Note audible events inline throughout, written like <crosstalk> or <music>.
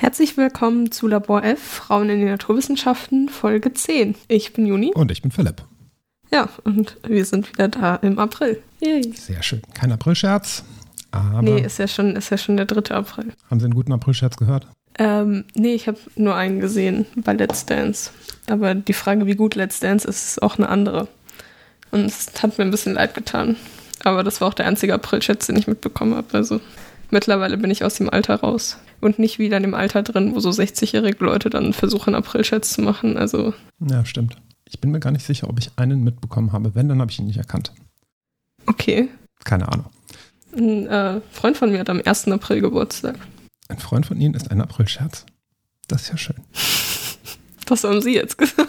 Herzlich willkommen zu Labor F, Frauen in den Naturwissenschaften, Folge 10. Ich bin Juni. Und ich bin Philipp. Ja, und wir sind wieder da im April. Yay. Sehr schön. Kein Aprilscherz. Aber Nee, ist ja, schon, ist ja schon der 3. April. haben Sie einen guten Aprilscherz gehört? Ähm, nee, ich habe nur einen gesehen bei Let's Dance. Aber die Frage, wie gut Let's Dance ist, ist auch eine andere. Und es hat mir ein bisschen leid getan. Aber das war auch der einzige Aprilscherz, den ich mitbekommen habe. Also mittlerweile bin ich aus dem Alter raus. Und nicht wieder in dem Alter drin, wo so 60-jährige Leute dann versuchen, Aprilscherz zu machen. Also, Ja, stimmt. Ich bin mir gar nicht sicher, ob ich einen mitbekommen habe. Wenn, dann habe ich ihn nicht erkannt. okay. Keine Ahnung. Ein äh, Freund von mir hat am 1. April Geburtstag. Ein Freund von Ihnen ist ein Aprilscherz. Das ist ja schön. <laughs> Was haben Sie jetzt gesagt?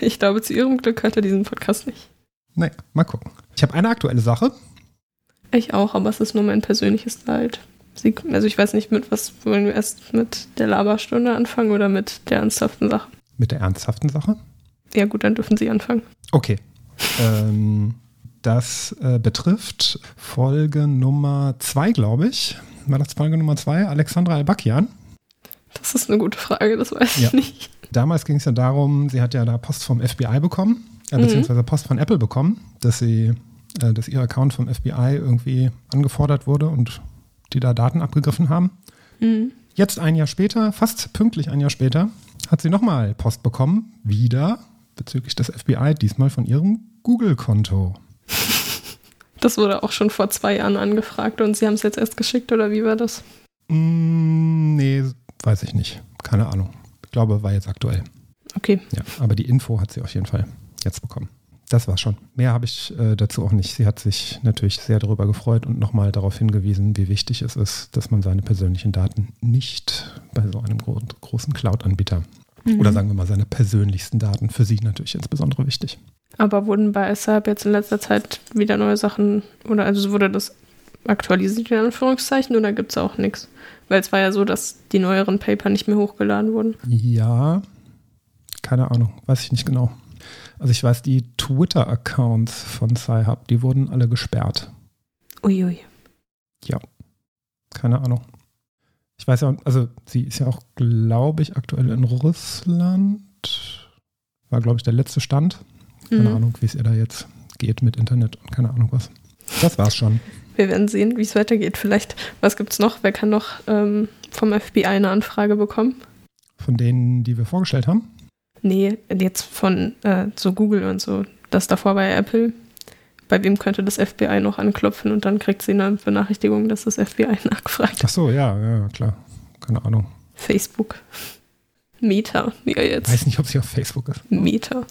Ich glaube, zu Ihrem Glück hört er diesen Podcast nicht. Naja, mal gucken. Ich habe eine aktuelle Sache. Ich auch, aber es ist nur mein persönliches Leid. Sie, also ich weiß nicht, mit was wollen wir erst mit der Laberstunde anfangen oder mit der ernsthaften Sache. Mit der ernsthaften Sache. Ja gut, dann dürfen Sie anfangen. Okay. ähm, das äh, betrifft Folge Nummer zwei, glaube ich. War das Folge Nummer zwei? Alexandra Albakian. Das ist eine gute Frage, das weiß Ja. ich nicht. Damals ging es ja darum, sie hat ja da Post vom FBI bekommen, äh, beziehungsweise Post von Apple bekommen, dass sie, dass ihr Account vom FBI irgendwie angefordert wurde und die da Daten abgegriffen haben. Mhm. Jetzt ein Jahr später, fast pünktlich ein Jahr später, hat sie nochmal Post bekommen, wieder bezüglich des FBI, diesmal von ihrem Google-Konto. <laughs> Das wurde auch schon vor zwei Jahren angefragt und Sie haben es jetzt erst geschickt oder wie war das? Mm, nee, weiß ich nicht. Keine Ahnung. Ich glaube, war jetzt aktuell. Okay. Ja, aber die Info hat sie auf jeden Fall jetzt bekommen. Das war's schon. Mehr habe ich äh, dazu auch nicht. Sie hat sich natürlich sehr darüber gefreut und nochmal darauf hingewiesen, wie wichtig es ist, dass man seine persönlichen Daten nicht bei so einem gro großen Cloud-Anbieter oder sagen wir mal seine persönlichsten Daten, für sie natürlich insbesondere wichtig. Aber wurden bei SAP jetzt in letzter Zeit wieder neue Sachen oder also wurde das aktualisiert in Anführungszeichen oder gibt es auch nichts? Weil es war ja so, dass die neueren Paper nicht mehr hochgeladen wurden. Ja, keine Ahnung, weiß ich nicht genau. Also ich weiß, die Twitter-Accounts von Sci-Hub, die wurden alle gesperrt. Uiui. Ja, keine Ahnung. Ich weiß ja, also sie ist ja auch, glaube ich, aktuell in Russland. War, glaube ich, der letzte Stand. Keine Mhm. Ahnung, wie es ihr da jetzt geht mit Internet und keine Ahnung was. Das war's schon. Wir werden sehen, wie es weitergeht. Vielleicht, was gibt's noch? Wer kann noch ähm, vom FBI eine Anfrage bekommen? Von denen, die wir vorgestellt haben. Nee, jetzt von äh, so Google und so. Das davor bei Apple. Bei wem könnte das FBI noch anklopfen und dann kriegt sie eine Benachrichtigung, dass das FBI <laughs> nachgefragt Ach so, ja, ja, klar. Keine Ahnung. Facebook. Meta, ja jetzt. Weiß nicht, ob sie auf Facebook ist. Meta.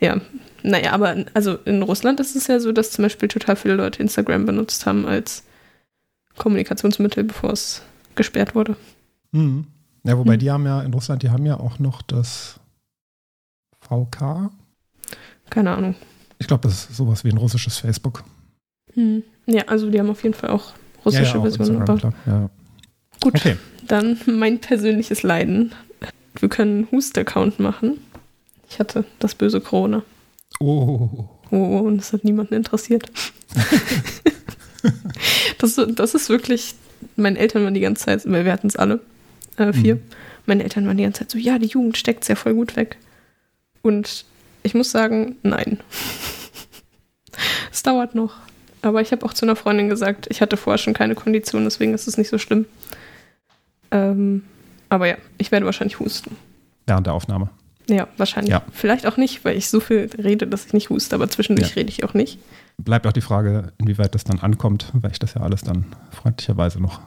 Ja, naja, aber also in Russland ist es ja so, dass zum Beispiel total viele Leute Instagram benutzt haben als Kommunikationsmittel, bevor es gesperrt wurde. Mhm. Ja, wobei Hm. die haben ja in Russland, die haben ja auch noch das VK. Keine Ahnung. Ich glaube, das ist sowas wie ein russisches Facebook. Hm. Ja, also die haben auf jeden Fall auch russische ja, ja, Versionen. Ja. gut, Okay. dann mein persönliches Leiden. Wir können einen Hust-Account machen. Ich hatte das böse Corona. Oh. Oh, und das hat niemanden interessiert. <laughs> das, das ist wirklich, meine Eltern waren die ganze Zeit, wir hatten es alle, äh, vier. Mhm. Meine Eltern waren die ganze Zeit so, ja, die Jugend steckt sehr voll gut weg. Und ich muss sagen, nein. es dauert noch. Aber ich habe auch zu einer Freundin gesagt, ich hatte vorher schon keine Kondition, deswegen ist es nicht so schlimm. Ähm, aber ja, ich werde wahrscheinlich husten. Während der Aufnahme. Ja, wahrscheinlich. Ja. Vielleicht auch nicht, weil ich so viel rede, dass ich nicht huste, aber zwischendurch Ja. rede ich auch nicht. Bleibt auch die Frage, inwieweit das dann ankommt, weil ich das ja alles dann freundlicherweise noch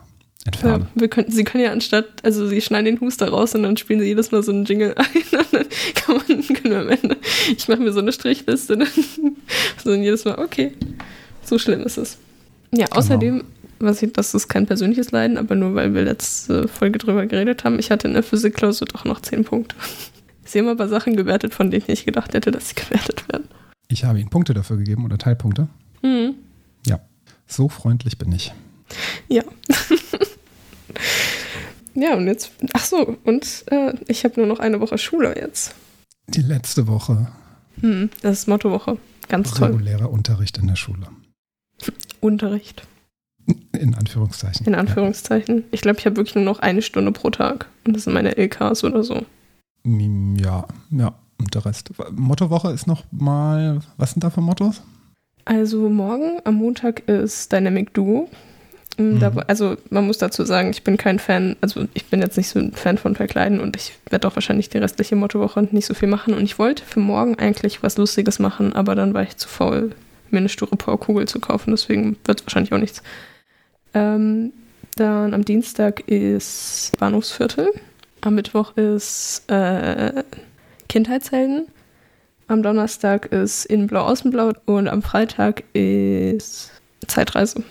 entfernen. Ja, wir könnten, sie können ja anstatt, also sie schneiden den Huster raus und dann spielen sie jedes Mal so einen Jingle <laughs> ein und dann kann man, können wir am Ende, ich mache mir so eine Strichliste und dann <laughs> so und jedes Mal, okay, so schlimm ist es. Ja, außerdem, was ich, das ist kein persönliches Leiden, aber nur weil wir letzte Folge drüber geredet haben, ich hatte in der Physikklausur doch noch 10 Punkte. <laughs> Sie haben aber Sachen gewertet, von denen ich nicht gedacht hätte, dass sie gewertet werden. Ich habe Ihnen Punkte dafür gegeben oder Teilpunkte. Mhm. Ja, so freundlich bin ich. Ja. <laughs> ja, und jetzt, ach so, und äh, ich habe nur noch eine Woche Schule jetzt. Die letzte Woche Hm, das ist Mottowoche. Ganz toll. regulärer Unterricht in der Schule. Unterricht. In Anführungszeichen. In Anführungszeichen. Ich glaube, ich habe wirklich nur noch eine Stunde pro Tag. Und das sind meine LKs oder so. Ja. ja, ja. Und der Rest. Mottowoche ist noch mal, was sind da für Mottos? Also morgen am Montag ist Dynamic Duo. Mm, Da, Mhm. also man muss dazu sagen, ich bin kein Fan, also ich bin jetzt nicht so ein Fan von Verkleiden und ich werde auch wahrscheinlich die restliche Mottowoche nicht so viel machen. Und ich wollte für morgen eigentlich was Lustiges machen, aber dann war ich zu faul, mir eine Styroporkugel zu kaufen. Deswegen wird es wahrscheinlich auch nichts. Ähm, dann am Dienstag ist Bahnhofsviertel. Am Mittwoch ist äh, Kindheitshelden. Am Donnerstag ist Innenblau, Außenblau und am Freitag ist Zeitreise.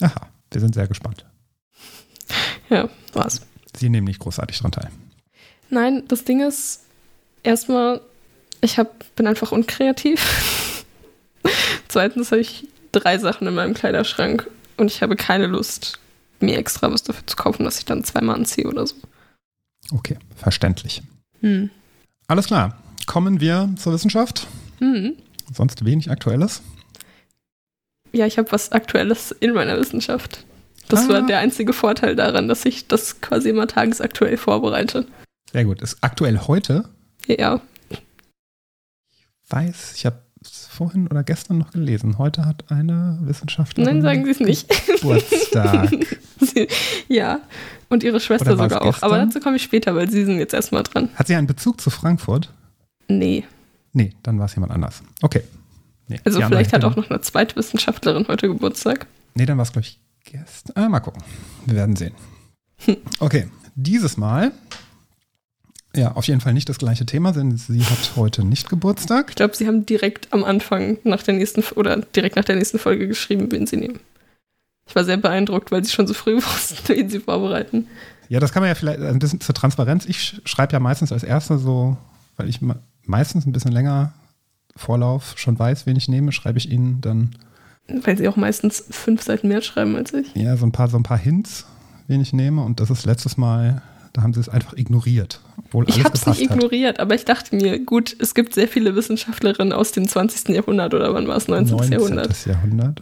Aha, wir sind sehr gespannt. Ja, war's. Sie nehmen nicht großartig dran teil. Nein, das Ding ist, erstmal, ich hab, bin einfach unkreativ. <laughs> Zweitens habe ich drei Sachen in meinem Kleiderschrank und ich habe keine Lust, mir extra was dafür zu kaufen, dass ich dann zweimal anziehe oder so. Okay, verständlich. Hm. Alles klar. Kommen wir zur Wissenschaft. Hm. Sonst wenig Aktuelles. Ja, ich habe was Aktuelles in meiner Wissenschaft. Das Ah. war der einzige Vorteil daran, dass ich das quasi immer tagesaktuell vorbereite. Sehr gut. Ist aktuell heute. Ja, Weiß, ich habe es vorhin oder gestern noch gelesen. Heute hat eine Wissenschaftlerin nein, sagen Sie es nicht. <laughs> Geburtstag. Sie, ja, und ihre Schwester sogar auch. Aber gestern? dazu komme ich später, weil Sie sind jetzt erstmal dran. Hat sie einen Bezug zu Frankfurt? Nee. Nee, dann war es jemand anders. Okay. Nee, Also vielleicht hat auch noch eine zweite Wissenschaftlerin heute Geburtstag. Nee, dann war es, glaube ich, gestern. Ah, mal gucken. Wir werden sehen. Okay, dieses Mal, ja, auf jeden Fall nicht das gleiche Thema, denn sie hat heute nicht Geburtstag. Ich glaube, Sie haben direkt am Anfang nach der nächsten oder direkt nach der nächsten Folge geschrieben, wen Sie nehmen. Ich war sehr beeindruckt, weil Sie schon so früh <laughs> wussten, wen Sie vorbereiten. Ja, das kann man ja vielleicht ein bisschen zur Transparenz. Ich sch- schreibe ja meistens als Erster so, weil ich me- meistens ein bisschen länger Vorlauf schon weiß, wen ich nehme, schreibe ich ihnen dann Weil Sie auch meistens fünf Seiten mehr schreiben als ich. ja so ein paar, so ein paar Hints, wen ich nehme. Und das ist letztes Mal, da haben sie es einfach ignoriert, obwohl Ich habe es nicht hat. ignoriert, aber ich dachte mir, gut, es gibt sehr viele Wissenschaftlerinnen aus dem 20. Jahrhundert oder wann war es? 19. Jahrhundert. Jahrhundert.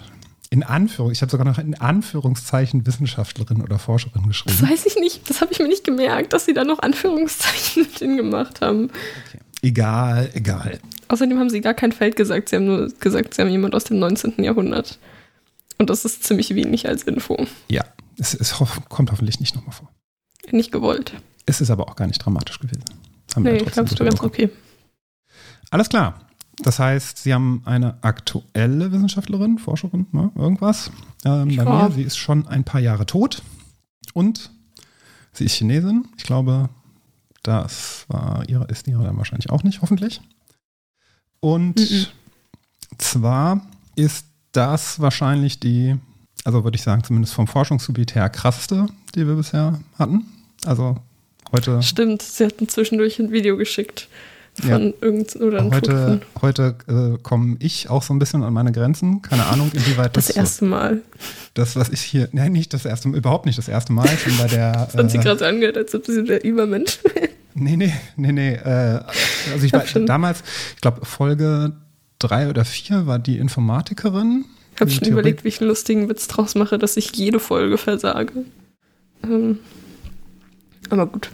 In Anführung, ich habe sogar noch in Anführungszeichen Wissenschaftlerin oder Forscherin Das geschrieben. weiß ich nicht, das habe ich mir nicht gemerkt, dass sie da noch Anführungszeichen <laughs> mit denen gemacht haben. Egal, egal. Außerdem haben sie gar kein Feld gesagt, sie haben nur gesagt, sie haben jemand aus dem 19. Jahrhundert. Und das ist ziemlich wenig als Info. Ja, es, es hoff, kommt hoffentlich nicht nochmal vor. Nicht gewollt. Es ist aber auch gar nicht dramatisch gewesen. Haben Nee, ich glaube, es war ganz okay. Alles klar. Das heißt, Sie haben eine aktuelle Wissenschaftlerin, Forscherin, ne, irgendwas. Ähm, bei mir, sie ist schon ein paar Jahre tot und sie ist Chinesin. Ich glaube, das war ihre, ist ihre dann wahrscheinlich auch nicht, hoffentlich. Und Mhm. zwar ist das wahrscheinlich die, also würde ich sagen, zumindest vom Forschungsgebiet her krasseste, die wir bisher hatten. Also heute Stimmt, sie hatten zwischendurch ein Video geschickt von Ja. irgend oder ein Heute, heute äh, komme ich auch so ein bisschen an meine Grenzen. Keine Ahnung, inwieweit das, das erste Mal. das, was ich hier, nein, nicht das erste Mal, überhaupt nicht das erste Mal, schon bei der. Das hat sie äh, gerade so angehört, als ob sie der Übermensch wäre. Nee, nee, nee, nee. Äh, also ich war damals, ich glaube, Folge drei oder vier war die Informatikerin. Ich habe schon Theorie- überlegt, wie ich einen lustigen Witz draus mache, dass ich jede Folge versage. Ähm, aber gut.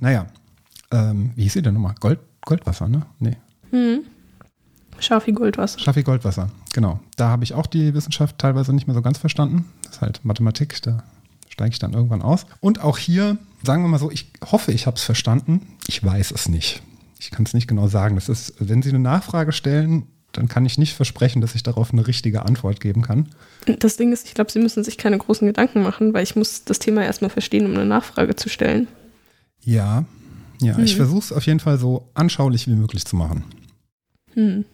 Naja, ähm, wie hieß sie denn nochmal? Gold, Goldwasser, ne? Nee. Mhm. Schafi Goldwasser. Schaffi Goldwasser, genau. Da habe ich auch die Wissenschaft teilweise nicht mehr so ganz verstanden. Das ist halt Mathematik, da steige ich dann irgendwann aus. Und auch hier, sagen wir mal so, ich hoffe, ich habe es verstanden. Ich weiß es nicht. Ich kann es nicht genau sagen. Das ist, wenn Sie eine Nachfrage stellen, dann kann ich nicht versprechen, dass ich darauf eine richtige Antwort geben kann. Das Ding ist, ich glaube, Sie müssen sich keine großen Gedanken machen, weil ich muss das Thema erstmal verstehen, um eine Nachfrage zu stellen. Ja, ja, Hm. ich versuche es auf jeden Fall so anschaulich wie möglich zu machen. Hm.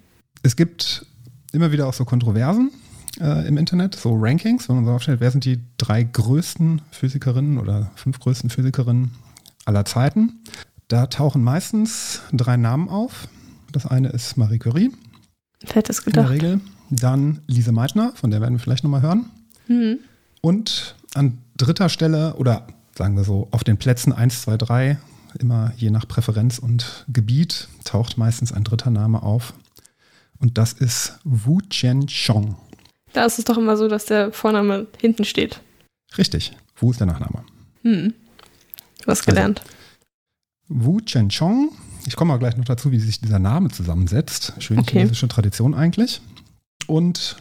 Es gibt immer wieder auch so Kontroversen äh, im Internet, so Rankings, wenn man so aufstellt, wer sind die drei größten Physikerinnen oder fünf größten Physikerinnen aller Zeiten. Da tauchen meistens drei Namen auf. Das eine ist Marie Curie, Wer hätte es in der gedacht? Regel. Dann Lise Meitner, von der werden wir vielleicht nochmal hören. Hm. Und an dritter Stelle oder sagen wir so auf den Plätzen 1, 2, 3, immer je nach Präferenz und Gebiet, taucht meistens ein dritter Name auf. Und das ist Wu Cheng-chong. Da ist es doch immer so, dass der Vorname hinten steht. Richtig, Wu ist der Nachname. Hm. Was gelernt. Wu Cheng-chong, ich komme mal gleich noch dazu, wie sich dieser Name zusammensetzt. Schöne Okay. chinesische Tradition eigentlich. Und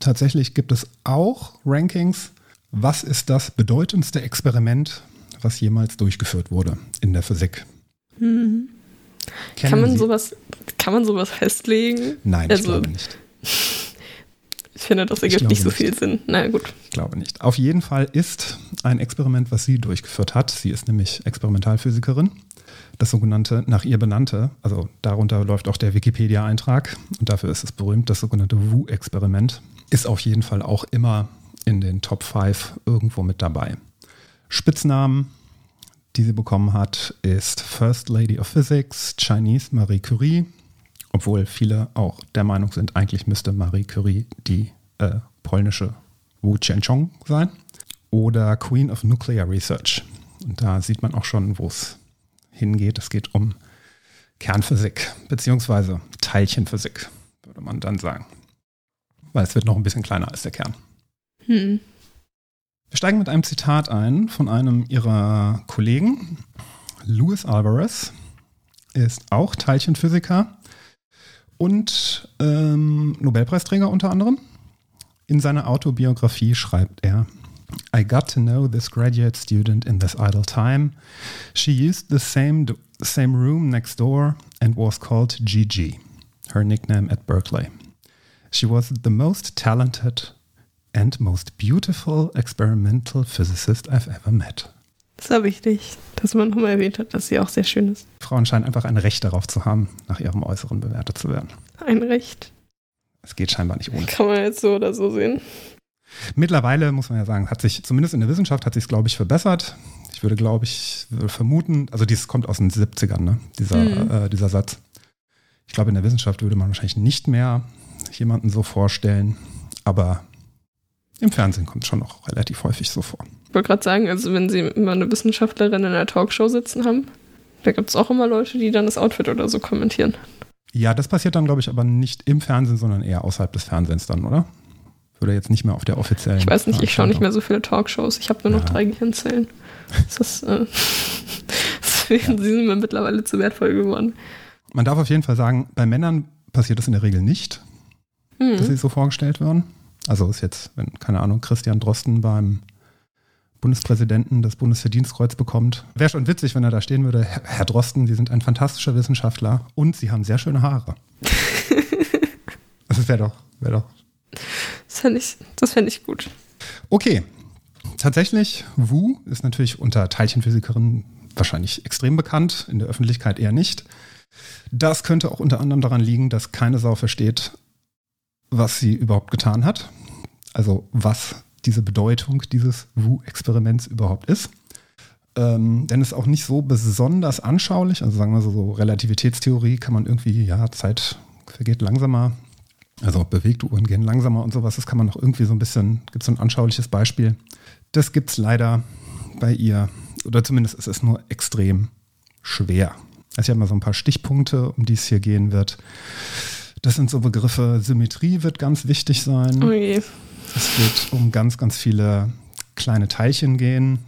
tatsächlich gibt es auch Rankings. Was ist das bedeutendste Experiment, was jemals durchgeführt wurde in der Physik? Hm. Kann man Sie- sowas, kann man sowas festlegen? Nein, ich also- glaube nicht. Ich finde, das ergibt nicht so nicht. viel Sinn. Na gut. Ich glaube nicht. Auf jeden Fall ist ein Experiment, was sie durchgeführt hat. Sie ist nämlich Experimentalphysikerin. Das sogenannte, nach ihr benannte, also darunter läuft auch der Wikipedia-Eintrag und dafür ist es berühmt, das sogenannte Wu-Experiment ist auf jeden Fall auch immer in den Top 5 irgendwo mit dabei. Spitznamen, die sie bekommen hat, ist First Lady of Physics, Chinese Marie Curie, obwohl viele auch der Meinung sind, eigentlich müsste Marie Curie die äh, polnische Wu Cheng-chong sein. Oder Queen of Nuclear Research. Und da sieht man auch schon, wo es hingeht. Es geht um Kernphysik, beziehungsweise Teilchenphysik, würde man dann sagen. Weil es wird noch ein bisschen kleiner als der Kern. Hm. Wir steigen mit einem Zitat ein von einem ihrer Kollegen. Louis Alvarez ist auch Teilchenphysiker und ähm, Nobelpreisträger unter anderem. In seiner Autobiografie schreibt er, I got to know this graduate student in this idle time. She used the same, same room next door and was called Gigi, her nickname at Berkeley. She was the most talented and most beautiful experimental physicist I've ever met. Das war wichtig, dass man nochmal erwähnt hat, dass sie auch sehr schön ist. Frauen scheinen einfach ein Recht darauf zu haben, nach ihrem Äußeren bewertet zu werden. Ein Recht. Es geht scheinbar nicht ohne. Kann man jetzt so oder so sehen. Mittlerweile muss man ja sagen, hat sich, zumindest in der Wissenschaft, hat sich es, glaube ich, verbessert. Ich würde, glaube ich, würde vermuten, also dies kommt aus den 70ern, ne? dieser, Mhm. äh, dieser Satz. Ich glaube, in der Wissenschaft würde man wahrscheinlich nicht mehr jemanden so vorstellen, aber im Fernsehen kommt es schon noch relativ häufig so vor. Ich wollte gerade sagen, also wenn sie immer eine Wissenschaftlerin in einer Talkshow sitzen haben, da gibt es auch immer Leute, die dann das Outfit oder so kommentieren. Ja, das passiert dann, glaube ich, aber nicht im Fernsehen, sondern eher außerhalb des Fernsehens dann, oder? Würde jetzt nicht mehr auf der offiziellen. Ich weiß nicht, ich schaue nicht mehr so viele Talkshows. Ich habe nur noch Ja. drei Gehirnzellen. Das ist, äh, <laughs> deswegen sie sind mir mittlerweile zu wertvoll geworden. Man darf auf jeden Fall sagen, bei Männern passiert das in der Regel nicht, dass Hm. sie so vorgestellt werden. Also ist jetzt, wenn, keine Ahnung, Christian Drosten beim Bundespräsidenten das Bundesverdienstkreuz bekommt. Wäre schon witzig, wenn er da stehen würde, Herr, Herr Drosten, Sie sind ein fantastischer Wissenschaftler und Sie haben sehr schöne Haare. das wäre doch, wäre doch Das fände ich, das fänd ich gut. Okay. Tatsächlich, Wu ist natürlich unter Teilchenphysikerinnen wahrscheinlich extrem bekannt, in der Öffentlichkeit eher nicht. Das könnte auch unter anderem daran liegen, dass keine Sau versteht, was sie überhaupt getan hat. Also was diese Bedeutung dieses Wu-Experiments überhaupt ist. Ähm, denn es ist auch nicht so besonders anschaulich. Also sagen wir so, so Relativitätstheorie kann man irgendwie, ja, Zeit vergeht langsamer. Also bewegte Uhren gehen langsamer und sowas. Das kann man noch irgendwie so ein bisschen, gibt es so ein anschauliches Beispiel. Das gibt es leider bei ihr, oder zumindest ist es nur extrem schwer. Also ich habe mal so ein paar Stichpunkte, um die es hier gehen wird. Das sind so Begriffe, Symmetrie wird ganz wichtig sein. Oh je. Es wird um ganz, ganz viele kleine Teilchen gehen.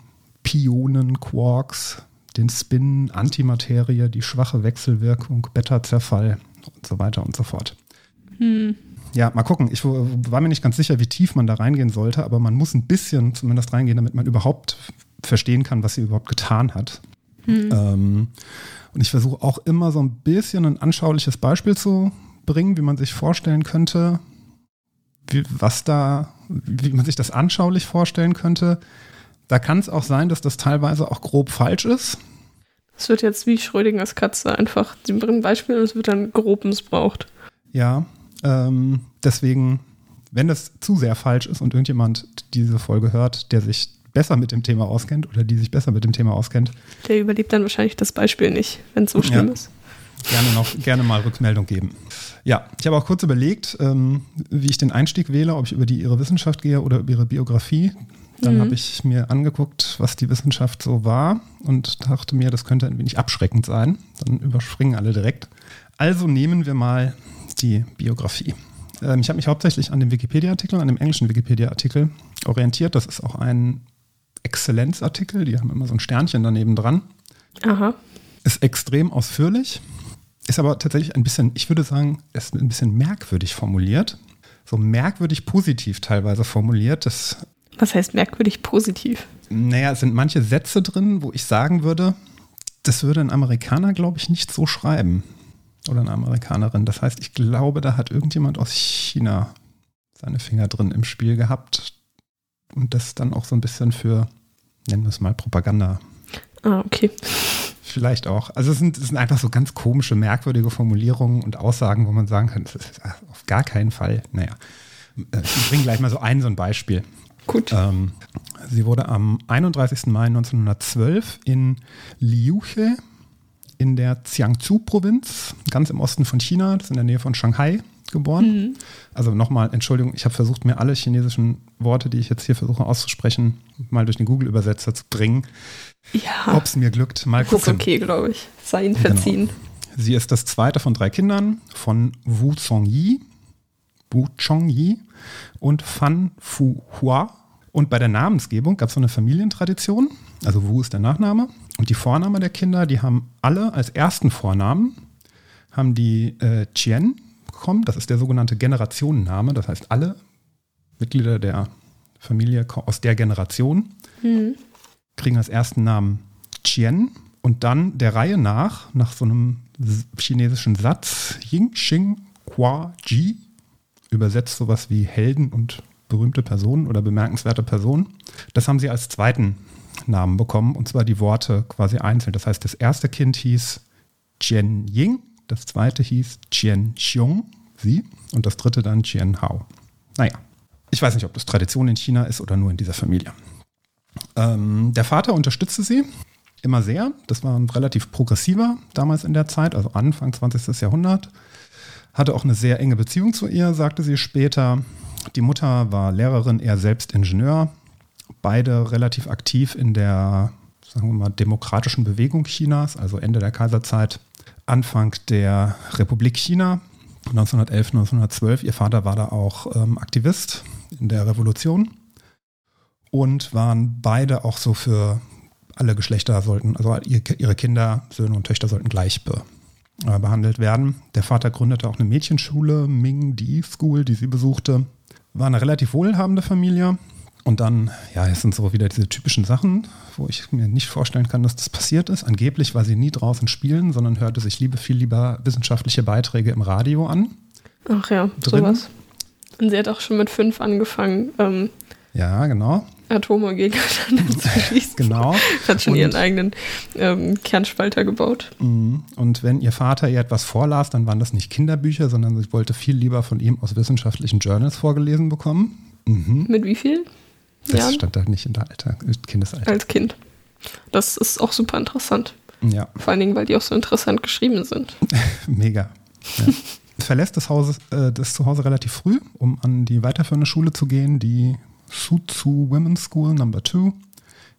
Pionen, Quarks, den Spin, Antimaterie, die schwache Wechselwirkung, Beta-Zerfall und so weiter und so fort. Hm. Ja, mal gucken. Ich war mir nicht ganz sicher, wie tief man da reingehen sollte, aber man muss ein bisschen zumindest reingehen, damit man überhaupt verstehen kann, was sie überhaupt getan hat. Hm. Ähm, und ich versuche auch immer so ein bisschen ein anschauliches Beispiel zu bringen, wie man sich vorstellen könnte, wie, was da, wie man sich das anschaulich vorstellen könnte. Da kann es auch sein, dass das teilweise auch grob falsch ist. Es wird jetzt wie Schrödingers Katze einfach. Sie bringen ein Beispiel und es wird dann grob missbraucht. Ja, ähm, deswegen, wenn das zu sehr falsch ist und irgendjemand diese Folge hört, der sich besser mit dem Thema auskennt oder die sich besser mit dem Thema auskennt, Der überlebt dann wahrscheinlich das Beispiel nicht, wenn es so schlimm Ja. ist. Gerne noch gerne mal Rückmeldung geben. Ja, ich habe auch kurz überlegt, ähm, wie ich den Einstieg wähle, ob ich über die ihre Wissenschaft gehe oder über ihre Biografie. Dann Mhm. habe ich mir angeguckt, was die Wissenschaft so war und dachte mir, das könnte ein wenig abschreckend sein. Dann überspringen alle direkt. Also nehmen wir mal die Biografie. Ähm, ich habe mich hauptsächlich an dem Wikipedia-Artikel, an dem englischen Wikipedia-Artikel orientiert. Das ist auch ein Exzellenzartikel. Die haben immer so ein Sternchen daneben dran Aha. ist extrem ausführlich, ist aber tatsächlich ein bisschen, ich würde sagen, ist ein bisschen merkwürdig formuliert. So merkwürdig positiv teilweise formuliert. Das, Was heißt merkwürdig positiv? naja, es sind manche Sätze drin, wo ich sagen würde, das würde ein Amerikaner, glaube ich, nicht so schreiben. Oder eine Amerikanerin. Das heißt, ich glaube, da hat irgendjemand aus China seine Finger drin im Spiel gehabt und das dann auch so ein bisschen für, nennen wir es mal, Propaganda Ah, okay. Vielleicht auch. Also es sind, es sind einfach so ganz komische, merkwürdige Formulierungen und Aussagen, wo man sagen kann, das ist auf gar keinen Fall. Naja, äh, ich bringe gleich mal so ein, so ein Beispiel. Gut. Ähm, sie wurde am 31. Mai 1912 in Liuche in der Jiangsu-Provinz, ganz im Osten von China, das ist in der Nähe von Shanghai, geboren. Also nochmal, Entschuldigung, ich habe versucht, mir alle chinesischen Worte, die ich jetzt hier versuche auszusprechen, mal durch den Google-Übersetzer zu bringen. Ja, Ob es mir glückt, mal das ist gucken. okay, glaube ich. Sei ihnen Genau. verziehen. Sie ist das zweite von drei Kindern von Wu Zongyi, Wu Chongyi und Fan Fu Hua. Und bei der Namensgebung gab es so eine Familientradition. Also Wu ist der Nachname. Und die Vorname der Kinder, die haben alle als ersten Vornamen, haben die äh, Qian bekommen. Das ist der sogenannte Generationenname. Das heißt, alle Mitglieder der Familie aus der Generation kriegen als ersten Namen Qian und dann der Reihe nach, nach so einem chinesischen Satz, Ying Xing Hua Ji, übersetzt sowas wie Helden und berühmte Personen oder bemerkenswerte Personen. Das haben sie als zweiten Namen bekommen und zwar die Worte quasi einzeln. Das heißt, das erste Kind hieß Qian Ying, das zweite hieß Qian Xiong, sie, und das dritte dann Qian Hao. Naja, ich weiß nicht, ob das Tradition in China ist oder nur in dieser Familie. Ähm, der Vater unterstützte sie immer sehr. Das war ein relativ progressiver damals in der Zeit, also Anfang 20. Jahrhundert. Hatte auch eine sehr enge Beziehung zu ihr, sagte sie später. Die Mutter war Lehrerin, er selbst Ingenieur. Beide relativ aktiv in der, sagen wir mal, demokratischen Bewegung Chinas, also Ende der Kaiserzeit, Anfang der Republik China, 1911, 1912. Ihr Vater war da auch ähm, Aktivist in der Revolution und waren beide auch so für alle Geschlechter sollten, also ihr- ihre Kinder, Söhne und Töchter sollten gleich be, äh, behandelt werden. Der Vater gründete auch eine Mädchenschule, Ming Di School, die sie besuchte. War eine relativ wohlhabende Familie. Und dann, ja, es sind so wieder diese typischen Sachen, wo ich mir nicht vorstellen kann, dass das passiert ist. Angeblich war sie nie draußen spielen, sondern hörte sich liebe, viel lieber wissenschaftliche Beiträge im Radio an. Ach ja, Drin? sowas. Und sie hat auch schon mit fünf angefangen, ähm, Ja, genau. Atome gegeneinander <laughs> zu schießen. Genau. Hat schon Und- ihren eigenen ähm, Kernspalter gebaut. Mhm. Und wenn ihr Vater ihr etwas vorlas, dann waren das nicht Kinderbücher, sondern sie wollte viel lieber von ihm aus wissenschaftlichen Journals vorgelesen bekommen. Mhm. Mit wie viel? Das Jahren? stand da nicht in der Alter, Kindesalter. Als Kind. Das ist auch super interessant. Ja, Vor allen Dingen, weil die auch so interessant geschrieben sind. <laughs> mega. Ja. Verlässt das, Haus, äh, das Zuhause relativ früh, um an die weiterführende Schule zu gehen, die Suzhou Women's School Number 2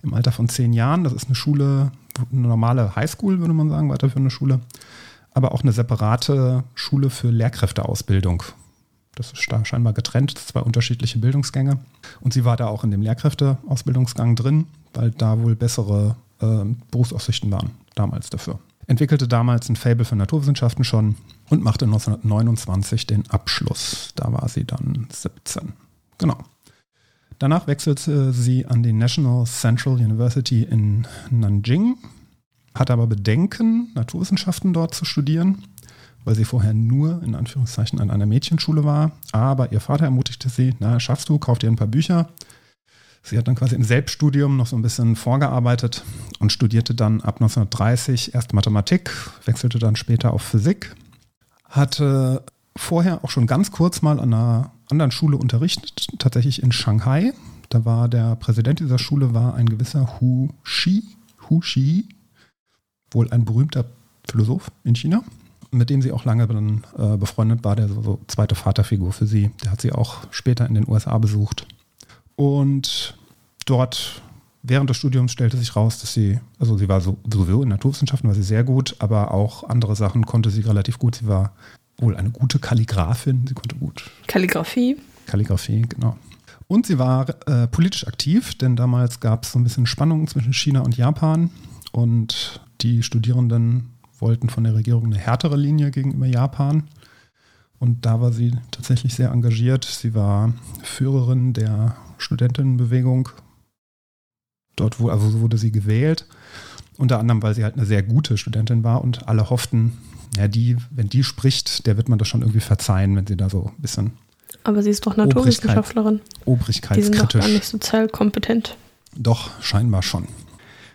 im Alter von zehn Jahren. Das ist eine Schule, eine normale Highschool, würde man sagen, weiterführende Schule, aber auch eine separate Schule für Lehrkräfteausbildung. Das ist da scheinbar getrennt, zwei unterschiedliche Bildungsgänge. Und sie war da auch in dem Lehrkräfteausbildungsgang drin, weil da wohl bessere äh, Berufsaussichten waren, damals dafür. Entwickelte damals ein Fable für Naturwissenschaften schon und machte 1929 den Abschluss. Da war sie dann 17. Genau. Danach wechselte sie an die National Central University in Nanjing, hatte aber Bedenken, Naturwissenschaften dort zu studieren, weil sie vorher nur in Anführungszeichen an einer Mädchenschule war. Aber ihr Vater ermutigte sie, na, schaffst du, kauf dir ein paar Bücher. Sie hat dann quasi im Selbststudium noch so ein bisschen vorgearbeitet und studierte dann ab 1930 erst Mathematik, wechselte dann später auf Physik, hatte vorher auch schon ganz kurz mal an einer anderen Schule unterrichtet, tatsächlich in Shanghai. Da war der Präsident dieser Schule war ein gewisser Hu Shi, Hu Shi, wohl ein berühmter Philosoph in China, mit dem sie auch lange dann, äh, befreundet war, der so, so zweite Vaterfigur für sie. Der hat sie auch später in den USA besucht. Und dort während des Studiums stellte sich raus, dass sie, also sie war so, sowieso in Naturwissenschaften war sie sehr gut, aber auch andere Sachen konnte sie relativ gut. Sie war wohl eine gute Kalligraphin, sie konnte gut. Kalligrafie. Kalligrafie, genau. Und sie war äh, politisch aktiv, denn damals gab es so ein bisschen Spannungen zwischen China und Japan und die Studierenden wollten von der Regierung eine härtere Linie gegenüber Japan. Und da war sie tatsächlich sehr engagiert. Sie war Führerin der Studentinnenbewegung. Dort wurde, also wurde sie gewählt. Unter anderem, weil sie halt eine sehr gute Studentin war und alle hofften, ja, die, wenn die spricht, der wird man das schon irgendwie verzeihen, wenn sie da so ein bisschen. Aber sie ist doch Naturwissenschaftlerin. Obrigkeit, die sind doch gar nicht sozial kompetent. Doch, scheinbar schon.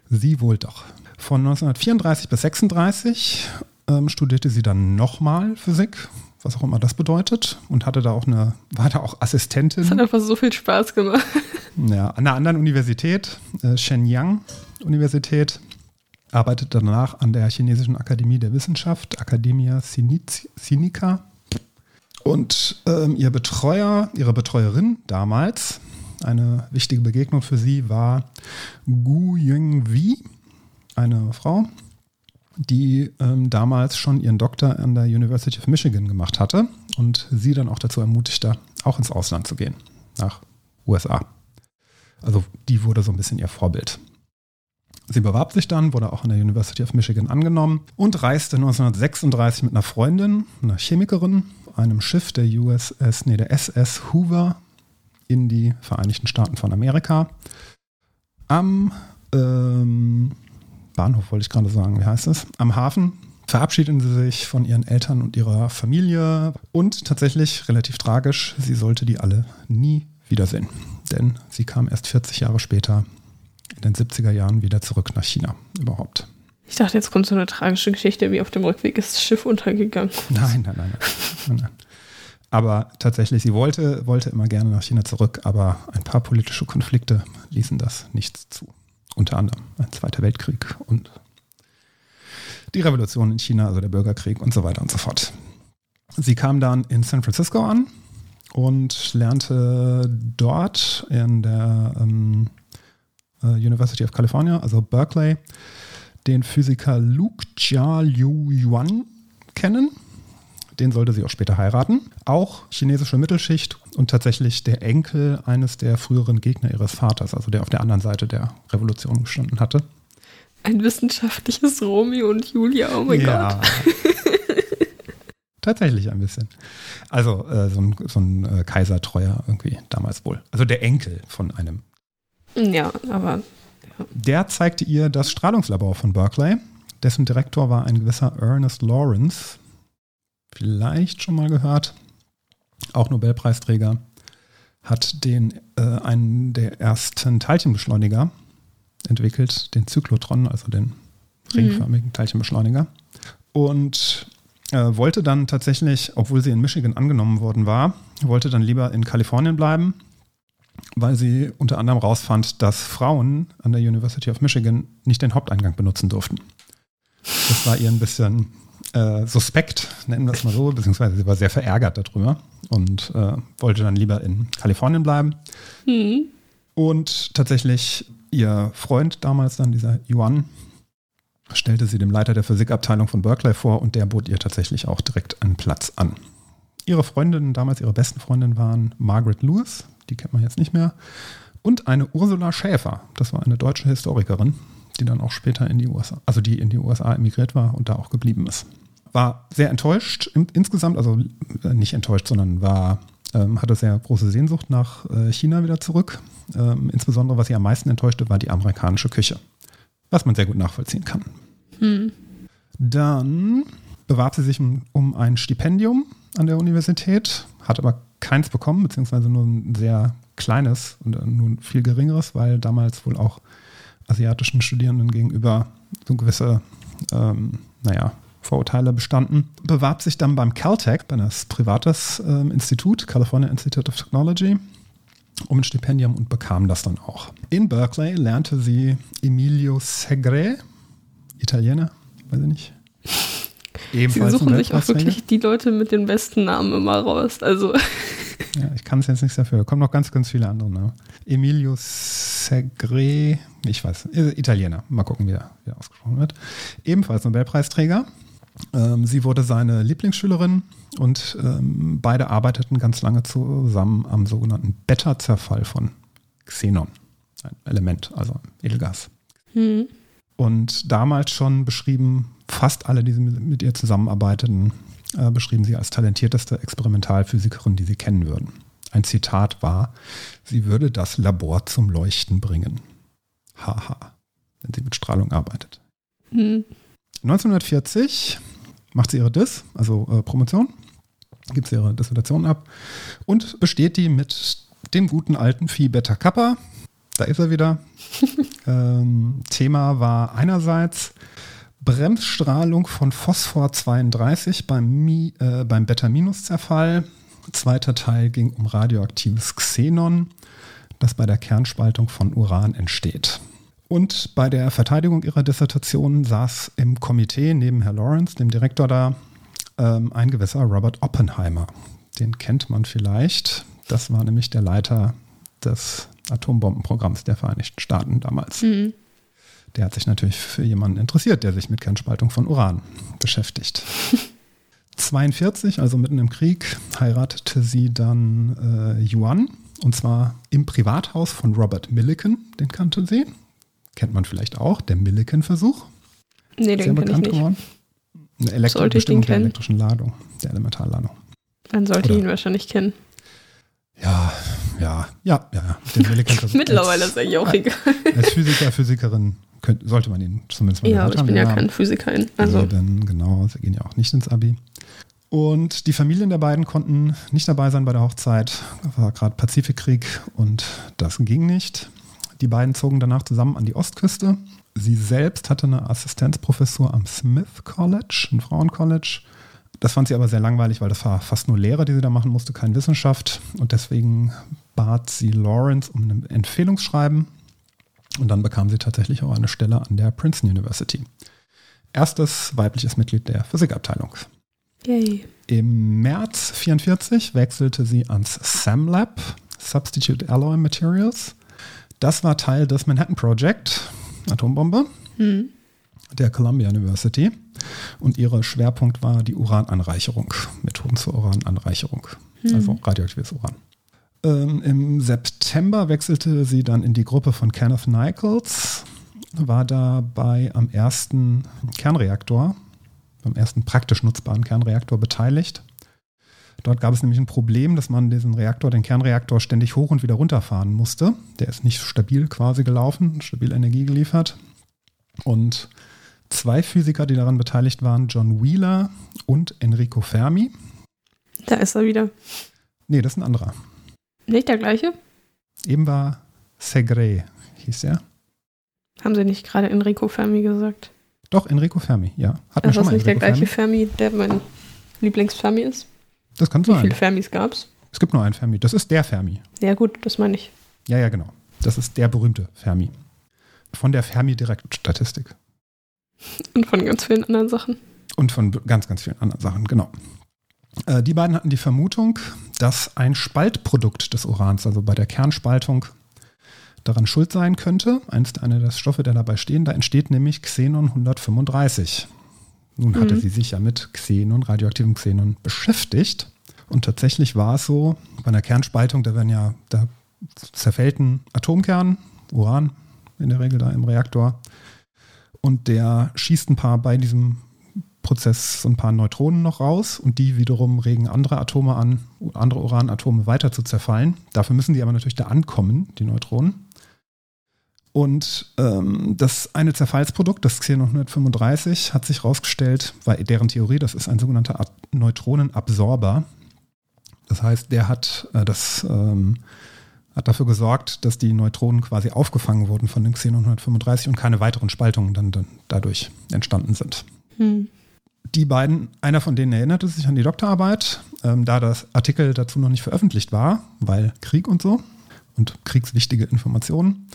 Sie wohl doch. Von 1934 bis 1936 ähm, studierte sie dann nochmal Physik, was auch immer das bedeutet, und hatte da auch eine, war da auch Assistentin. Das hat einfach so viel Spaß gemacht. Ja, an einer anderen Universität, äh, Shenyang Universität, arbeitete danach an der Chinesischen Akademie der Wissenschaft, Academia Sinica. Und ähm, ihr Betreuer, ihre Betreuerin damals, eine wichtige Begegnung für sie war Gu Yingwi, eine Frau, die ähm, damals schon ihren Doktor an der University of Michigan gemacht hatte und sie dann auch dazu ermutigte, auch ins Ausland zu gehen, nach USA. Also die wurde so ein bisschen ihr Vorbild. Sie bewarb sich dann, wurde auch an der University of Michigan angenommen und reiste 1936 mit einer Freundin, einer Chemikerin, einem Schiff der USS, nee, der SS Hoover in die Vereinigten Staaten von Amerika. Am ähm, Bahnhof wollte ich gerade sagen, wie heißt es? Am Hafen verabschiedeten sie sich von ihren Eltern und ihrer Familie und tatsächlich relativ tragisch, sie sollte die alle nie wiedersehen. Denn sie kam erst 40 Jahre später in den 70er Jahren wieder zurück nach China überhaupt. Ich dachte, jetzt kommt so eine tragische Geschichte, wie auf dem Rückweg ist das Schiff untergegangen. Nein, nein, nein. nein, nein. Aber tatsächlich, sie wollte, wollte immer gerne nach China zurück, aber ein paar politische Konflikte ließen das nicht zu. Unter anderem ein Zweiter Weltkrieg und die Revolution in China, also der Bürgerkrieg und so weiter und so fort. Sie kam dann in San Francisco an und lernte dort in der ähm, äh, University of California, also Berkeley, den Physiker Luke Jia Liu Yuan kennen. Den sollte sie auch später heiraten. Auch chinesische Mittelschicht und tatsächlich der Enkel eines der früheren Gegner ihres Vaters, also der auf der anderen Seite der Revolution gestanden hatte. Ein wissenschaftliches Romeo und Julia, oh mein ja. Gott. <laughs> Tatsächlich ein bisschen. Also äh, so ein, so ein äh, Kaisertreuer irgendwie damals wohl. Also der Enkel von einem. Ja, aber. Ja. Der zeigte ihr das Strahlungslabor von Berkeley. Dessen Direktor war ein gewisser Ernest Lawrence. Vielleicht schon mal gehört. Auch Nobelpreisträger. Hat den äh, einen der ersten Teilchenbeschleuniger entwickelt, den Zyklotron, also den ringförmigen mhm. Teilchenbeschleuniger. Und äh, wollte dann tatsächlich, obwohl sie in Michigan angenommen worden war, wollte dann lieber in Kalifornien bleiben, weil sie unter anderem rausfand, dass Frauen an der University of Michigan nicht den Haupteingang benutzen durften. Das war ihr ein bisschen äh, suspekt, nennen wir es mal so, beziehungsweise sie war sehr verärgert darüber und äh, wollte dann lieber in Kalifornien bleiben. Mhm. Und tatsächlich ihr Freund damals dann, dieser Yuan, stellte sie dem Leiter der Physikabteilung von Berkeley vor und der bot ihr tatsächlich auch direkt einen Platz an. Ihre Freundinnen, damals ihre besten Freundinnen waren Margaret Lewis, die kennt man jetzt nicht mehr, und eine Ursula Schäfer, das war eine deutsche Historikerin, die dann auch später in die USA, also die in die USA emigriert war und da auch geblieben ist. War sehr enttäuscht insgesamt, also äh, nicht enttäuscht, sondern war ähm, hatte sehr große Sehnsucht nach äh, China wieder zurück. Ähm, insbesondere, was sie am meisten enttäuschte, war die amerikanische Küche was man sehr gut nachvollziehen kann. Hm. Dann bewarb sie sich um, um ein Stipendium an der Universität, hat aber keins bekommen, beziehungsweise nur ein sehr kleines und nur ein viel geringeres, weil damals wohl auch asiatischen Studierenden gegenüber so gewisse, ähm, naja, Vorurteile bestanden. Bewarb sich dann beim Caltech, ein privates ähm, Institut, California Institute of Technology, um ein Stipendium und bekam das dann auch. In Berkeley lernte sie Emilio Segre, Italiener, weiß ich nicht. Ebenfalls Sie suchen sich auch wirklich die Leute mit den besten Namen immer raus. Also. <laughs> Ja, ich kann es jetzt nicht dafür. Da kommen noch ganz, ganz viele andere Namen. Emilio Segre, ich weiß, Italiener. Mal gucken, wie er, wie er ausgesprochen wird. Ebenfalls Nobelpreisträger. Ähm, sie wurde seine Lieblingsschülerin und ähm, beide arbeiteten ganz lange zusammen am sogenannten Beta-Zerfall von Xenon. Ein Element, also Edelgas. Hm. Und damals schon beschrieben fast alle, die mit ihr zusammenarbeiteten, äh, beschrieben sie als talentierteste Experimentalphysikerin, die sie kennen würden. Ein Zitat war, sie würde das Labor zum Leuchten bringen. Haha, wenn sie mit Strahlung arbeitet. Hm. 1940 macht sie ihre Dis, also äh, Promotion, gibt sie ihre Dissertation ab und besteht die mit dem guten alten Phi Beta Kappa. Da ist er wieder. <laughs> ähm, Thema war einerseits Bremsstrahlung von Phosphor 32 beim, äh, beim Beta-Zerfall. Zweiter Teil ging um radioaktives Xenon, das bei der Kernspaltung von Uran entsteht. Und bei der Verteidigung ihrer Dissertation saß im Komitee neben Herr Lawrence, dem Direktor da, ähm, ein gewisser Robert Oppenheimer. Den kennt man vielleicht. Das war nämlich der Leiter des Atombombenprogramms der Vereinigten Staaten damals. Mhm. Der hat sich natürlich für jemanden interessiert, der sich mit Kernspaltung von Uran beschäftigt. <laughs> 42, also mitten im Krieg, heiratete sie dann äh, Yuan und zwar im Privathaus von Robert Millikan, den kannte sie. Kennt man vielleicht auch, der Millikan-Versuch. Nee, den kenne ich nicht. Geworden. Eine Elektrobestimmung der elektrischen Ladung, der Elementarladung. Dann sollte Oder? ich ihn wahrscheinlich kennen. Ja, ja, ja, ja. Den Millikan-Versuch. <laughs> Mittlerweile ist er ja auch egal. Als Physiker, Physikerin könnte, sollte man ihn zumindest mal Ja, aber ich bin ja, ja kein Physikerin. Also. Eben, genau, sie gehen ja auch nicht ins Abi. Und die Familien der beiden konnten nicht dabei sein bei der Hochzeit. War gerade Pazifikkrieg und das ging nicht. Die beiden zogen danach zusammen an die Ostküste. Sie selbst hatte eine Assistenzprofessur am Smith College, ein Frauencollege. Das fand sie aber sehr langweilig, weil das war fast nur Lehre, die sie da machen musste, keine Wissenschaft. Und deswegen bat sie Lawrence um ein Empfehlungsschreiben. Und dann bekam sie tatsächlich auch eine Stelle an der Princeton University. Erstes weibliches Mitglied der Physikabteilung. Yay. Im März 1944 wechselte sie ans SAM Lab, Substitute Alloy Materials. Das war Teil des Manhattan Project, Atombombe, hm. der Columbia University. Und ihr Schwerpunkt war die Urananreicherung, Methoden zur Urananreicherung, hm. also radioaktives Uran. Ähm, Im September wechselte sie dann in die Gruppe von Kenneth Nichols, war dabei am ersten Kernreaktor, beim ersten praktisch nutzbaren Kernreaktor beteiligt. Dort gab es nämlich ein Problem, dass man diesen Reaktor, den Kernreaktor, ständig hoch und wieder runterfahren musste. Der ist nicht stabil quasi gelaufen, stabil Energie geliefert. Und zwei Physiker, die daran beteiligt waren, John Wheeler und Enrico Fermi. Da ist er wieder. Nee, das ist ein anderer. Nicht der gleiche? Eben war Segre, hieß er. Haben Sie nicht gerade Enrico Fermi gesagt? Doch, Enrico Fermi, ja. Hat ist das nicht Enrico der gleiche Fermi, der mein Lieblingsfermi ist? Das kann sein. Wie viele Fermis gab es? Es gibt nur einen Fermi. Das ist der Fermi. Ja, gut, das meine ich. Ja, ja, genau. Das ist der berühmte Fermi. Von der Fermi-Direktstatistik. Und von ganz vielen anderen Sachen. Und von ganz, ganz vielen anderen Sachen, genau. Äh, die beiden hatten die Vermutung, dass ein Spaltprodukt des Urans, also bei der Kernspaltung, daran schuld sein könnte. Eins einer der Stoffe, der dabei stehen, da entsteht nämlich Xenon 135. Nun hatte mhm. sie sich ja mit Xenon, radioaktivem Xenon beschäftigt. Und tatsächlich war es so, bei einer Kernspaltung, da werden ja, da zerfällt ein Atomkern, Uran in der Regel da im Reaktor. Und der schießt ein paar bei diesem Prozess so ein paar Neutronen noch raus und die wiederum regen andere Atome an, andere Uranatome weiter zu zerfallen. Dafür müssen die aber natürlich da ankommen, die Neutronen. Und ähm, das eine Zerfallsprodukt, das Xenon 135, hat sich herausgestellt, war deren Theorie, das ist ein sogenannter Neutronenabsorber. Das heißt, der hat äh, das ähm, hat dafür gesorgt, dass die Neutronen quasi aufgefangen wurden von dem Xenon 135 und keine weiteren Spaltungen dann, dann dadurch entstanden sind. Hm. Die beiden, einer von denen erinnerte sich an die Doktorarbeit, ähm, da das Artikel dazu noch nicht veröffentlicht war, weil Krieg und so und kriegswichtige Informationen,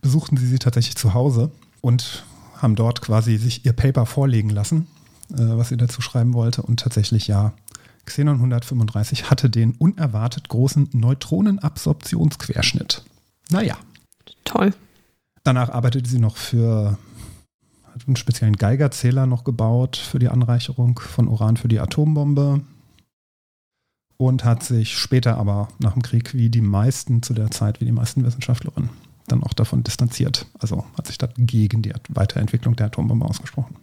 besuchten sie sie tatsächlich zu Hause und haben dort quasi sich ihr Paper vorlegen lassen, äh, was sie dazu schreiben wollte und tatsächlich ja Xenon 135 hatte den unerwartet großen Neutronenabsorptionsquerschnitt. Naja. Toll. Danach arbeitete sie noch für hat einen speziellen Geigerzähler noch gebaut für die Anreicherung von Uran für die Atombombe und hat sich später aber nach dem Krieg wie die meisten zu der Zeit, wie die meisten Wissenschaftlerinnen, dann auch davon distanziert. Also hat sich dann gegen die Weiterentwicklung der Atombombe ausgesprochen.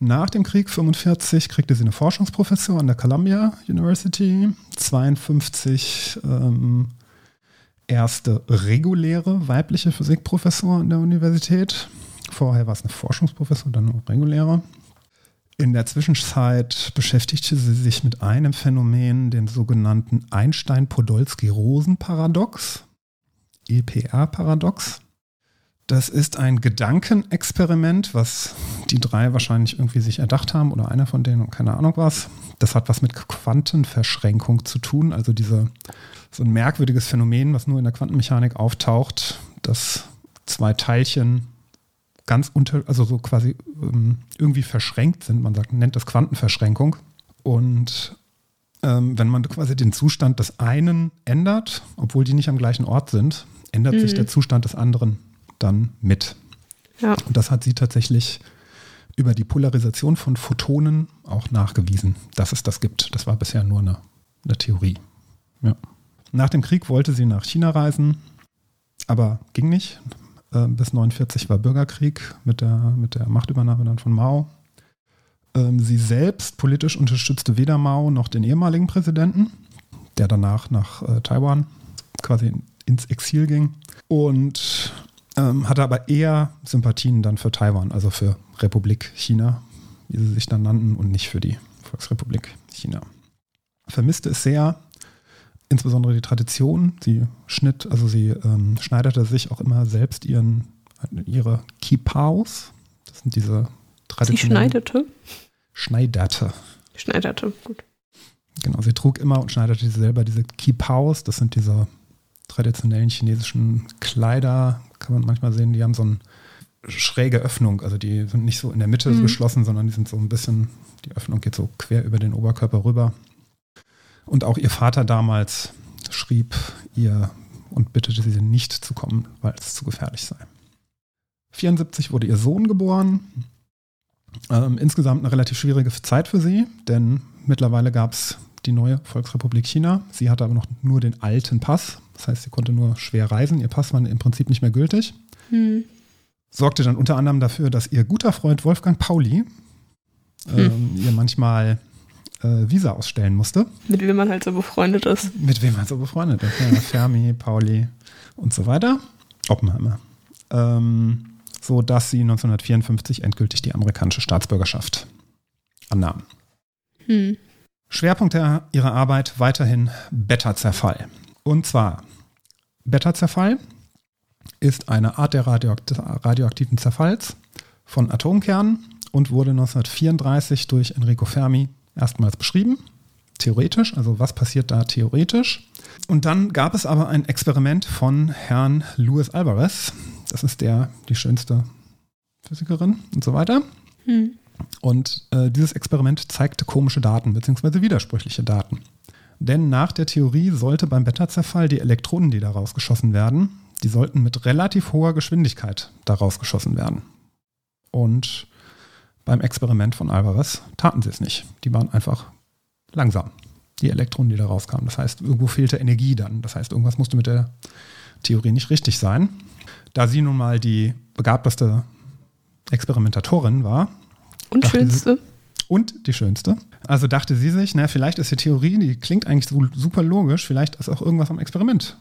Nach dem Krieg 1945 kriegte sie eine Forschungsprofessur an der Columbia University, 52 ähm, erste reguläre weibliche Physikprofessor an der Universität. Vorher war es eine Forschungsprofessor, dann eine reguläre. In der Zwischenzeit beschäftigte sie sich mit einem Phänomen, dem sogenannten Einstein-Podolsky-Rosen-Paradox, EPR-Paradox. Das ist ein Gedankenexperiment, was die drei wahrscheinlich irgendwie sich erdacht haben oder einer von denen und keine Ahnung was. Das hat was mit Quantenverschränkung zu tun, also diese, so ein merkwürdiges Phänomen, was nur in der Quantenmechanik auftaucht, dass zwei Teilchen ganz unter, also so quasi ähm, irgendwie verschränkt sind. Man sagt, nennt das Quantenverschränkung. Und ähm, wenn man quasi den Zustand des einen ändert, obwohl die nicht am gleichen Ort sind, ändert mhm. sich der Zustand des anderen dann mit. Ja. Und das hat sie tatsächlich über die Polarisation von Photonen auch nachgewiesen, dass es das gibt. Das war bisher nur eine, eine Theorie. Ja. Nach dem Krieg wollte sie nach China reisen, aber ging nicht. Äh, bis 1949 war Bürgerkrieg mit der, mit der Machtübernahme dann von Mao. Ähm, sie selbst politisch unterstützte weder Mao noch den ehemaligen Präsidenten, der danach nach äh, Taiwan quasi ins Exil ging. Und ähm, hatte aber eher Sympathien dann für Taiwan, also für Republik China, wie sie sich dann nannten, und nicht für die Volksrepublik China. Vermisste es sehr, insbesondere die Tradition. Sie schnitt, also sie ähm, schneiderte sich auch immer selbst ihren, ihre Kipaus. Das sind diese traditionellen. Sie schneidete? Schneiderte. Schneiderte, gut. Genau, sie trug immer und schneiderte selber diese Kipaus. Das sind diese traditionellen chinesischen Kleider, kann man manchmal sehen, die haben so eine schräge Öffnung. Also die sind nicht so in der Mitte mhm. geschlossen, sondern die sind so ein bisschen, die Öffnung geht so quer über den Oberkörper rüber. Und auch ihr Vater damals schrieb ihr und bittete sie nicht zu kommen, weil es zu gefährlich sei. 74 wurde ihr Sohn geboren. Ähm, insgesamt eine relativ schwierige Zeit für sie, denn mittlerweile gab es die neue Volksrepublik China. Sie hatte aber noch nur den alten Pass. Das heißt, sie konnte nur schwer reisen. Ihr Pass war im Prinzip nicht mehr gültig. Hm. Sorgte dann unter anderem dafür, dass ihr guter Freund Wolfgang Pauli hm. ähm, ihr manchmal äh, Visa ausstellen musste. Mit wem man halt so befreundet ist. Mit wem man so befreundet ist. Ja, <laughs> Fermi, Pauli und so weiter. Oppenheimer. Ähm, so dass sie 1954 endgültig die amerikanische Staatsbürgerschaft annahm. Hm. Schwerpunkt der, ihrer Arbeit weiterhin Beta-Zerfall. Und zwar, Beta-Zerfall ist eine Art der radioaktiven Zerfalls von Atomkernen und wurde 1934 durch Enrico Fermi erstmals beschrieben, theoretisch, also was passiert da theoretisch. Und dann gab es aber ein Experiment von Herrn Luis Alvarez, das ist der, die schönste Physikerin und so weiter. Hm. Und äh, dieses Experiment zeigte komische Daten, beziehungsweise widersprüchliche Daten. Denn nach der Theorie sollte beim Beta-Zerfall die Elektronen, die daraus geschossen werden, die sollten mit relativ hoher Geschwindigkeit daraus geschossen werden. Und beim Experiment von Alvarez taten sie es nicht. Die waren einfach langsam, die Elektronen, die da rauskamen. Das heißt, irgendwo fehlte Energie dann. Das heißt, irgendwas musste mit der Theorie nicht richtig sein. Da sie nun mal die begabteste Experimentatorin war. Und schönste. Sie, und die schönste. Also dachte sie sich, na, vielleicht ist die Theorie, die klingt eigentlich so super logisch, vielleicht ist auch irgendwas am Experiment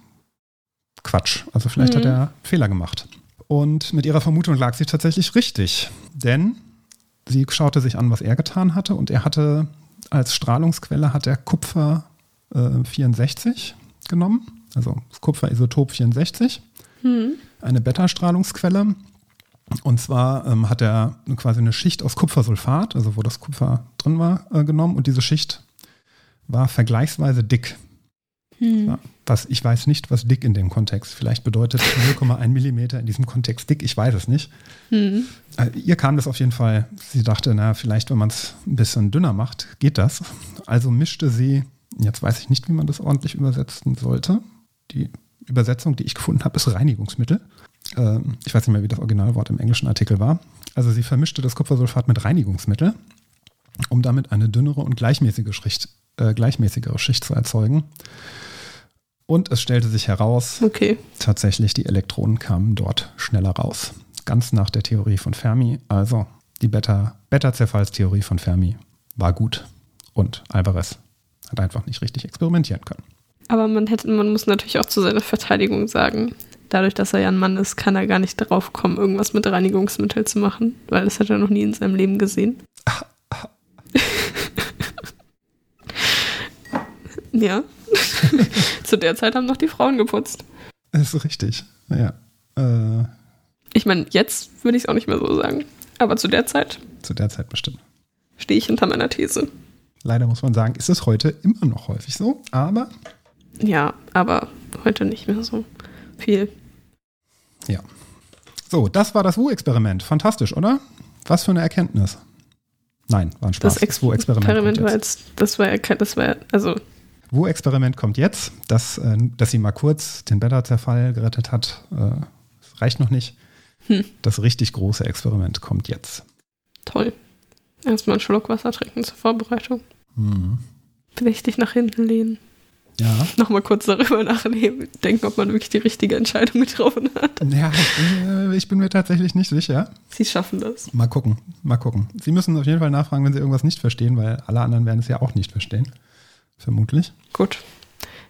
Quatsch. Also vielleicht mhm. hat er Fehler gemacht. Und mit ihrer Vermutung lag sie tatsächlich richtig, denn sie schaute sich an, was er getan hatte und er hatte als Strahlungsquelle hat er Kupfer äh, 64 genommen, also Kupferisotop 64, eine Beta-Strahlungsquelle. Und zwar ähm, hat er quasi eine Schicht aus Kupfersulfat, also wo das Kupfer drin war, äh, genommen und diese Schicht war vergleichsweise dick. Ja, was, ich weiß nicht, was dick in dem Kontext. Vielleicht bedeutet <laughs> 0,1 Millimeter in diesem Kontext dick, ich weiß es nicht. Äh, ihr kam das auf jeden Fall, sie dachte, na, vielleicht, wenn man es ein bisschen dünner macht, geht das. Also mischte sie, jetzt weiß ich nicht, wie man das ordentlich übersetzen sollte. Die Übersetzung, die ich gefunden habe, ist Reinigungsmittel. Ähm, ich weiß nicht mehr, wie das Originalwort im englischen Artikel war. Also sie vermischte das Kupfersulfat mit Reinigungsmittel, um damit eine dünnere und gleichmäßige Schicht, äh, gleichmäßigere Schicht zu erzeugen. Und es stellte sich heraus, Okay. tatsächlich die Elektronen kamen dort schneller raus. Ganz nach der Theorie von Fermi. Also die Beta- Beta-Zerfallstheorie von Fermi war gut. Und Alvarez hat einfach nicht richtig experimentieren können. Aber man hätte, man muss natürlich auch zu seiner Verteidigung sagen, dadurch, dass er ja ein Mann ist, kann er gar nicht darauf kommen, irgendwas mit Reinigungsmittel zu machen, weil das hat er noch nie in seinem Leben gesehen. <laughs> ja. <laughs> zu der Zeit haben noch die Frauen geputzt. Das ist richtig. Ja. Äh, Ich meine, jetzt würde ich es auch nicht mehr so sagen. Aber zu der Zeit zu der Zeit bestimmt. stehe ich hinter meiner These. Leider muss man sagen, ist es heute immer noch häufig so, aber Ja, aber heute nicht mehr so viel. ja. So, das war das Wu-Experiment. Fantastisch, oder? Was für eine Erkenntnis. Nein, war ein Spaß. Das Wu-Experiment Experiment kommt war jetzt. das war ja kein, das war, also, Wu-Experiment kommt jetzt. Das, äh, dass sie mal kurz den Beta-Zerfall gerettet hat, äh, reicht noch nicht. Hm. Das richtig große Experiment kommt jetzt. toll. Erstmal einen Schluck Wasser trinken zur Vorbereitung. Mhm. Vielleicht dich nach hinten lehnen. Ja. Nochmal kurz darüber nachdenken, denken, ob man wirklich die richtige Entscheidung getroffen hat. Ja, äh, ich bin mir tatsächlich nicht sicher. Sie schaffen das. Mal gucken, mal gucken. Sie müssen auf jeden Fall nachfragen, wenn Sie irgendwas nicht verstehen, weil alle anderen werden es ja auch nicht verstehen. Vermutlich. Gut.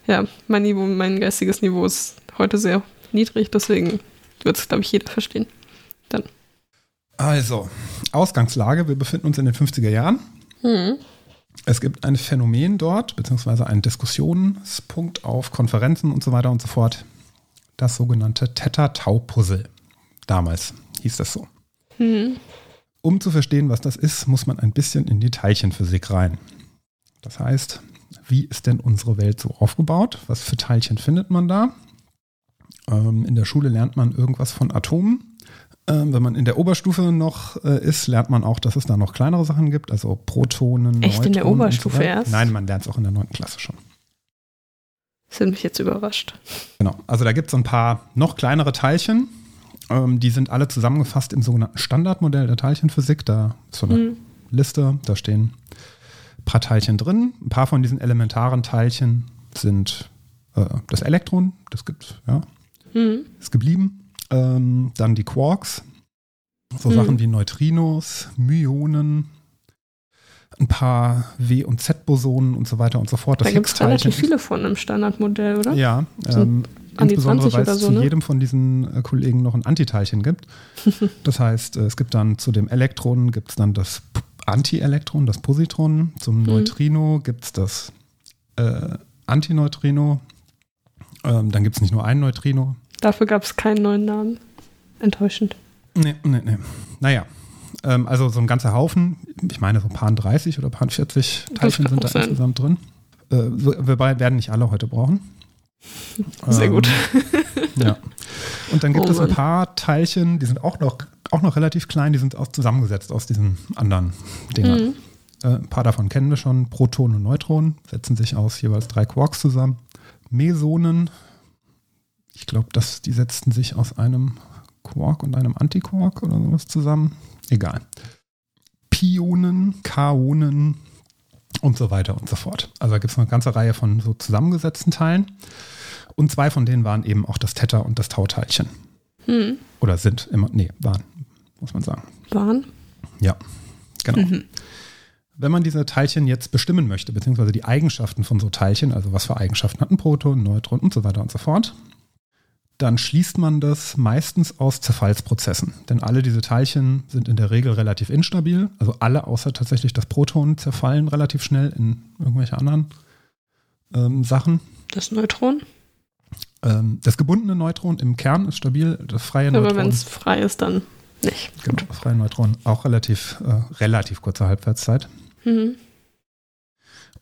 Ja, mein Niveau, mein geistiges Niveau ist heute sehr niedrig, deswegen wird es, glaube ich, jeder verstehen. Dann. Also, Ausgangslage, wir befinden uns in den 50er Jahren. Es gibt ein Phänomen dort, beziehungsweise einen Diskussionspunkt auf Konferenzen und so weiter und so fort. Das sogenannte Theta-Tau-Puzzle. Damals hieß das so. Um zu verstehen, was das ist, muss man ein bisschen in die Teilchenphysik rein. Das heißt, wie ist denn unsere Welt so aufgebaut? Was für Teilchen findet man da? Ähm, in der Schule lernt man irgendwas von Atomen. Ähm, wenn man in der Oberstufe noch äh, ist, lernt man auch, dass es da noch kleinere Sachen gibt, also Protonen. Echt in der Neutronen Oberstufe weiter. erst? Nein, man lernt es auch in der 9. Klasse schon. Sind mich jetzt überrascht. Genau. Also da gibt es so ein paar noch kleinere Teilchen. Ähm, die sind alle zusammengefasst im sogenannten Standardmodell der Teilchenphysik. Da ist so eine Hm. Liste, da stehen ein paar Teilchen drin. Ein paar von diesen elementaren Teilchen sind äh, das Elektron, das gibt, ja, Hm. ist geblieben. Ähm, dann die Quarks, so Hm. Sachen wie Neutrinos, Myonen, ein paar W- und Z-Bosonen und so weiter und so fort. Das Da gibt es relativ viele von im Standardmodell, oder? ja, ähm, insbesondere 20 weil es so, zu ne? jedem von diesen äh, Kollegen noch ein Antiteilchen gibt. <laughs> Das heißt, äh, es gibt dann zu dem Elektron gibt es dann das Antielektron, das Positron. Zum Mhm. Neutrino gibt es das äh, Antineutrino. Ähm, dann gibt es nicht nur ein Neutrino. Dafür gab es keinen neuen Namen. Enttäuschend. Nee, nee, nee. Naja, ähm, also so ein ganzer Haufen, ich meine so ein paar 30 oder paar 40 Teilchen sind da sein. insgesamt drin. Äh, wir werden nicht alle heute brauchen. Sehr Ähm, gut. <laughs> Ja. Und dann gibt Oh es ein paar Teilchen, die sind auch noch, auch noch relativ klein, die sind auch zusammengesetzt aus diesen anderen Dingern. Mhm. Äh, ein paar davon kennen wir schon. Protonen und Neutronen setzen sich aus jeweils drei Quarks zusammen. Mesonen, ich glaube, die setzten sich aus einem Quark und einem Antiquark oder sowas zusammen. Egal. Pionen, Kaonen und so weiter und so fort. Also da gibt es eine ganze Reihe von so zusammengesetzten Teilen. Und zwei von denen waren eben auch das Theta und das Tau-Teilchen. Hm. Oder sind immer, nee, waren, muss man sagen. Waren? Ja, genau. Mhm. Wenn man diese Teilchen jetzt bestimmen möchte, beziehungsweise die Eigenschaften von so Teilchen, also was für Eigenschaften hat ein Proton, Neutron und so weiter und so fort, dann schließt man das meistens aus Zerfallsprozessen. Denn alle diese Teilchen sind in der Regel relativ instabil. Also alle außer tatsächlich das Proton zerfallen relativ schnell in irgendwelche anderen ähm, Sachen. Das Neutron? Ähm, das gebundene Neutron im Kern ist stabil, das freie Neutron. Aber wenn es frei ist, dann nicht. Genau, das freie Neutron auch relativ, äh, relativ kurze Halbwertszeit. Mhm.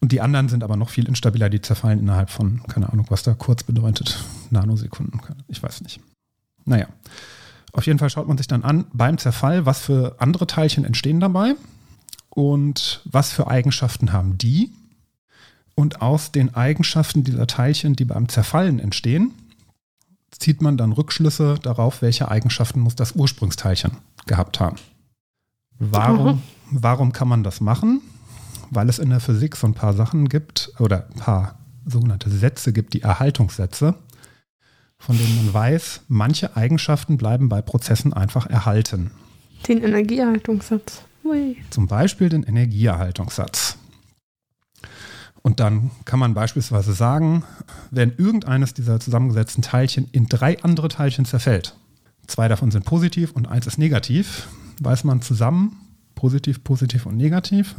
Und die anderen sind aber noch viel instabiler, die zerfallen innerhalb von, keine Ahnung, was da kurz bedeutet, Nanosekunden, ich weiß nicht. Naja, auf jeden Fall schaut man sich dann an beim Zerfall, was für andere Teilchen entstehen dabei und was für Eigenschaften haben die. Und aus den Eigenschaften dieser Teilchen, die beim Zerfallen entstehen, zieht man dann Rückschlüsse darauf, welche Eigenschaften muss das Ursprungsteilchen gehabt haben. Warum, warum kann man das machen? weil es in der Physik so ein paar Sachen gibt oder ein paar sogenannte Sätze gibt, die Erhaltungssätze, von denen man weiß, manche Eigenschaften bleiben bei Prozessen einfach erhalten. Den Energieerhaltungssatz. Ui. Zum Beispiel den Energieerhaltungssatz. Und dann kann man beispielsweise sagen, wenn irgendeines dieser zusammengesetzten Teilchen in drei andere Teilchen zerfällt, zwei davon sind positiv und eins ist negativ, weiß man zusammen, positiv, positiv und negativ,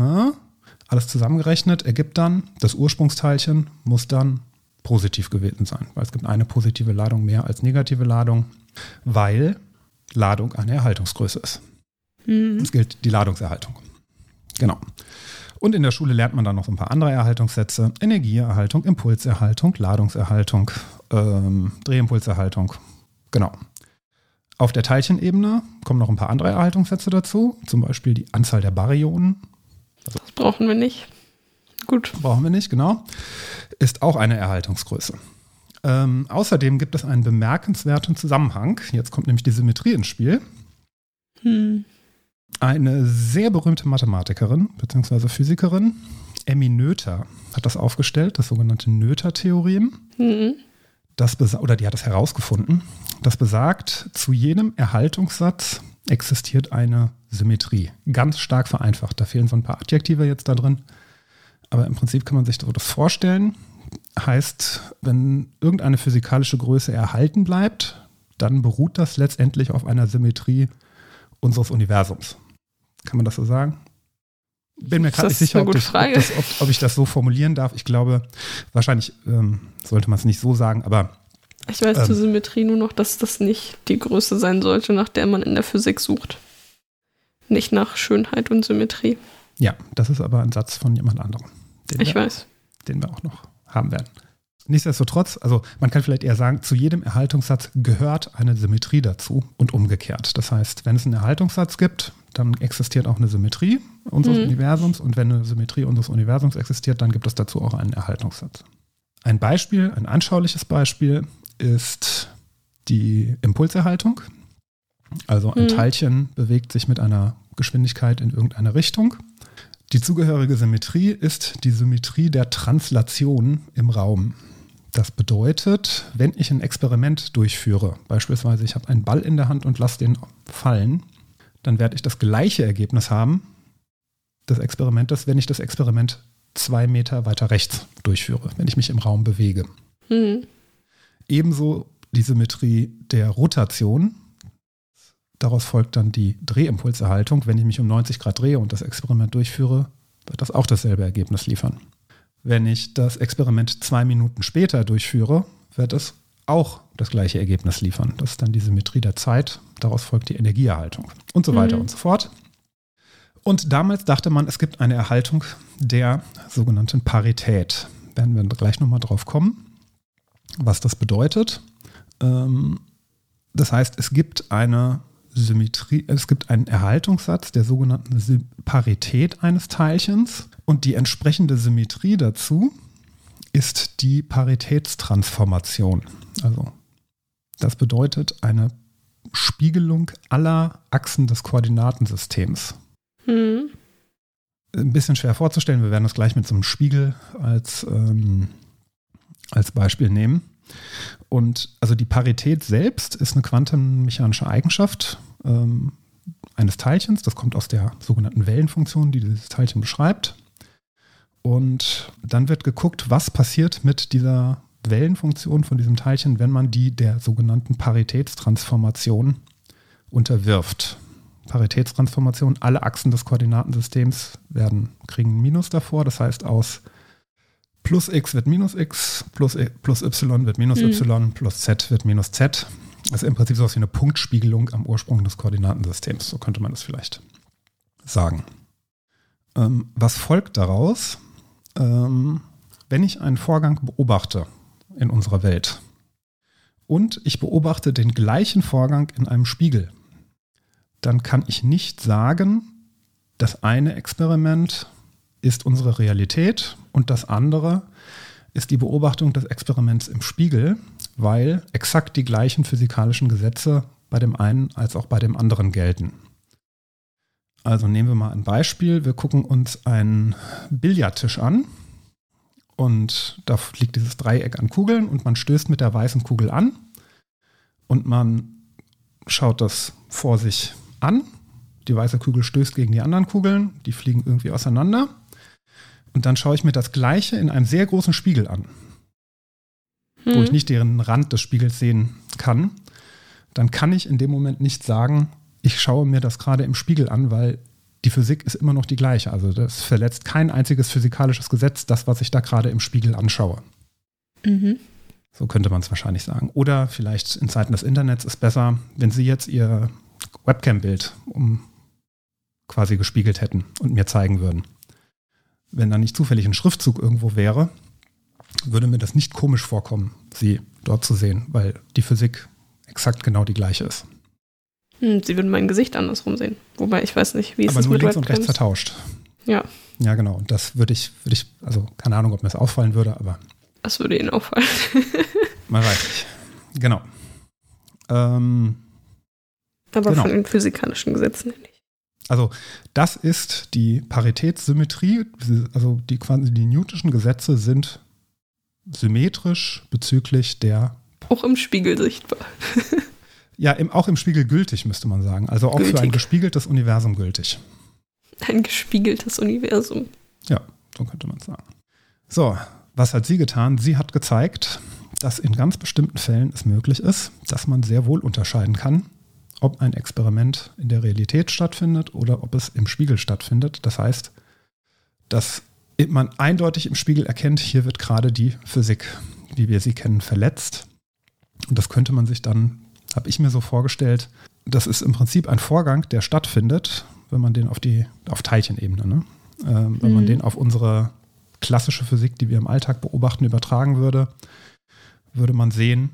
alles zusammengerechnet ergibt dann, das Ursprungsteilchen muss dann positiv gewesen sein, weil es gibt eine positive Ladung mehr als negative Ladung, weil Ladung eine Erhaltungsgröße ist. Mhm. Es gilt die Ladungserhaltung. Genau. Und in der Schule lernt man dann noch so ein paar andere Erhaltungssätze. Energieerhaltung, Impulserhaltung, Ladungserhaltung, ähm, Drehimpulserhaltung. Genau. Auf der Teilchenebene kommen noch ein paar andere Erhaltungssätze dazu, zum Beispiel die Anzahl der Baryonen, das brauchen wir nicht. Gut. Brauchen wir nicht, genau. Ist auch eine Erhaltungsgröße. Ähm, außerdem gibt es einen bemerkenswerten Zusammenhang. Jetzt kommt nämlich die Symmetrie ins Spiel. Hm. Eine sehr berühmte Mathematikerin bzw. Physikerin, Emmy Noether, hat das aufgestellt, das sogenannte Noether-Theorem. Hm. oder die hat das herausgefunden. Das besagt, zu jedem Erhaltungssatz existiert eine Symmetrie. Ganz stark vereinfacht. Da fehlen so ein paar Adjektive jetzt da drin. Aber im Prinzip kann man sich das vorstellen. Heißt, wenn irgendeine physikalische Größe erhalten bleibt, dann beruht das letztendlich auf einer Symmetrie unseres Universums. Kann man das so sagen? Bin mir gerade nicht sicher, ob, das, ob, das, ob, ob, ich das so formulieren darf. Ich glaube, wahrscheinlich ähm, sollte man es nicht so sagen, aber ich weiß ähm, zur Symmetrie nur noch, dass das nicht die Größe sein sollte, nach der man in der Physik sucht. Nicht nach Schönheit und Symmetrie. Ja, das ist aber ein Satz von jemand anderem. ich wir, weiß. Den wir auch noch haben werden. Nichtsdestotrotz, also man kann vielleicht eher sagen, zu jedem Erhaltungssatz gehört eine Symmetrie dazu und umgekehrt. Das heißt, wenn es einen Erhaltungssatz gibt, dann existiert auch eine Symmetrie unseres mhm. Universums und wenn eine Symmetrie unseres Universums existiert, dann gibt es dazu auch einen Erhaltungssatz. Ein Beispiel, ein anschauliches Beispiel ist die Impulserhaltung. Also ein mhm. Teilchen bewegt sich mit einer Geschwindigkeit in irgendeine Richtung. Die zugehörige Symmetrie ist die Symmetrie der Translation im Raum. Das bedeutet, wenn ich ein Experiment durchführe, beispielsweise ich habe einen Ball in der Hand und lasse den fallen, dann werde ich das gleiche Ergebnis haben des Experimentes, wenn ich das Experiment zwei Meter weiter rechts durchführe, wenn ich mich im Raum bewege. Mhm. Ebenso die Symmetrie der Rotation. Daraus folgt dann die Drehimpulserhaltung. Wenn ich mich um 90 Grad drehe und das Experiment durchführe, wird das auch dasselbe Ergebnis liefern. Wenn ich das Experiment zwei Minuten später durchführe, wird es auch das gleiche Ergebnis liefern. Das ist dann die Symmetrie der Zeit. Daraus folgt die Energieerhaltung und so weiter mhm. und so fort. Und damals dachte man, es gibt eine Erhaltung der sogenannten Parität. Werden wir gleich nochmal drauf kommen was das bedeutet. Ähm, das heißt, es gibt eine Symmetrie, es gibt einen Erhaltungssatz der sogenannten Parität eines Teilchens und die entsprechende Symmetrie dazu ist die Paritätstransformation. Also das bedeutet eine Spiegelung aller Achsen des Koordinatensystems. Hm. Ein bisschen schwer vorzustellen, wir werden das gleich mit so einem Spiegel als ähm, als Beispiel nehmen. Und also die Parität selbst ist eine quantenmechanische Eigenschaft ähm, eines Teilchens. Das kommt aus der sogenannten Wellenfunktion, die dieses Teilchen beschreibt. Und dann wird geguckt, was passiert mit dieser Wellenfunktion von diesem Teilchen, wenn man die der sogenannten Paritätstransformation unterwirft. Paritätstransformation, alle Achsen des Koordinatensystems werden, kriegen ein Minus davor. Das heißt, aus plus x wird minus x, plus, plus y wird minus mhm. y, plus z wird minus z. Das ist im Prinzip so was wie eine Punktspiegelung am Ursprung des Koordinatensystems. So könnte man das vielleicht sagen. Ähm, was folgt daraus? Ähm, wenn ich einen Vorgang beobachte in unserer Welt und ich beobachte den gleichen Vorgang in einem Spiegel, dann kann ich nicht sagen, das eine Experiment ist unsere Realität und das andere ist die Beobachtung des Experiments im Spiegel, weil exakt die gleichen physikalischen Gesetze bei dem einen als auch bei dem anderen gelten. Also nehmen wir mal ein Beispiel. Wir gucken uns einen Billardtisch an und da liegt dieses Dreieck an Kugeln und man stößt mit der weißen Kugel an und man schaut das vor sich an. Die weiße Kugel stößt gegen die anderen Kugeln, die fliegen irgendwie auseinander. Und dann schaue ich mir das Gleiche in einem sehr großen Spiegel an, hm. wo ich nicht den Rand des Spiegels sehen kann. Dann kann ich in dem Moment nicht sagen, ich schaue mir das gerade im Spiegel an, weil die Physik ist immer noch die gleiche. Also das verletzt kein einziges physikalisches Gesetz, das, was ich da gerade im Spiegel anschaue. Mhm. So könnte man es wahrscheinlich sagen. Oder vielleicht in Zeiten des Internets ist besser, wenn Sie jetzt Ihr Webcam-Bild um quasi gespiegelt hätten und mir zeigen würden. Wenn da nicht zufällig ein Schriftzug irgendwo wäre, würde mir das nicht komisch vorkommen, Sie dort zu sehen, weil die Physik exakt genau die gleiche ist. Hm, sie würden mein Gesicht andersrum sehen. Wobei ich weiß nicht, wie es Aber nur links Webcams? und rechts vertauscht. Ja. Ja, genau. Und das würde ich, würde ich, also keine Ahnung, ob mir das auffallen würde, aber. Das würde Ihnen auffallen. <laughs> man weiß nicht. Genau. Ähm, aber genau. von den physikalischen Gesetzen nicht. Also das ist die Paritätssymmetrie, also die, quasi die Newtonschen Gesetze sind symmetrisch bezüglich der. Auch im Spiegel sichtbar. <laughs> Ja, im, auch im Spiegel gültig, müsste man sagen. Also auch gültig. für ein gespiegeltes Universum gültig. Ein gespiegeltes Universum. Ja, so könnte man sagen. So, was hat sie getan? Sie hat gezeigt, dass in ganz bestimmten Fällen es möglich ist, dass man sehr wohl unterscheiden kann, ob ein Experiment in der Realität stattfindet oder ob es im Spiegel stattfindet. Das heißt, dass man eindeutig im Spiegel erkennt, hier wird gerade die Physik, wie wir sie kennen, verletzt. Und das könnte man sich dann habe ich mir so vorgestellt, das ist im Prinzip ein Vorgang, der stattfindet, wenn man den auf die, auf Teilchenebene, ne? ähm, wenn mhm. man den auf unsere klassische Physik, die wir im Alltag beobachten, übertragen würde, würde man sehen,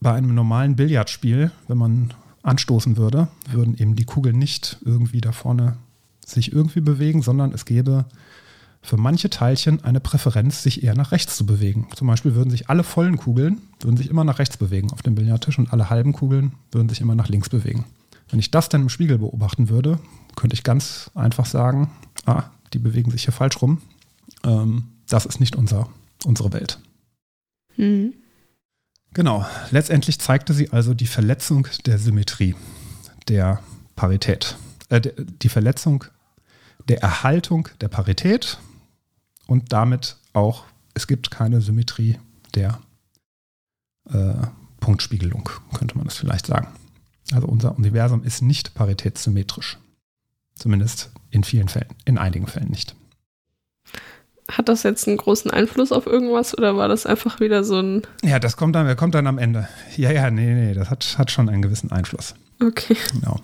bei einem normalen Billardspiel, wenn man anstoßen würde, würden eben die Kugeln nicht irgendwie da vorne sich irgendwie bewegen, sondern es gäbe für manche Teilchen eine Präferenz, sich eher nach rechts zu bewegen. Zum Beispiel würden sich alle vollen Kugeln würden sich immer nach rechts bewegen auf dem Billardtisch und alle halben Kugeln würden sich immer nach links bewegen. Wenn ich das dann im Spiegel beobachten würde, könnte ich ganz einfach sagen, ah, die bewegen sich hier falsch rum. Ähm, das ist nicht unser, unsere Welt. Mhm. Genau, letztendlich zeigte sie also die Verletzung der Symmetrie, der Parität, äh, die Verletzung der Erhaltung der Parität und damit auch, es gibt keine Symmetrie der äh, Punktspiegelung, könnte man das vielleicht sagen. Also unser Universum ist nicht paritätssymmetrisch. Zumindest in vielen Fällen, in einigen Fällen nicht. Hat das jetzt einen großen Einfluss auf irgendwas oder war das einfach wieder so ein. Ja, das kommt dann, kommt dann am Ende. Ja, ja, nee, nee, das hat, hat schon einen gewissen Einfluss. Okay. Genau.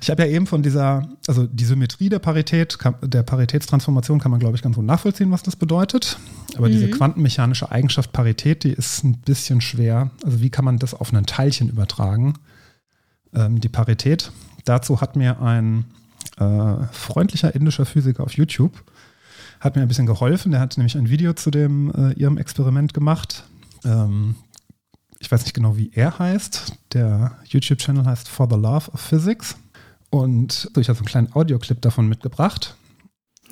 Ich habe ja eben von dieser, also die Symmetrie der Parität, der Paritätstransformation kann man, glaube ich, ganz gut nachvollziehen, was das bedeutet. Aber mhm. diese quantenmechanische Eigenschaft Parität, die ist ein bisschen schwer. Also wie kann man das auf ein Teilchen übertragen? Ähm, die Parität. Dazu hat mir ein äh, freundlicher indischer Physiker auf YouTube hat mir ein bisschen geholfen. Der hat nämlich ein Video zu dem äh, ihrem Experiment gemacht. Ähm, ich weiß nicht genau, wie er heißt. Der YouTube-Channel heißt For the Love of Physics. Und ich habe so einen kleinen Audioclip davon mitgebracht.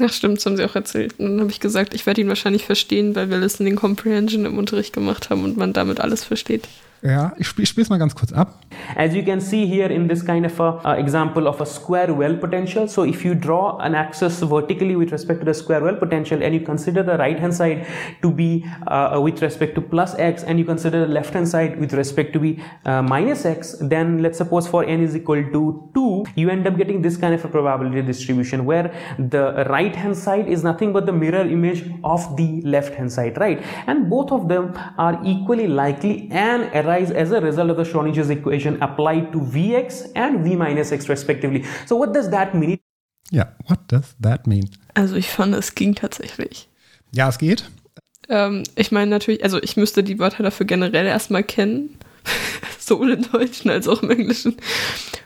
Ach stimmt, das haben sie auch erzählt. Und dann habe ich gesagt, ich werde ihn wahrscheinlich verstehen, weil wir Listening Comprehension im Unterricht gemacht haben und man damit alles versteht. Ja, ich spiele es mal ganz kurz ab. As you can see here in this kind of a uh, example of a square well potential. So if you draw an axis vertically with respect to the square well potential and you consider the right hand side to be uh, with respect to plus x and you consider the left hand side with respect to be uh, minus x, then let's suppose for n is equal to 2, you end up getting this kind of a probability distribution where the right hand side is nothing but the mirror image of the left hand side, right? And both of them are equally likely and arise as a result of the Schrodinger's equation applied to Vx and V minus x respectively. So what does that mean? Ja, what does that mean? Also ich fand, es ging tatsächlich. Ja, es geht. Ähm, ich meine natürlich, also ich müsste die Wörter dafür generell erstmal kennen. <laughs> Sowohl im Deutschen als auch im Englischen.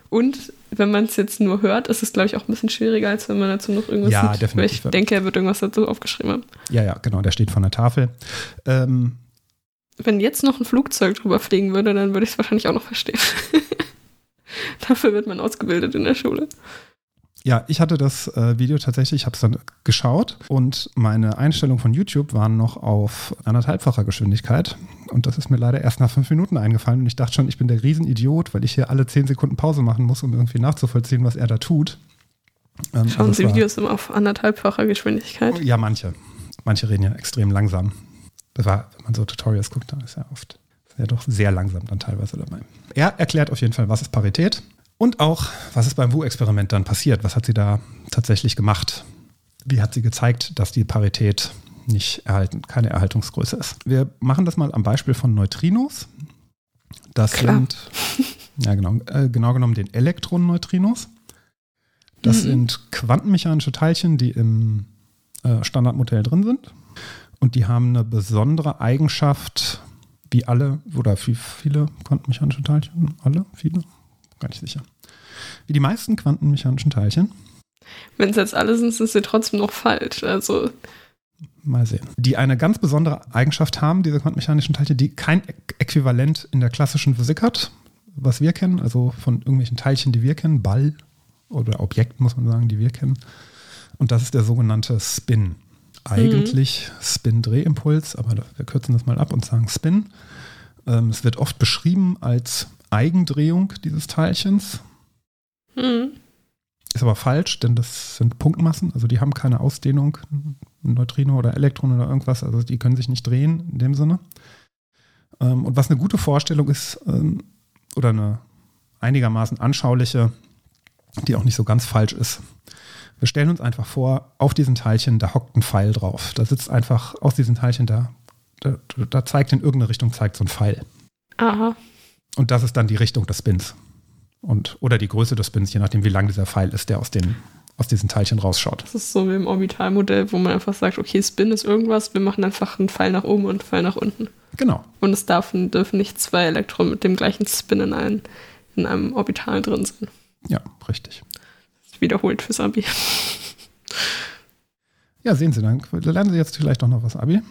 Und wenn man es jetzt nur hört, ist es, glaube ich, auch ein bisschen schwieriger, als wenn man dazu noch irgendwas Ja, sieht. definitiv. Weil ich denke, er wird irgendwas dazu aufgeschrieben haben. Ja, ja, genau, der steht von der Tafel. Ähm, Wenn jetzt noch ein Flugzeug drüber fliegen würde, dann würde ich es wahrscheinlich auch noch verstehen. <laughs> Dafür wird man ausgebildet in der Schule. Ja, ich hatte das äh, Video tatsächlich, ich habe es dann geschaut und meine Einstellungen von YouTube waren noch auf anderthalbfacher Geschwindigkeit. Und das ist mir leider erst nach fünf Minuten eingefallen. Und ich dachte schon, ich bin der Riesenidiot, weil ich hier alle zehn Sekunden Pause machen muss, um irgendwie nachzuvollziehen, was er da tut. Ähm, Schauen Sie Videos immer auf anderthalbfacher Geschwindigkeit. Ja, manche. Manche reden ja extrem langsam. Das war, wenn man so Tutorials guckt, dann ist ja oft ja doch sehr langsam dann teilweise dabei. Er erklärt auf jeden Fall, was ist Parität und auch, was ist beim Wu-Experiment dann passiert. Was hat sie da tatsächlich gemacht? Wie hat sie gezeigt, dass die Parität nicht erhalten, keine Erhaltungsgröße ist? Wir machen das mal am Beispiel von Neutrinos. Das Klar. sind, ja genau, äh, genau genommen den Elektronenneutrinos. Das Mhm. sind quantenmechanische Teilchen, die im äh, Standardmodell drin sind. Und die haben eine besondere Eigenschaft, wie alle, oder wie viele quantenmechanische Teilchen? Alle? Viele? Gar nicht sicher. Wie die meisten quantenmechanischen Teilchen. Wenn es jetzt alle sind, sind sie trotzdem noch falsch. Also, Mal sehen. Die eine ganz besondere Eigenschaft haben, diese quantenmechanischen Teilchen, die kein Äqu- Äquivalent in der klassischen Physik hat, was wir kennen, also von irgendwelchen Teilchen, die wir kennen, Ball oder Objekt, muss man sagen, die wir kennen. Und das ist der sogenannte Spin. Eigentlich Spin-Drehimpuls, aber wir kürzen das mal ab und sagen Spin. Ähm, es wird oft beschrieben als Eigendrehung dieses Teilchens. hm. Ist aber falsch, denn das sind Punktmassen, also die haben keine Ausdehnung, Neutrino oder Elektron oder irgendwas, also die können sich nicht drehen in dem Sinne. Ähm, und was eine gute Vorstellung ist, ähm, oder eine einigermaßen anschauliche, die auch nicht so ganz falsch ist. Wir stellen uns einfach vor, auf diesen Teilchen, da hockt ein Pfeil drauf. Da sitzt einfach aus diesen Teilchen da, da, da zeigt in irgendeine Richtung, zeigt so ein Pfeil. aha. Und das ist dann die Richtung des Spins. Und, oder die Größe des Spins, je nachdem, wie lang dieser Pfeil ist, der aus, den, aus diesen Teilchen rausschaut. Das ist so wie im Orbitalmodell, wo man einfach sagt, okay, Spin ist irgendwas, wir machen einfach einen Pfeil nach oben und einen Pfeil nach unten. Genau. Und es darf, dürfen nicht zwei Elektronen mit dem gleichen Spin in, ein, in einem Orbital drin sein. Ja, richtig. Wiederholt fürs Abi. Ja, sehen Sie, dann lernen Sie jetzt vielleicht doch noch was, Abi.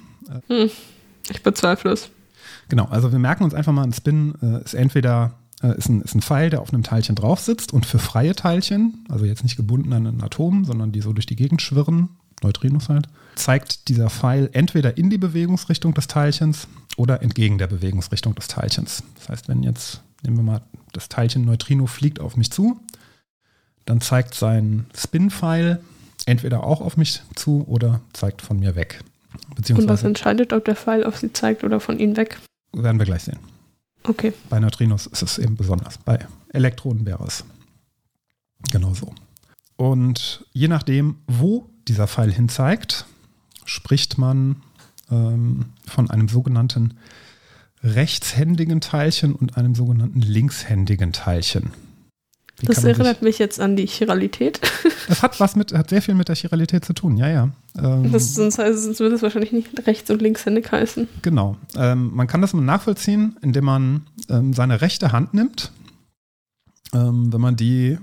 Ich bezweifle es. Genau, also wir merken uns einfach mal, ein Spin äh, ist entweder äh, ist, ein, ist ein Pfeil, der auf einem Teilchen drauf sitzt und für freie Teilchen, also jetzt nicht gebunden an einen Atom, sondern die so durch die Gegend schwirren, Neutrinos halt, zeigt dieser Pfeil entweder in die Bewegungsrichtung des Teilchens oder entgegen der Bewegungsrichtung des Teilchens. Das heißt, wenn jetzt, nehmen wir mal, das Teilchen Neutrino fliegt auf mich zu, dann zeigt sein Spin-Pfeil entweder auch auf mich zu oder zeigt von mir weg. Und was entscheidet, ob der Pfeil auf sie zeigt oder von ihnen weg? werden wir gleich sehen. Okay. Bei Neutrinos ist es eben besonders. Bei Elektronen wäre es genauso. Und je nachdem, wo dieser Pfeil hin zeigt, spricht man ähm, von einem sogenannten rechtshändigen Teilchen und einem sogenannten linkshändigen Teilchen. Wie Das man sich- erinnert mich jetzt an die Chiralität. <laughs> Das hat was mit, hat sehr viel mit der Chiralität zu tun, ja, ja. Ähm, Das, sonst, sonst würde es wahrscheinlich nicht rechts- und linkshändig heißen. Genau. Ähm, man kann das mal nachvollziehen, indem man ähm, seine rechte Hand nimmt, ähm, wenn man die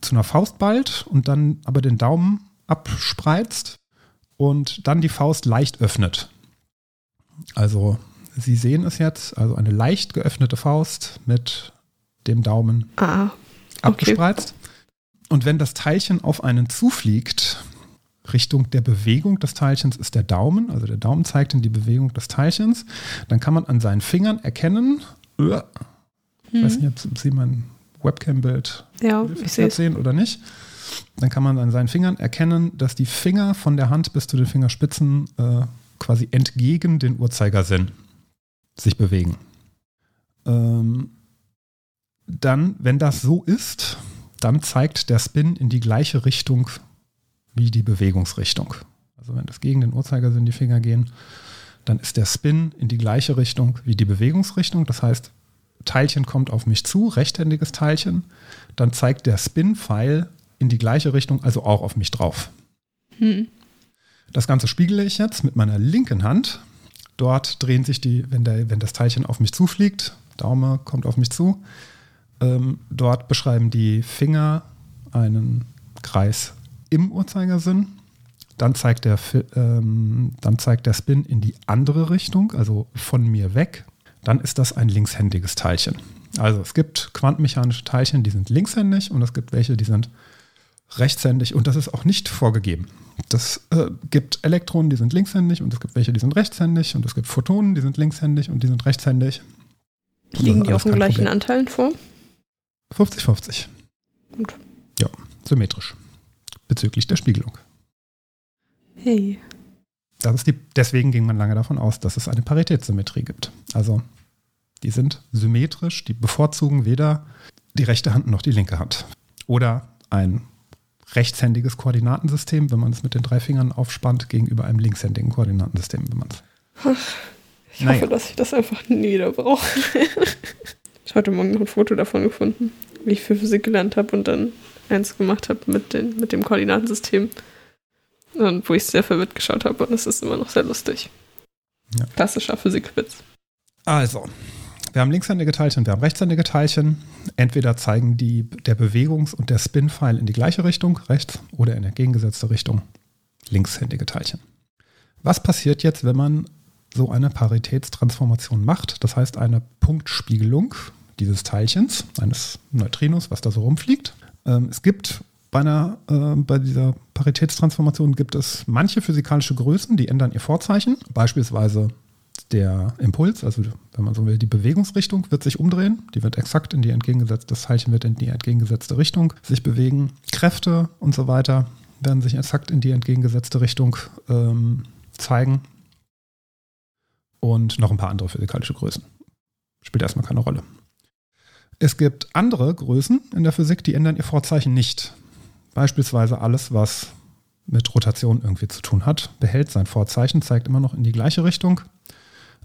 zu einer Faust ballt und dann aber den Daumen abspreizt und dann die Faust leicht öffnet. Also Sie sehen es jetzt, also eine leicht geöffnete Faust mit dem Daumen Ah, abgespreizt. Und wenn das Teilchen auf einen zufliegt, Richtung der Bewegung des Teilchens ist der Daumen, also der Daumen zeigt in die Bewegung des Teilchens, dann kann man an seinen Fingern erkennen, Ja. Ich weiß nicht, ob Sie mein Webcam-Bild Ja, sehen oder nicht. Dann kann man an seinen Fingern erkennen, dass die Finger von der Hand bis zu den Fingerspitzen äh, quasi entgegen den Uhrzeigersinn sich bewegen. Ähm, dann, wenn das so ist, dann zeigt der Spin in die gleiche Richtung wie die Bewegungsrichtung. Also wenn das gegen den Uhrzeigersinn die Finger gehen, dann ist der Spin in die gleiche Richtung wie die Bewegungsrichtung. Das heißt, Teilchen kommt auf mich zu, rechthändiges Teilchen, dann zeigt der Spin-Pfeil in die gleiche Richtung, also auch auf mich drauf. Hm. Das Ganze spiegele ich jetzt mit meiner linken Hand. Dort drehen sich die, wenn, der, wenn das Teilchen auf mich zufliegt, Daumen kommt auf mich zu, ähm, dort beschreiben die Finger einen Kreis im Uhrzeigersinn. Dann zeigt, der, ähm, dann zeigt der Spin in die andere Richtung, also von mir weg. Dann ist das ein linkshändiges Teilchen. Also es gibt quantenmechanische Teilchen, die sind linkshändig und es gibt welche, die sind rechtshändig und das ist auch nicht vorgegeben. Das äh, gibt Elektronen, die sind linkshändig und es gibt welche, die sind rechtshändig und es gibt Photonen, die sind linkshändig und die sind rechtshändig. Liegen ist die auf den gleichen Problem. Anteilen vor? 50-50. Gut. Ja, symmetrisch. Bezüglich der Spiegelung. Hey. Das ist die, deswegen ging man lange davon aus, dass es eine Paritätssymmetrie gibt. Also die sind symmetrisch, die bevorzugen weder die rechte Hand noch die linke Hand. Oder ein rechtshändiges Koordinatensystem, wenn man es mit den drei Fingern aufspannt, gegenüber einem linkshändigen Koordinatensystem, wenn man es. Ich Naja. hoffe, dass ich das einfach nie wieder brauche. Ich habe heute Morgen noch ein Foto davon gefunden, wie ich für Physik gelernt habe und dann eins gemacht habe mit, den, mit dem Koordinatensystem. Und wo ich sehr verwirrt geschaut habe und es ist immer noch sehr lustig. Ja. Klassischer Physikwitz. Also, wir haben linkshändige Teilchen, wir haben rechtshändige Teilchen. Entweder zeigen die, der Bewegungs- und der Spin-Pfeil in die gleiche Richtung, rechts, oder in der entgegengesetzte Richtung, linkshändige Teilchen. Was passiert jetzt, wenn man so eine Paritätstransformation macht? Das heißt, eine Punktspiegelung dieses Teilchens, eines Neutrinos, was da so rumfliegt. Ähm, es gibt bei, einer, äh, bei dieser Paritätstransformation gibt es manche physikalische Größen, die ändern ihr Vorzeichen. Beispielsweise der Impuls, also wenn man so will, die Bewegungsrichtung wird sich umdrehen. Die wird exakt in die entgegengesetzte, das Teilchen wird in die entgegengesetzte Richtung sich bewegen. Kräfte und so weiter werden sich exakt in die entgegengesetzte Richtung ähm, zeigen. Und noch ein paar andere physikalische Größen. Spielt erstmal keine Rolle. Es gibt andere Größen in der Physik, die ändern ihr Vorzeichen nicht. Beispielsweise alles, was mit Rotation irgendwie zu tun hat, behält sein Vorzeichen, zeigt immer noch in die gleiche Richtung.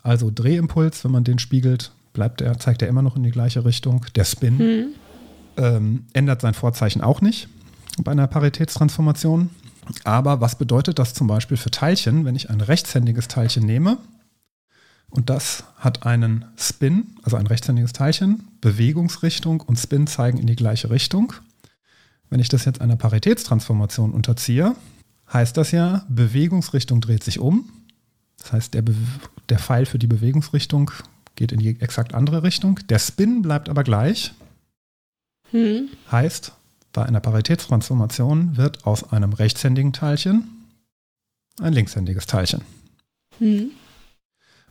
Also Drehimpuls, wenn man den spiegelt, bleibt er, zeigt er immer noch in die gleiche Richtung. Der Spin Hm. ähm, ändert sein Vorzeichen auch nicht bei einer Paritätstransformation. Aber was bedeutet das zum Beispiel für Teilchen, wenn ich ein rechtshändiges Teilchen nehme und das hat einen Spin, also ein rechtshändiges Teilchen, Bewegungsrichtung und Spin zeigen in die gleiche Richtung. Wenn ich das jetzt einer Paritätstransformation unterziehe, heißt das ja, Bewegungsrichtung dreht sich um. Das heißt, der, Be der Pfeil für die Bewegungsrichtung geht in die exakt andere Richtung. Der Spin bleibt aber gleich. Hm. Heißt, bei einer Paritätstransformation wird aus einem rechtshändigen Teilchen ein linkshändiges Teilchen. Hm.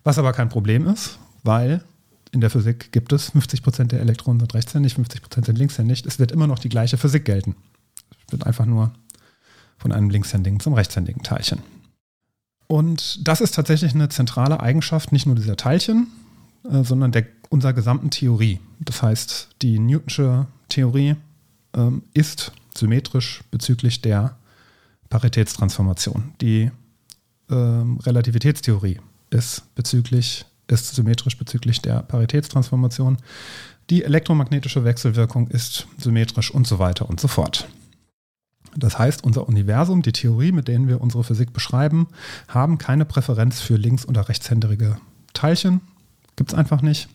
Was aber kein Problem ist, weil in der Physik gibt es 50% der Elektronen sind rechtshändig, 50% sind linkshändig. Es wird immer noch die gleiche Physik gelten. Es wird einfach nur von einem linkshändigen zum rechtshändigen Teilchen. Und das ist tatsächlich eine zentrale Eigenschaft nicht nur dieser Teilchen, äh, sondern der, unserer gesamten Theorie. Das heißt, die Newtonsche Theorie ähm, ist symmetrisch bezüglich der Paritätstransformation. Die ähm, Relativitätstheorie ist bezüglich ist symmetrisch bezüglich der Paritätstransformation. Die elektromagnetische Wechselwirkung ist symmetrisch und so weiter und so fort. Das heißt, unser Universum, die Theorie, mit denen wir unsere Physik beschreiben, haben keine Präferenz für links- oder rechtshändige Teilchen. Gibt es einfach nicht.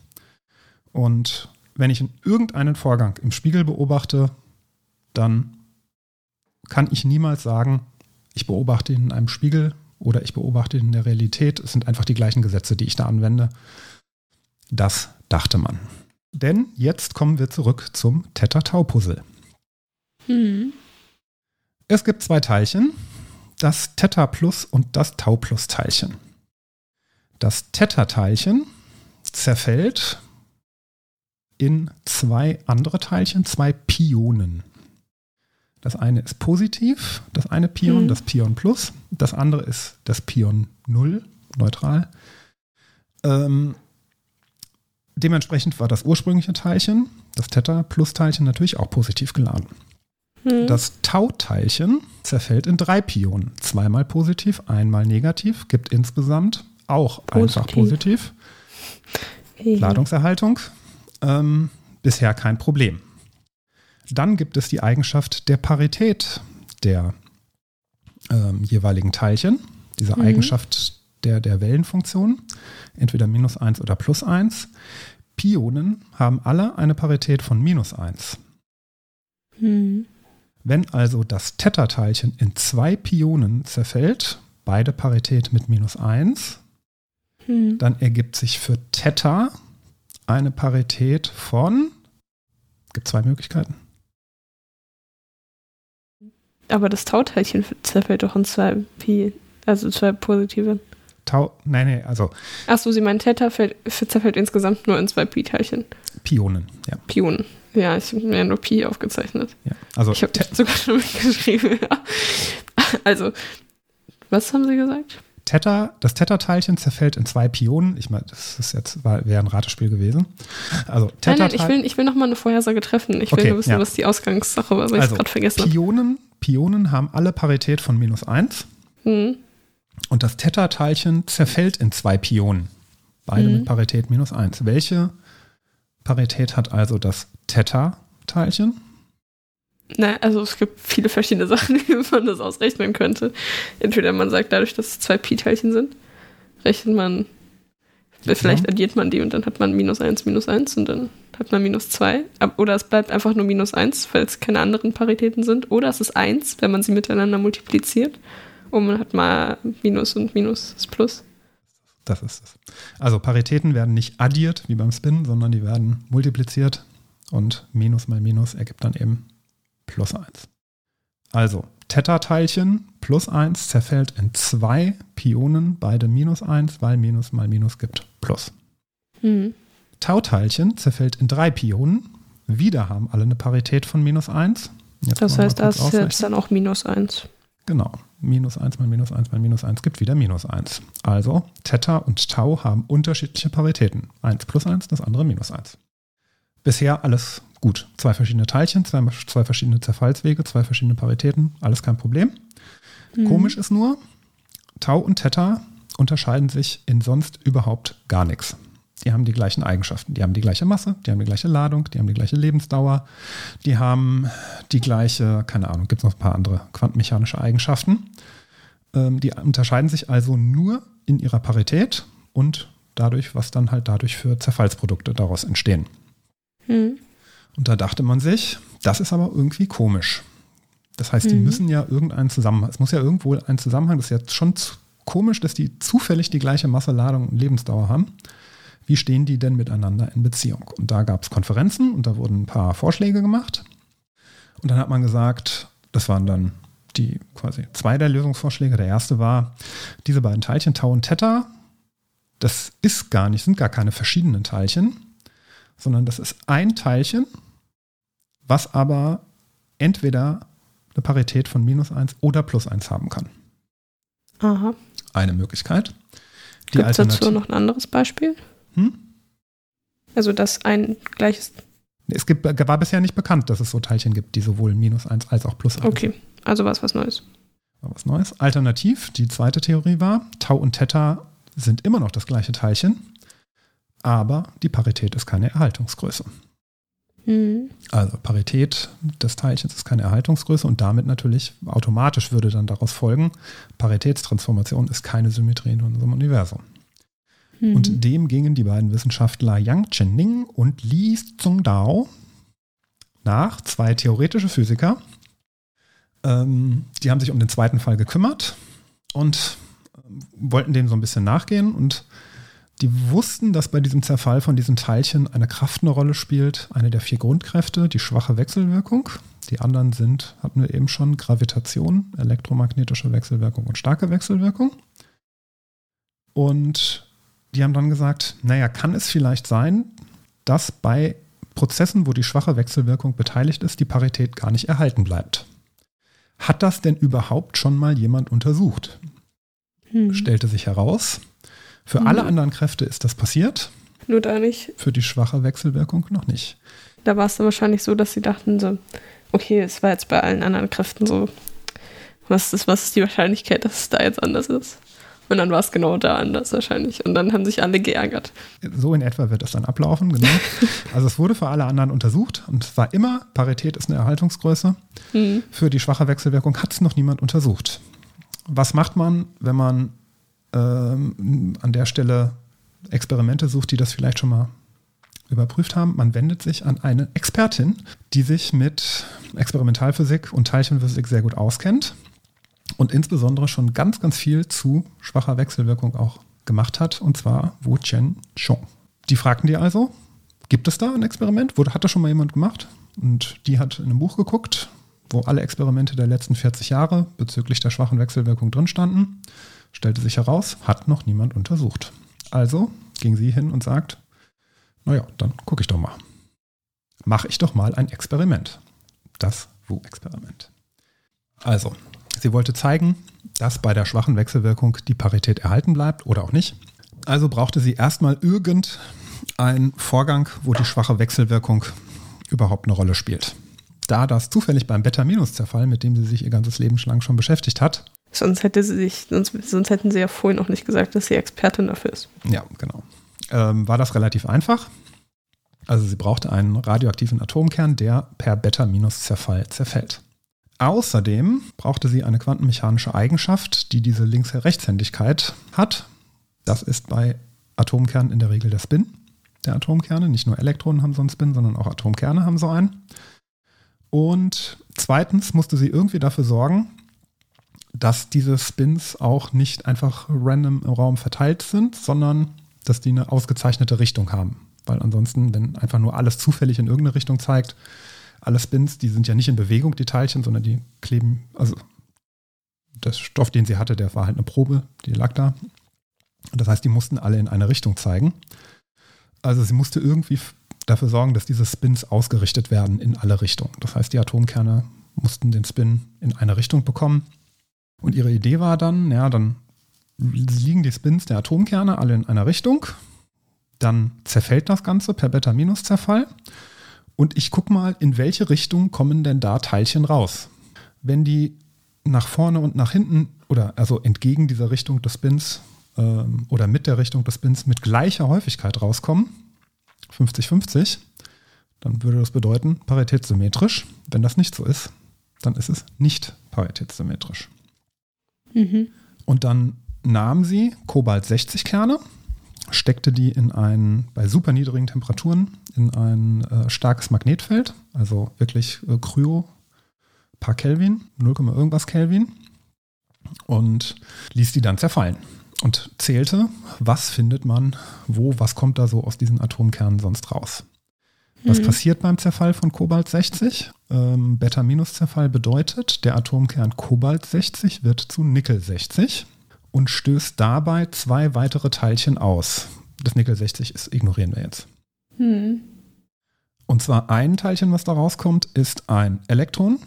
Und wenn ich irgendeinen Vorgang im Spiegel beobachte, dann kann ich niemals sagen, ich beobachte ihn in einem Spiegel oder ich beobachte ihn in der Realität. Es sind einfach die gleichen Gesetze, die ich da anwende. Das dachte man. Denn jetzt kommen wir zurück zum Theta-Tau-Puzzle. Hm. Es gibt zwei Teilchen, das Theta Plus und das Tau Plus Teilchen. Das Theta-Teilchen zerfällt in zwei andere Teilchen, zwei Pionen. Das eine ist positiv, das eine Pion, Mhm. das Pion Plus. Das andere ist das Pion Null, neutral. Ähm, dementsprechend war das ursprüngliche Teilchen, das Theta-Plus-Teilchen, natürlich auch positiv geladen. Hm. Das Tau-Teilchen zerfällt in drei Pionen. Zweimal positiv, einmal negativ, gibt insgesamt auch einfach positiv. Ladungserhaltung. Ähm, bisher kein Problem. Dann gibt es die Eigenschaft der Parität der ähm, jeweiligen Teilchen, diese Mhm. Eigenschaft der, der Wellenfunktion, entweder minus 1 oder plus 1. Pionen haben alle eine Parität von minus 1. Hm. Wenn also das Theta-Teilchen in zwei Pionen zerfällt, beide Parität mit minus 1, Hm. dann ergibt sich für Theta eine Parität von, gibt zwei Möglichkeiten. Aber das Tauteilchen zerfällt doch in zwei Pi, also zwei positive. Tau, nein, nee, also Achso, Sie meinen Theta fällt, zerfällt insgesamt nur in zwei Pi-Teilchen. Pionen, ja. Pionen. Ja, ich habe mir nur Pi aufgezeichnet. ja. Also Ich habe sogar <laughs> schon mitgeschrieben. Ja. Also, was haben Sie gesagt? Theta, das Theta-Teilchen zerfällt in zwei Pionen. Ich meine, das ist jetzt wäre ein Ratespiel gewesen. Also Nein, Theta, nein, ich will, ich will noch mal eine Vorhersage treffen. Ich will Okay, nur wissen, ja. was die Ausgangssache war, weil ich also es gerade vergessen habe. Pionen, Pionen haben alle Parität von minus 1 Hm. und das Theta-Teilchen zerfällt in zwei Pionen. Beide Mhm. mit Parität minus 1. Welche Parität hat also das Theta-Teilchen? Na, also es gibt viele verschiedene <laughs> Sachen, wie man das ausrechnen könnte. Entweder man sagt, dadurch, dass es zwei Pi-Teilchen sind, rechnet man, vielleicht addiert man die und dann hat man minus 1, minus 1 und dann hat man minus 2. Oder es bleibt einfach nur minus 1, weil es keine anderen Paritäten sind. Oder es ist 1, wenn man sie miteinander multipliziert. Und man hat mal Minus und Minus ist Plus. Das ist es. Also Paritäten werden nicht addiert wie beim Spin, sondern die werden multipliziert und Minus mal Minus ergibt dann eben plus 1. Also Theta-Teilchen plus 1 zerfällt in zwei Pionen, beide minus 1, weil Minus mal Minus gibt plus. Hm. Tau-Teilchen zerfällt in drei Pionen. Wieder haben alle eine Parität von minus 1. Jetzt Das heißt, da ist jetzt dann auch Minus 1. Genau. Minus 1 mal minus 1 mal minus 1 gibt wieder minus 1. Also Theta und Tau haben unterschiedliche Paritäten. 1 plus 1, das andere minus 1. Bisher alles gut. Zwei verschiedene Teilchen, zwei, zwei verschiedene Zerfallswege, zwei verschiedene Paritäten, alles kein Problem. Mhm. Komisch ist nur, Tau und Theta unterscheiden sich in sonst überhaupt gar nichts. Die haben die gleichen Eigenschaften. Die haben die gleiche Masse, die haben die gleiche Ladung, die haben die gleiche Lebensdauer, die haben die gleiche, keine Ahnung, gibt es noch ein paar andere quantenmechanische Eigenschaften. Ähm, die unterscheiden sich also nur in ihrer Parität und dadurch, was dann halt dadurch für Zerfallsprodukte daraus entstehen. Hm. Und da dachte man sich, das ist aber irgendwie komisch. Das heißt, die Mhm. müssen ja irgendeinen Zusammenhang, es muss ja irgendwo einen Zusammenhang, das ist ja schon komisch, dass die zufällig die gleiche Masse, Ladung und Lebensdauer haben. Wie stehen die denn miteinander in Beziehung? Und da gab es Konferenzen und da wurden ein paar Vorschläge gemacht. Und dann hat man gesagt, das waren dann die quasi zwei der Lösungsvorschläge. Der erste war, diese beiden Teilchen, Tau und Theta, das ist gar nicht, sind gar keine verschiedenen Teilchen, sondern das ist ein Teilchen, was aber entweder eine Parität von minus 1 oder plus 1 haben kann. Aha. Eine Möglichkeit. Gibt es dazu noch ein anderes Beispiel? Hm? Also, dass ein gleiches. Es gibt, war bisher nicht bekannt, dass es so Teilchen gibt, die sowohl minus 1 als auch plus 1 Okay, also war es was Neues. war was Neues. Alternativ, die zweite Theorie war, Tau und Theta sind immer noch das gleiche Teilchen, aber die Parität ist keine Erhaltungsgröße. Hm. Also Parität des Teilchens ist keine Erhaltungsgröße und damit natürlich automatisch würde dann daraus folgen, Paritätstransformation ist keine Symmetrie in unserem Universum. Hm. Und dem gingen die beiden Wissenschaftler Yang Chenning und Li Zhongdao nach, zwei theoretische Physiker. Ähm, die haben sich um den zweiten Fall gekümmert und ähm, wollten dem so ein bisschen nachgehen und die wussten, dass bei diesem Zerfall von diesen Teilchen eine Kraft eine Rolle spielt, eine der vier Grundkräfte, die schwache Wechselwirkung. Die anderen sind, hatten wir eben schon, Gravitation, elektromagnetische Wechselwirkung und starke Wechselwirkung. Und die haben dann gesagt, naja, kann es vielleicht sein, dass bei Prozessen, wo die schwache Wechselwirkung beteiligt ist, die Parität gar nicht erhalten bleibt. Hat das denn überhaupt schon mal jemand untersucht? Hm. Stellte sich heraus, für Mhm. alle anderen Kräfte ist das passiert, Nur da nicht. für die schwache Wechselwirkung noch nicht. Da war es dann wahrscheinlich so, dass sie dachten so, okay, es war jetzt bei allen anderen Kräften so, was ist, was ist die Wahrscheinlichkeit, dass es da jetzt anders ist? Und dann war es genau da anders wahrscheinlich. Und dann haben sich alle geärgert. So in etwa wird es dann ablaufen, genau. <laughs> Also es wurde für alle anderen untersucht und es war immer, Parität ist eine Erhaltungsgröße. Hm. Für die schwache Wechselwirkung hat es noch niemand untersucht. Was macht man, wenn man ähm, an der Stelle Experimente sucht, die das vielleicht schon mal überprüft haben? Man wendet sich an eine Expertin, die sich mit Experimentalphysik und Teilchenphysik sehr gut auskennt und insbesondere schon ganz, ganz viel zu schwacher Wechselwirkung auch gemacht hat, und zwar Wu Chen Chong. Die fragten die also, gibt es da ein Experiment? Hat das schon mal jemand gemacht? Und die hat in einem Buch geguckt, wo alle Experimente der letzten 40 Jahre bezüglich der schwachen Wechselwirkung drin standen. Stellte sich heraus, hat noch niemand untersucht. Also ging sie hin und sagt, naja, dann gucke ich doch mal. Mache ich doch mal ein Experiment. Das Wu-Experiment. Also, sie wollte zeigen, dass bei der schwachen Wechselwirkung die Parität erhalten bleibt oder auch nicht. Also brauchte sie erstmal irgendeinen Vorgang, wo die schwache Wechselwirkung überhaupt eine Rolle spielt. Da das zufällig beim Beta-Minus-Zerfall, mit dem sie sich ihr ganzes Leben lang schon beschäftigt hat, Sonst hätte sie sich, sonst, sonst hätten sie ja vorhin auch nicht gesagt, dass sie Expertin dafür ist. ja, genau, ähm, war das relativ einfach. Also sie brauchte einen radioaktiven Atomkern, der per Beta-Minus-Zerfall zerfällt. Außerdem brauchte sie eine quantenmechanische Eigenschaft, die diese Links-Rechtshändigkeit hat. Das ist bei Atomkernen in der Regel der Spin der Atomkerne. Nicht nur Elektronen haben so einen Spin, sondern auch Atomkerne haben so einen. Und zweitens musste sie irgendwie dafür sorgen, dass diese Spins auch nicht einfach random im Raum verteilt sind, sondern dass die eine ausgezeichnete Richtung haben. Weil ansonsten, wenn einfach nur alles zufällig in irgendeine Richtung zeigt, alle Spins, die sind ja nicht in Bewegung, die Teilchen, sondern die kleben, also der Stoff, den sie hatte, der war halt eine Probe, die lag da. Das heißt, die mussten alle in eine Richtung zeigen. Also sie musste irgendwie dafür sorgen, dass diese Spins ausgerichtet werden in alle Richtungen. Das heißt, die Atomkerne mussten den Spin in eine Richtung bekommen. Und ihre Idee war dann, ja, dann liegen die Spins der Atomkerne alle in einer Richtung. Dann zerfällt das Ganze per Beta-Minus-Zerfall. Und ich gucke mal, in welche Richtung kommen denn da Teilchen raus. Wenn die nach vorne und nach hinten oder also entgegen dieser Richtung des Spins ähm, oder mit der Richtung des Spins mit gleicher Häufigkeit rauskommen, 50-50, dann würde das bedeuten paritätssymmetrisch. Wenn das nicht so ist, dann ist es nicht paritätssymmetrisch. Mhm. Und dann nahm sie Kobalt-60-Kerne, steckte die in ein, bei super niedrigen Temperaturen, in ein äh, starkes Magnetfeld, also wirklich äh, Kryo, paar Kelvin, 0, irgendwas Kelvin, und ließ die dann zerfallen und zählte, was findet man, wo, was kommt da so aus diesen Atomkernen sonst raus. Was Mhm. passiert beim Zerfall von Kobalt 60? Ähm, Beta-Minus-Zerfall bedeutet, der Atomkern Kobalt 60 wird zu Nickel 60 und stößt dabei zwei weitere Teilchen aus. Das Nickel 60 ist, ignorieren wir jetzt. Hm. Und zwar ein Teilchen, was da rauskommt, ist ein Elektron.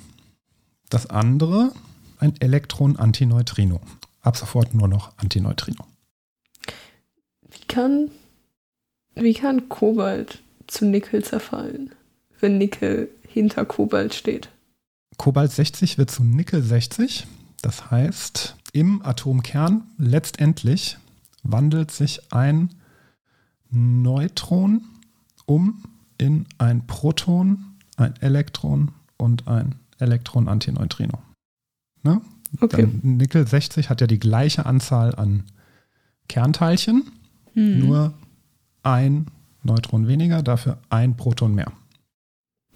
Das andere ein Elektron-Antineutrino. Ab sofort nur noch Antineutrino. Wie kann, wie kann Kobalt zu Nickel zerfallen, wenn Nickel hinter Kobalt steht? Kobalt 60 wird zu Nickel 60. Das heißt, im Atomkern letztendlich wandelt sich ein Neutron um in ein Proton, ein Elektron und ein Elektron-Antineutrino. Ne? Okay. Dann Nickel 60 hat ja die gleiche Anzahl an Kernteilchen, Hm. nur ein Neutron weniger, dafür ein Proton mehr.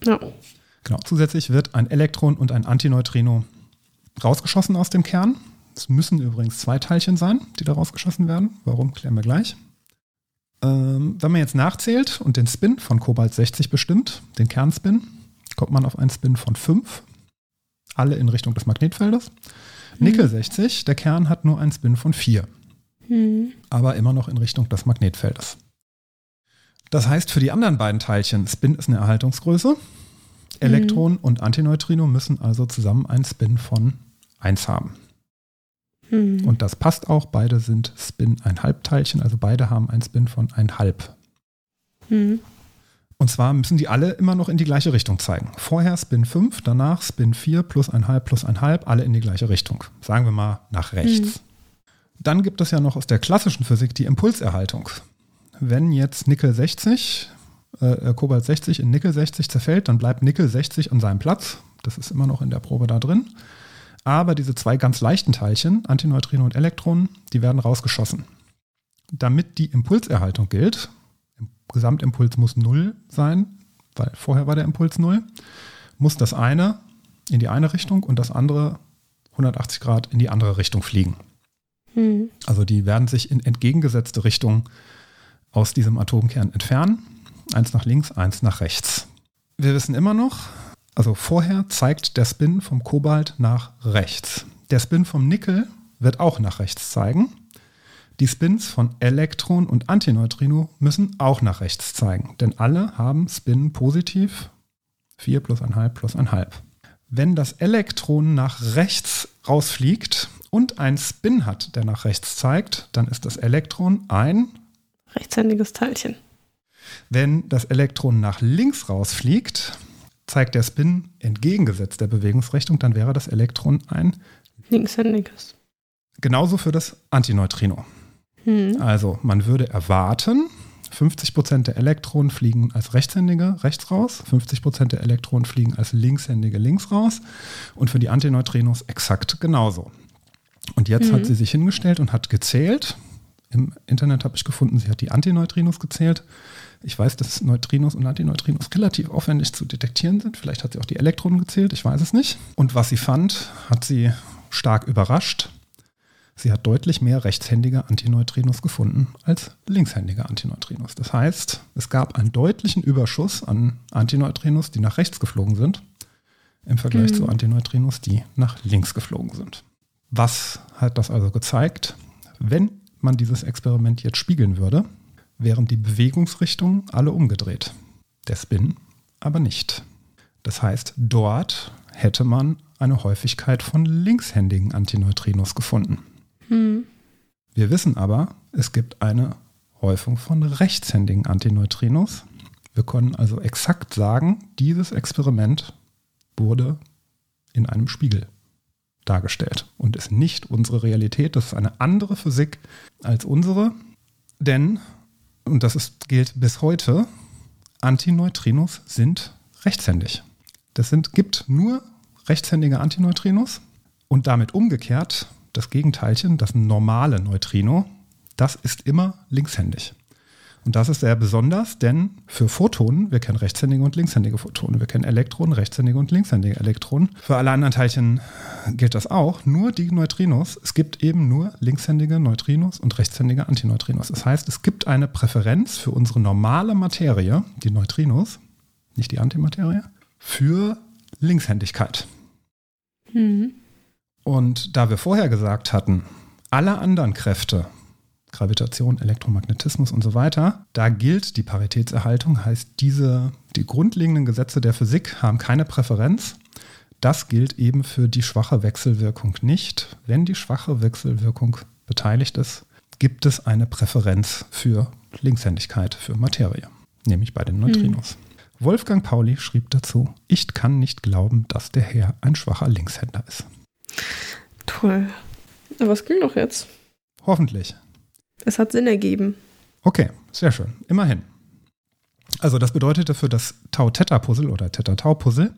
Ja. Genau. Zusätzlich wird ein Elektron und ein Antineutrino rausgeschossen aus dem Kern. Es müssen übrigens zwei Teilchen sein, die da rausgeschossen werden. Warum, klären wir gleich. Ähm, wenn man jetzt nachzählt und den Spin von Kobalt 60 bestimmt, den Kernspin, kommt man auf einen Spin von 5. Alle in Richtung des Magnetfeldes. Nickel 60, der Kern hat nur einen Spin von 4 Hm. aber immer noch in Richtung des Magnetfeldes. Das heißt, für die anderen beiden Teilchen, Spin ist eine Erhaltungsgröße, Elektron und Antineutrino müssen also zusammen einen Spin von 1 haben. Hm. Und das passt auch, beide sind Spin ein Halbteilchen, also beide haben einen Spin von ein Halb. Hm. Und zwar müssen die alle immer noch in die gleiche Richtung zeigen. Vorher Spin 5, danach Spin 4 plus ein halb plus ein halb, alle in die gleiche Richtung. Sagen wir mal nach rechts. Dann gibt es ja noch aus der klassischen Physik die Impulserhaltung. Wenn jetzt Nickel 60, äh, äh, Kobalt 60 in Nickel 60 zerfällt, dann bleibt Nickel 60 an seinem Platz. Das ist immer noch in der Probe da drin. Aber diese zwei ganz leichten Teilchen, Antineutrino und Elektronen, die werden rausgeschossen. Damit die Impulserhaltung gilt, im Gesamtimpuls muss 0 sein, weil vorher war der Impuls 0, muss das eine in die eine Richtung und das andere 180 Grad in die andere Richtung fliegen. Hm. Also die werden sich in entgegengesetzte Richtung aus diesem Atomkern entfernen. Eins nach links, eins nach rechts. Wir wissen immer noch, also vorher zeigt der Spin vom Kobalt nach rechts. Der Spin vom Nickel wird auch nach rechts zeigen. Die Spins von Elektron und Antineutrino müssen auch nach rechts zeigen, denn alle haben Spin positiv 4 plus 1,5 plus 1,5. Wenn das Elektron nach rechts rausfliegt und einen Spin hat, der nach rechts zeigt, dann ist das Elektron ein. Rechtshändiges Teilchen. Wenn das Elektron nach links rausfliegt, zeigt der Spin entgegengesetzt der Bewegungsrichtung, dann wäre das Elektron ein. Linkshändiges. Genauso für das Antineutrino. Hm. Also man würde erwarten, 50% der Elektronen fliegen als Rechtshändige rechts raus, 50% der Elektronen fliegen als Linkshändige links raus und für die Antineutrinos exakt genauso. Und jetzt Mhm. hat sie sich hingestellt und hat gezählt. Im Internet habe ich gefunden, sie hat die Antineutrinos gezählt. Ich weiß, dass Neutrinos und Antineutrinos relativ aufwendig zu detektieren sind. Vielleicht hat sie auch die Elektronen gezählt, ich weiß es nicht. Und was sie fand, hat sie stark überrascht. Sie hat deutlich mehr rechtshändige Antineutrinos gefunden als linkshändige Antineutrinos. Das heißt, es gab einen deutlichen Überschuss an Antineutrinos, die nach rechts geflogen sind, im Vergleich Mhm. zu Antineutrinos, die nach links geflogen sind. Was hat das also gezeigt? Wenn man dieses Experiment jetzt spiegeln würde, wären die Bewegungsrichtungen alle umgedreht. Der Spin aber nicht. Das heißt, dort hätte man eine Häufigkeit von linkshändigen Antineutrinos gefunden. Hm. Wir wissen aber, es gibt eine Häufung von rechtshändigen Antineutrinos. Wir können also exakt sagen, dieses Experiment wurde in einem Spiegel dargestellt und ist nicht unsere Realität. Das ist eine andere Physik als unsere, denn, und das ist, gilt bis heute, Antineutrinos sind rechtshändig. Das sind, gibt nur rechtshändige Antineutrinos und damit umgekehrt das Gegenteilchen, das normale Neutrino, das ist immer linkshändig. Und das ist sehr besonders, denn für Photonen, wir kennen rechtshändige und linkshändige Photonen, wir kennen Elektronen, rechtshändige und linkshändige Elektronen. Für alle anderen Teilchen gilt das auch, nur die Neutrinos. Es gibt eben nur linkshändige Neutrinos und rechtshändige Antineutrinos. Das heißt, es gibt eine Präferenz für unsere normale Materie, die Neutrinos, nicht die Antimaterie, für Linkshändigkeit. Hm. Und da wir vorher gesagt hatten, alle anderen Kräfte, Gravitation, Elektromagnetismus und so weiter, da gilt die Paritätserhaltung, heißt diese, die grundlegenden Gesetze der Physik haben keine Präferenz. Das gilt eben für die schwache Wechselwirkung nicht. Wenn die schwache Wechselwirkung beteiligt ist, gibt es eine Präferenz für Linkshändigkeit, für Materie, nämlich bei den Neutrinos. Wolfgang Pauli schrieb dazu, ich kann nicht glauben, dass der Herr ein schwacher Linkshänder ist. Toll. Aber es ging doch jetzt. Hoffentlich. Es hat Sinn ergeben. Okay, sehr schön. Immerhin. Also das bedeutete für das Tau-Theta-Puzzle oder Theta-Tau-Puzzle,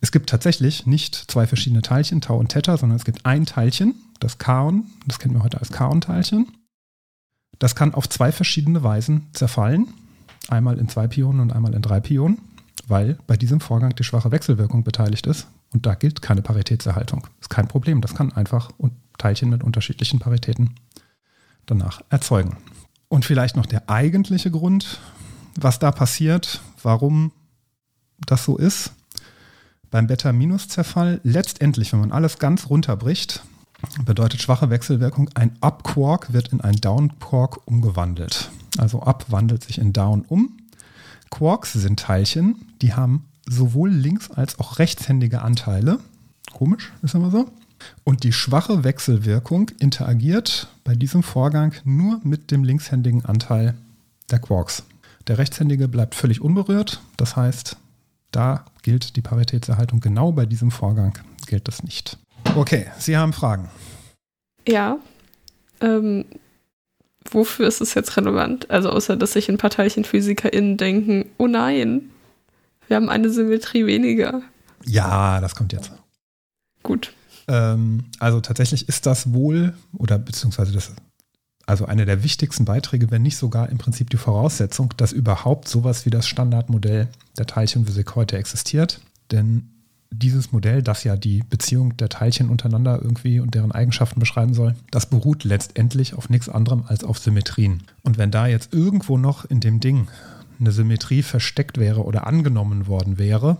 es gibt tatsächlich nicht zwei verschiedene Teilchen, Tau und Theta, sondern es gibt ein Teilchen, das Kaon, das kennen wir heute als Kaon-Teilchen. Das kann auf zwei verschiedene Weisen zerfallen. Einmal in zwei Pionen und einmal in drei Pionen, weil bei diesem Vorgang die schwache Wechselwirkung beteiligt ist. Und da gilt keine Paritätserhaltung. Ist kein Problem. Das kann einfach Teilchen mit unterschiedlichen Paritäten danach erzeugen. Und vielleicht noch der eigentliche Grund, was da passiert, warum das so ist. Beim Beta-Minus-Zerfall, letztendlich, wenn man alles ganz runterbricht, bedeutet schwache Wechselwirkung, ein Up-Quark wird in ein Down-Quark umgewandelt. Also Up wandelt sich in Down um. Quarks sind Teilchen, die haben sowohl links- als auch rechtshändige Anteile. Komisch, ist aber so. Und die schwache Wechselwirkung interagiert bei diesem Vorgang nur mit dem linkshändigen Anteil der Quarks. Der rechtshändige bleibt völlig unberührt. Das heißt, da gilt die Paritätserhaltung genau bei diesem Vorgang gilt das nicht. Okay, Sie haben Fragen. Ja. Ähm, wofür ist es jetzt relevant? Also außer, dass sich ein paar TeilchenphysikerInnen denken, oh nein, wir haben eine Symmetrie weniger. Ja, das kommt jetzt. Gut. Ähm, also tatsächlich ist das wohl, oder beziehungsweise das, also eine der wichtigsten Beiträge, wenn nicht sogar im Prinzip die Voraussetzung, dass überhaupt sowas wie das Standardmodell der Teilchenphysik heute existiert. Denn dieses Modell, das ja die Beziehung der Teilchen untereinander irgendwie und deren Eigenschaften beschreiben soll, das beruht letztendlich auf nichts anderem als auf Symmetrien. Und wenn da jetzt irgendwo noch in dem Ding eine Symmetrie versteckt wäre oder angenommen worden wäre,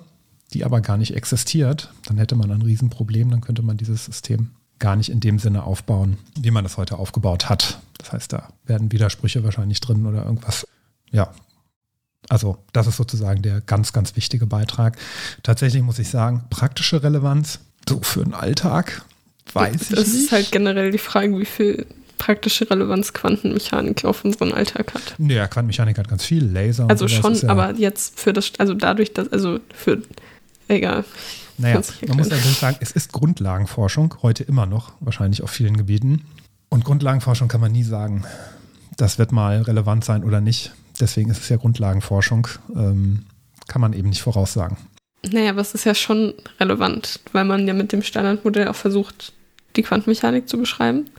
die aber gar nicht existiert, dann hätte man ein Riesenproblem, dann könnte man dieses System gar nicht in dem Sinne aufbauen, wie man das heute aufgebaut hat. Das heißt, da werden Widersprüche wahrscheinlich drin oder irgendwas. Ja, also das ist sozusagen der ganz, ganz wichtige Beitrag. Tatsächlich muss ich sagen, praktische Relevanz, so für den Alltag, weiß das ich ist nicht. halt generell die Frage, wie viel praktische Relevanz Quantenmechanik auf unseren Alltag hat. Ja, Quantenmechanik hat ganz viel, Laser. und Also schon, ist ja, aber jetzt für das, also dadurch, dass, also für, egal. Naja, man muss natürlich sagen, es ist Grundlagenforschung, heute immer noch, wahrscheinlich auf vielen Gebieten. Und Grundlagenforschung kann man nie sagen, das wird mal relevant sein oder nicht. Deswegen ist es ja Grundlagenforschung, ähm, kann man eben nicht voraussagen. Naja, aber es ist ja schon relevant, weil man ja mit dem Standardmodell auch versucht, die Quantenmechanik zu beschreiben.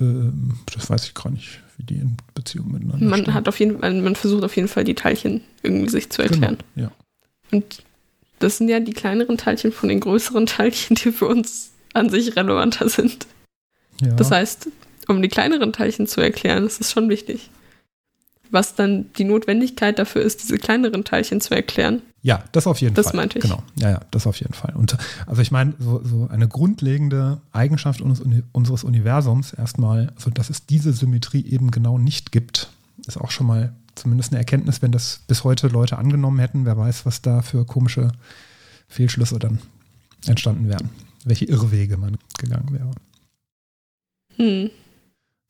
Ähm, das weiß ich gar nicht, wie die in Beziehung miteinander Man stehen. hat auf jeden Fall, man versucht auf jeden Fall die Teilchen irgendwie sich zu erklären. Genau, ja. Und das sind ja die kleineren Teilchen von den größeren Teilchen, die für uns an sich relevanter sind. Ja. Das heißt, um die kleineren Teilchen zu erklären, ist es schon wichtig. Was dann die Notwendigkeit dafür ist, diese kleineren Teilchen zu erklären. Ja, das auf jeden Das Fall. meinte ich. Genau, ja, ja, das auf jeden Fall. Und also ich meine, so, so eine grundlegende Eigenschaft unseres, Uni- unseres Universums erstmal, also dass es diese Symmetrie eben genau nicht gibt, ist auch schon mal zumindest eine Erkenntnis, wenn das bis heute Leute angenommen hätten, wer weiß, was da für komische Fehlschlüsse dann entstanden wären. Welche Irrwege man gegangen wäre. Hm.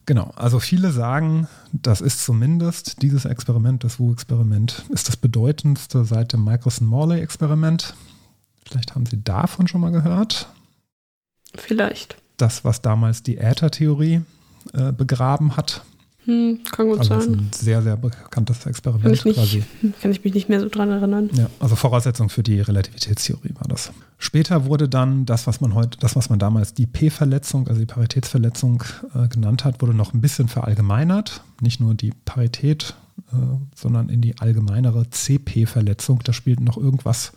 Genau, also viele sagen, das ist zumindest dieses Experiment, das Wu-Experiment, ist das bedeutendste seit dem Michelson-Morley-Experiment. Vielleicht haben Sie davon schon mal gehört. Vielleicht. Das, was damals die Äther-Theorie äh, begraben hat. Hm, kann gut Also das ist sein. ein sehr, sehr bekanntes Kann Experiment ich, nicht, quasi. <laughs> kann ich mich nicht mehr so dran erinnern. Ja, also Voraussetzung für die Relativitätstheorie war das. Später wurde dann das, was man heute, das, was man damals die P-Verletzung, also die Paritätsverletzung äh, genannt hat, wurde noch ein bisschen verallgemeinert. Nicht nur die Parität, äh, sondern in die allgemeinere CP-Verletzung. Da spielt noch irgendwas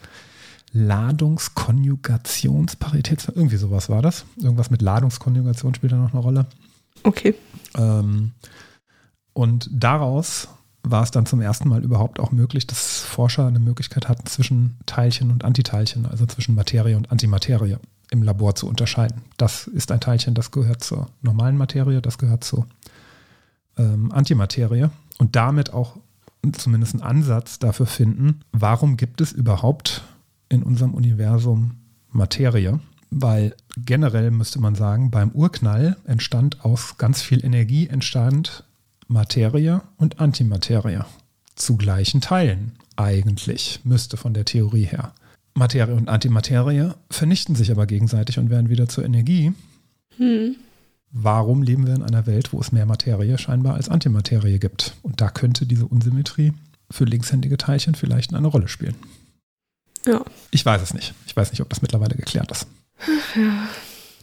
Ladungskonjugationsparitäts, irgendwie sowas war das. Irgendwas mit Ladungskonjugation spielt da noch eine Rolle. Okay. Ähm, und daraus war es dann zum ersten Mal überhaupt auch möglich, dass Forscher eine Möglichkeit hatten, zwischen Teilchen und Antiteilchen, also zwischen Materie und Antimaterie im Labor zu unterscheiden. Das ist ein Teilchen, das gehört zur normalen Materie, das gehört zur ähm, Antimaterie und damit auch zumindest einen Ansatz dafür finden, warum gibt es überhaupt in unserem Universum Materie? Weil generell müsste man sagen, beim Urknall entstand aus ganz viel Energie entstand Materie und Antimaterie zu gleichen Teilen. Eigentlich müsste von der Theorie her. Materie und Antimaterie vernichten sich aber gegenseitig und werden wieder zur Energie. Hm. Warum leben wir in einer Welt, wo es mehr Materie scheinbar als Antimaterie gibt? Und da könnte diese Unsymmetrie für linkshändige Teilchen vielleicht eine Rolle spielen. Ja. Ich weiß es nicht. Ich weiß nicht, ob das mittlerweile geklärt ist.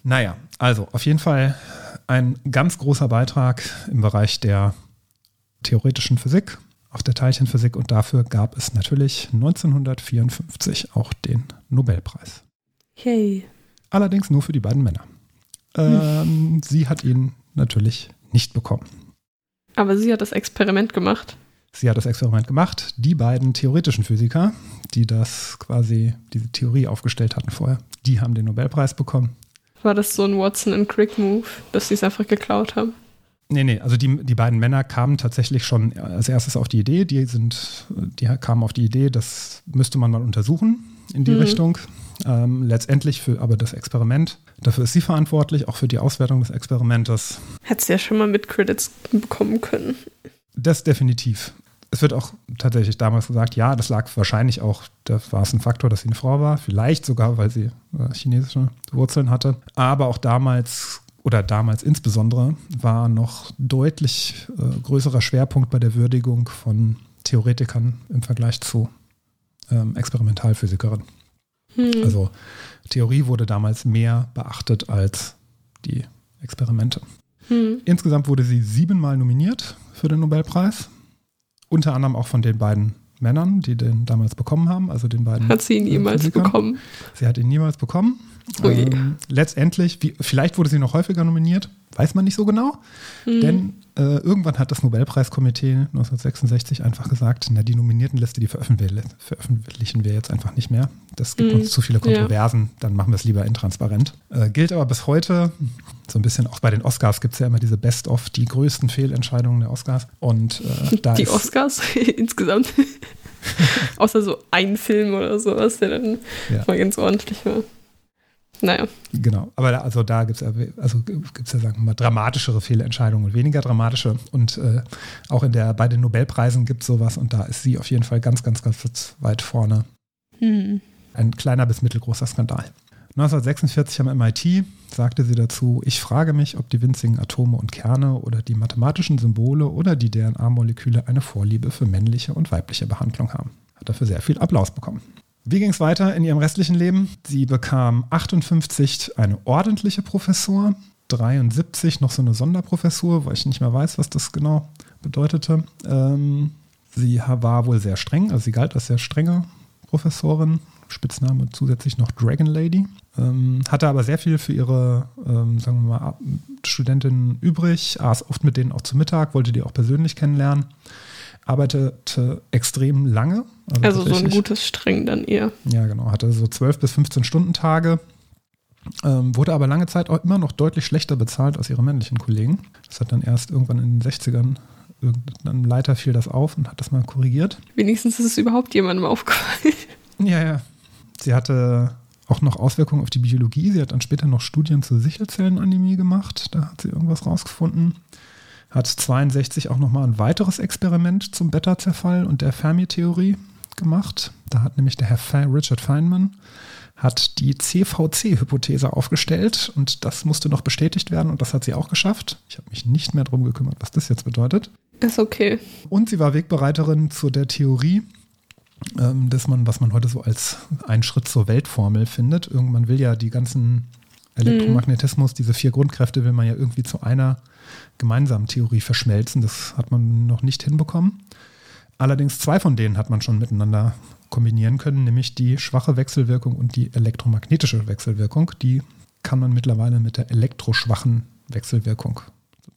Naja, also auf jeden Fall ein ganz großer Beitrag im Bereich der theoretischen Physik, auch der Teilchenphysik und dafür gab es natürlich 1954 auch den Nobelpreis. Yay. Allerdings nur für die beiden Männer. Ähm, sie hat ihn natürlich nicht bekommen. Aber sie hat das Experiment gemacht. Sie hat das Experiment gemacht. Die beiden theoretischen Physiker, die das quasi, diese Theorie aufgestellt hatten vorher, die haben den Nobelpreis bekommen. War das so ein Watson and Crick Move, dass sie es einfach geklaut haben? Nee, nee, also die, die beiden Männer kamen tatsächlich schon als erstes auf die Idee, die sind, die kamen auf die Idee, das müsste man mal untersuchen in die Mhm. Richtung. Ähm, letztendlich für aber das Experiment. Dafür ist sie verantwortlich, auch für die Auswertung des Experimentes. Hätte sie ja schon mal mit Credits bekommen können. Das definitiv. Es wird auch tatsächlich damals gesagt, ja, das lag wahrscheinlich auch, da war es ein Faktor, dass sie eine Frau war, vielleicht sogar, weil sie äh, chinesische Wurzeln hatte. Aber auch damals oder damals insbesondere war noch deutlich äh, größerer Schwerpunkt bei der Würdigung von Theoretikern im Vergleich zu ähm, Experimentalphysikerinnen. Hm. Also Theorie wurde damals mehr beachtet als die Experimente. Hm. Insgesamt wurde sie siebenmal nominiert für den Nobelpreis. Unter anderem auch von den beiden Männern, die den damals bekommen haben, also den beiden. Hat sie ihn äh, jemals Physikern. bekommen? Sie hat ihn niemals bekommen. Ui. Ähm, letztendlich, wie, vielleicht wurde sie noch häufiger nominiert, weiß man nicht so genau. Hm. Denn äh, irgendwann hat das Nobelpreiskomitee 1966 einfach gesagt, na, die Nominiertenliste, die veröffentlichen, wir jetzt einfach nicht mehr. Das gibt Hm, uns zu viele Kontroversen, dann machen wir es lieber intransparent. Äh, gilt aber bis heute, so ein bisschen auch bei den Oscars gibt es ja immer diese Best-of, die größten Fehlentscheidungen der Oscars. Und äh, <laughs> da Die Oscars <laughs> insgesamt. <laughs> Außer so ein Film oder sowas, der dann Ja. mal ganz ordentlich war. Naja. Genau, aber da, also da gibt es ja, also gibt's ja, sagen wir mal, dramatischere Fehlentscheidungen und weniger dramatische. Und äh, auch in der, bei den Nobelpreisen gibt es sowas und da ist sie auf jeden Fall ganz, ganz, ganz weit vorne. Hm. Ein kleiner bis mittelgroßer Skandal. 1946 am MIT sagte sie dazu, ich frage mich, ob die winzigen Atome und Kerne oder die mathematischen Symbole oder die DNA-Moleküle eine Vorliebe für männliche und weibliche Behandlung haben. Hat dafür sehr viel Applaus bekommen. Wie ging es weiter in ihrem restlichen Leben? Sie bekam 58 eine ordentliche Professur, 73 noch so eine Sonderprofessur, weil ich nicht mehr weiß, was das genau bedeutete. Ähm, sie war wohl sehr streng, also sie galt als sehr strenge Professorin, Spitzname zusätzlich noch Dragon Lady. Ähm, hatte aber sehr viel für ihre, ähm, sagen wir mal, Studentinnen übrig, aß oft mit denen auch zu Mittag, wollte die auch persönlich kennenlernen, arbeitete extrem lange. Also so ein gutes Streng dann eher. ja, genau. Hatte so 12 bis 15 Stunden Tage. Ähm, wurde aber lange Zeit auch immer noch deutlich schlechter bezahlt als ihre männlichen Kollegen. Das hat dann erst irgendwann in den 60ern, irgendeinem Leiter fiel das auf und hat das mal korrigiert. Wenigstens ist es überhaupt jemandem aufgefallen. <laughs> Ja, ja. Sie hatte auch noch Auswirkungen auf die Biologie. Sie hat dann später noch Studien zur Sichelzellenanämie gemacht. Da hat sie irgendwas rausgefunden. Hat 62 auch nochmal ein weiteres Experiment zum Beta-Zerfall und der Fermi-Theorie gemacht. Da hat nämlich der Herr Richard Feynman hat die CVC-Hypothese aufgestellt und das musste noch bestätigt werden und das hat sie auch geschafft. Ich habe mich nicht mehr darum gekümmert, was das jetzt bedeutet. Ist okay. Und sie war Wegbereiterin zu der Theorie, ähm, dass man, was man heute so als einen Schritt zur Weltformel findet. Irgendwann will ja die ganzen Elektromagnetismus, diese vier Grundkräfte will man ja irgendwie zu einer gemeinsamen Theorie verschmelzen. Das hat man noch nicht hinbekommen. Allerdings zwei von denen hat man schon miteinander kombinieren können, nämlich die schwache Wechselwirkung und die elektromagnetische Wechselwirkung. Die kann man mittlerweile mit der elektroschwachen Wechselwirkung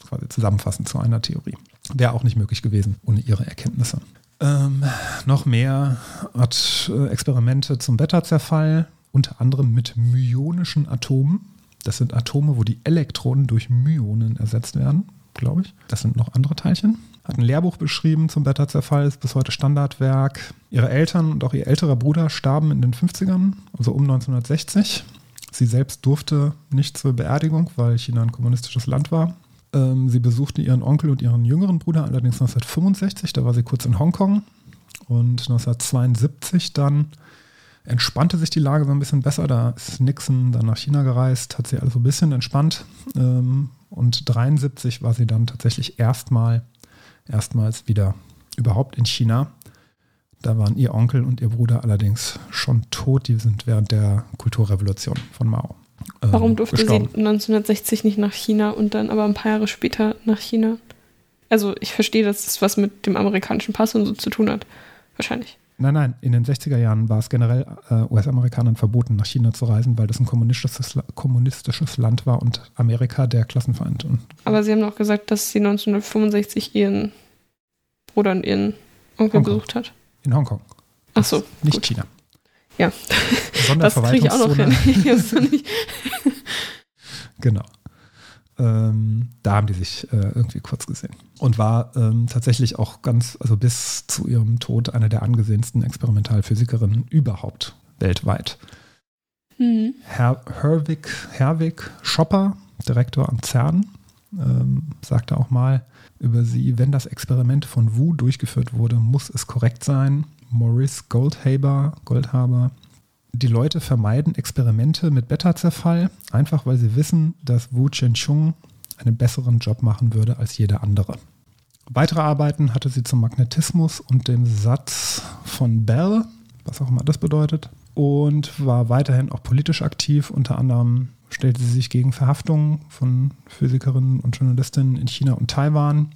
quasi zusammenfassen zu einer Theorie. Wäre auch nicht möglich gewesen ohne ihre Erkenntnisse. Ähm, noch mehr hat äh, Experimente zum Beta-Zerfall, unter anderem mit myonischen Atomen. Das sind Atome, wo die Elektronen durch Myonen ersetzt werden, glaube ich. Das sind noch andere Teilchen. Hat ein Lehrbuch beschrieben zum Beta-Zerfall, ist bis heute Standardwerk. Ihre Eltern und auch ihr älterer Bruder starben in den 50ern, also um 1960. Sie selbst durfte nicht zur Beerdigung, weil China ein kommunistisches Land war. Ähm, sie besuchte ihren Onkel und ihren jüngeren Bruder allerdings 1965, da war sie kurz in Hongkong. Und 1972 dann entspannte sich die Lage so ein bisschen besser. Da ist Nixon dann nach China gereist, hat sie also ein bisschen entspannt. Ähm, und 73 war sie dann tatsächlich erstmal, erstmals wieder überhaupt in China. Da waren ihr Onkel und ihr Bruder allerdings schon tot. Die sind während der Kulturrevolution von Mao. ähm, Warum durfte gestorben. sie 1960 nicht nach China und dann aber ein paar Jahre später nach China? Also ich verstehe, dass das was mit dem amerikanischen Pass und so zu tun hat. Wahrscheinlich. Nein, nein, in den 60er Jahren war es generell äh, US-Amerikanern verboten, nach China zu reisen, weil das ein kommunistisches, kommunistisches Land war und Amerika der Klassenfeind. Aber sie haben doch gesagt, dass sie 1965 ihren Bruder und ihren Onkel Hongkong. besucht hat. in Hongkong, Ach so, nicht gut. China. Ja. Das kriege ich auch noch hin. <laughs> Genau. Ähm, da haben die sich äh, irgendwie kurz gesehen. Und war ähm, tatsächlich auch ganz, also bis zu ihrem Tod eine der angesehensten Experimentalphysikerinnen überhaupt weltweit. Mhm. Herr Herwig, Herwig Schopper, Direktor am CERN, ähm, sagte auch mal über sie, wenn das Experiment von Wu durchgeführt wurde, muss es korrekt sein. Maurice Goldhaber, Goldhaber, die Leute vermeiden Experimente mit Beta-Zerfall, einfach weil sie wissen, dass Wu Chen-chung einen besseren Job machen würde als jeder andere. Weitere Arbeiten hatte sie zum Magnetismus und dem Satz von Bell, was auch immer das bedeutet, und war weiterhin auch politisch aktiv. Unter anderem stellte sie sich gegen Verhaftungen von Physikerinnen und Journalistinnen in China und Taiwan,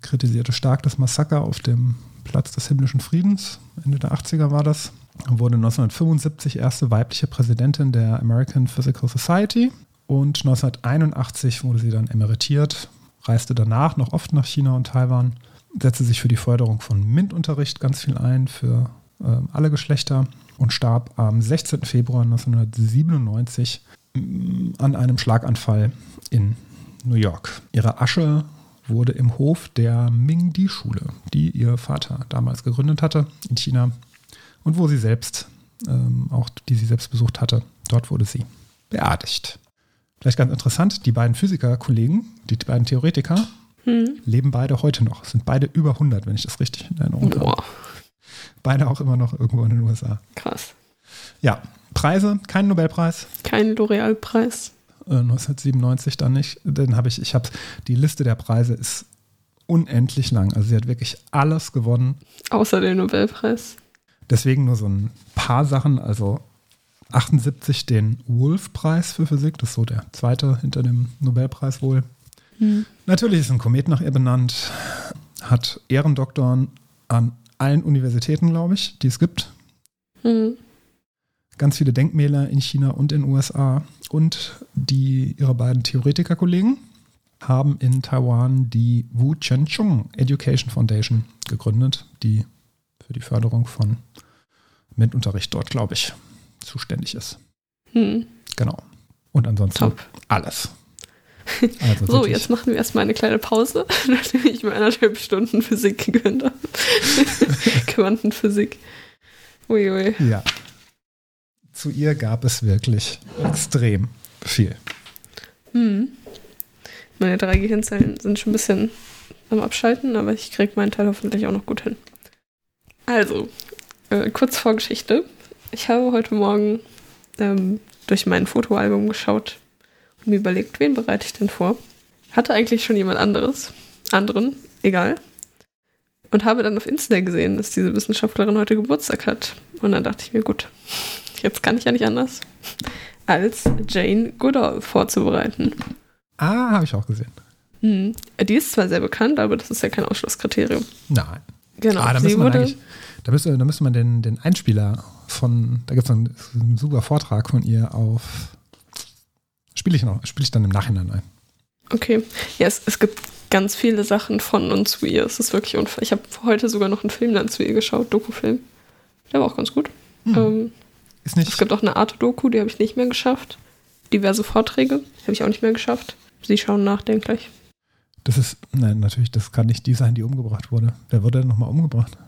kritisierte stark das Massaker auf dem Platz des himmlischen Friedens, Ende der 80er war das, wurde 1975 erste weibliche Präsidentin der American Physical Society und 1981 wurde sie dann emeritiert, reiste danach noch oft nach China und Taiwan, setzte sich für die Förderung von MINT-Unterricht ganz viel ein für äh, alle Geschlechter und starb am 16. Februar 1997 mm, an einem Schlaganfall in New York. Ihre Asche wurde im Hof der Ming-Di-Schule, die ihr Vater damals gegründet hatte in China und wo sie selbst, ähm, auch die sie selbst besucht hatte, dort wurde sie beerdigt. Vielleicht ganz interessant, die beiden Physiker-Kollegen, die beiden Theoretiker, Hm. leben beide heute noch, sind beide über 100, wenn ich das richtig in Erinnerung habe. Boah, Beide auch immer noch irgendwo in den USA. krass. Ja, Preise, kein Nobelpreis. Kein L'Oreal-Preis. Äh, 1997 dann nicht. Den habe ich, ich habe, die Liste der Preise ist unendlich lang. Also sie hat wirklich alles gewonnen. Außer den Nobelpreis. Deswegen nur so ein paar Sachen. Also 78 den Wolf-Preis für Physik, das ist so der zweite hinter dem Nobelpreis wohl. Natürlich ist ein Komet nach ihr benannt, hat Ehrendoktoren an allen Universitäten, glaube ich, die es gibt. Hm. Ganz viele Denkmäler in China und in den USA. Und die, ihre beiden Theoretikerkollegen haben in Taiwan die Wu Chen-Chung Education Foundation gegründet, die für die Förderung von MINT-Unterricht dort, glaube ich, zuständig ist. Hm. Genau. Und ansonsten Top. alles. <laughs> Also So, jetzt machen wir erstmal eine kleine Pause, <laughs> nachdem ich mir anderthalb Stunden Physik gegönnt habe. <laughs> Quantenphysik. Uiui. Ja. Zu ihr gab es wirklich extrem viel. Hm. Meine drei Gehirnzellen sind schon ein bisschen am Abschalten, aber ich kriege meinen Teil hoffentlich auch noch gut hin. Also, äh, kurz Vorgeschichte. Ich habe heute Morgen ähm, durch mein Fotoalbum geschaut und mir überlegt, wen bereite ich denn vor? Hatte eigentlich schon jemand anderes, anderen, egal. Und habe dann auf Insta gesehen, dass diese Wissenschaftlerin heute Geburtstag hat. Und dann dachte ich mir, gut, jetzt kann ich ja nicht anders, als Jane Goodall vorzubereiten. Ah, habe ich auch gesehen. Hm. Die ist zwar sehr bekannt, aber das ist ja kein Ausschlusskriterium. Nein. Genau. ah, da müsste man eigentlich, da müsste, da müsste man den, den Einspieler von, da gibt es einen, einen super Vortrag von ihr auf, spiele ich noch, spiele ich dann im Nachhinein ein. okay. Ja, es, es gibt ganz viele Sachen von und zu ihr. Es ist wirklich unfair. Ich habe heute sogar noch einen Film dann zu ihr geschaut, Dokufilm. Der war auch ganz gut. Hm. Ähm, Ist nicht, es gibt auch eine Art-Doku, die habe ich nicht mehr geschafft. Diverse Vorträge habe ich auch nicht mehr geschafft. Sie schauen nachdenklich. Das ist, nein, natürlich, das kann nicht die sein, die umgebracht wurde. Wer wurde denn nochmal umgebracht?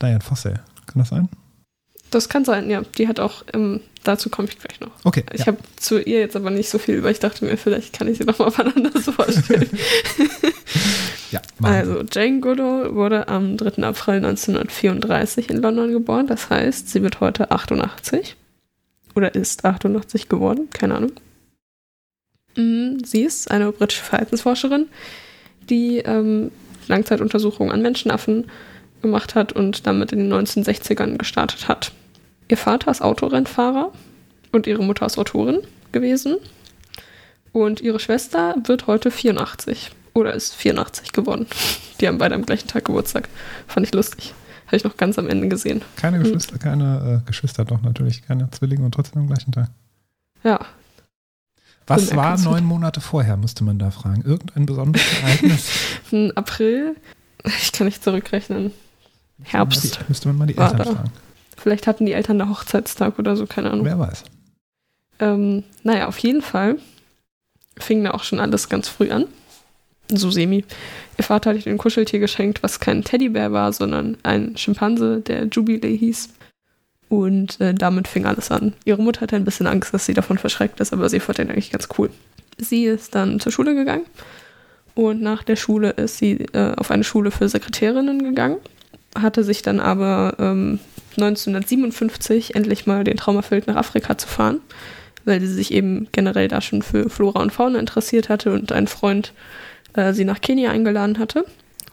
Diane Fossey. Kann das sein? Das kann sein, ja. Die hat auch, ähm, dazu komme ich gleich noch. Okay. Ich ja. habe zu ihr jetzt aber nicht so viel, weil ich dachte mir, vielleicht kann ich sie noch mal voneinander <laughs> so vorstellen. <laughs> ja. Also, Jane Goodall wurde am 3. April 1934 in London geboren. Das heißt, sie wird heute 88. Oder ist 88 geworden, keine Ahnung. Mm, Sie ist eine britische Verhaltensforscherin, die ähm, Langzeituntersuchungen an Menschenaffen gemacht hat und damit in den 1960ern gestartet hat. Ihr Vater ist Autorennfahrer und ihre Mutter ist Autorin gewesen. Und ihre Schwester wird heute 84 oder ist 84 geworden. Die haben beide am gleichen Tag Geburtstag. Fand ich lustig. Habe ich noch ganz am Ende gesehen. Keine Geschwister, keine äh, Geschwister, doch natürlich, keine Zwillinge und trotzdem am gleichen Tag. Ja, Was war neun Monate vorher, müsste man da fragen. Irgendein besonderes Ereignis? <laughs> im April, ich kann nicht zurückrechnen. Herbst. Müsste man mal die Eltern fragen. Vielleicht hatten die Eltern da Hochzeitstag oder so, keine Ahnung. Wer weiß. Ähm, naja, auf jeden Fall fing da auch schon alles ganz früh an. So semi. Ihr Vater hat ihr ein Kuscheltier geschenkt, was kein Teddybär war, sondern ein Schimpanse, der Jubilee hieß. Und äh, damit fing alles an. Ihre Mutter hatte ein bisschen Angst, dass sie davon verschreckt ist, aber sie fand den eigentlich ganz cool. Sie ist dann zur Schule gegangen und nach der Schule ist sie äh, auf eine Schule für Sekretärinnen gegangen, hatte sich dann aber ähm, 1957 endlich mal den Traum erfüllt, nach Afrika zu fahren, weil sie sich eben generell da schon für Flora und Fauna interessiert hatte und ein Freund äh, sie nach Kenia eingeladen hatte.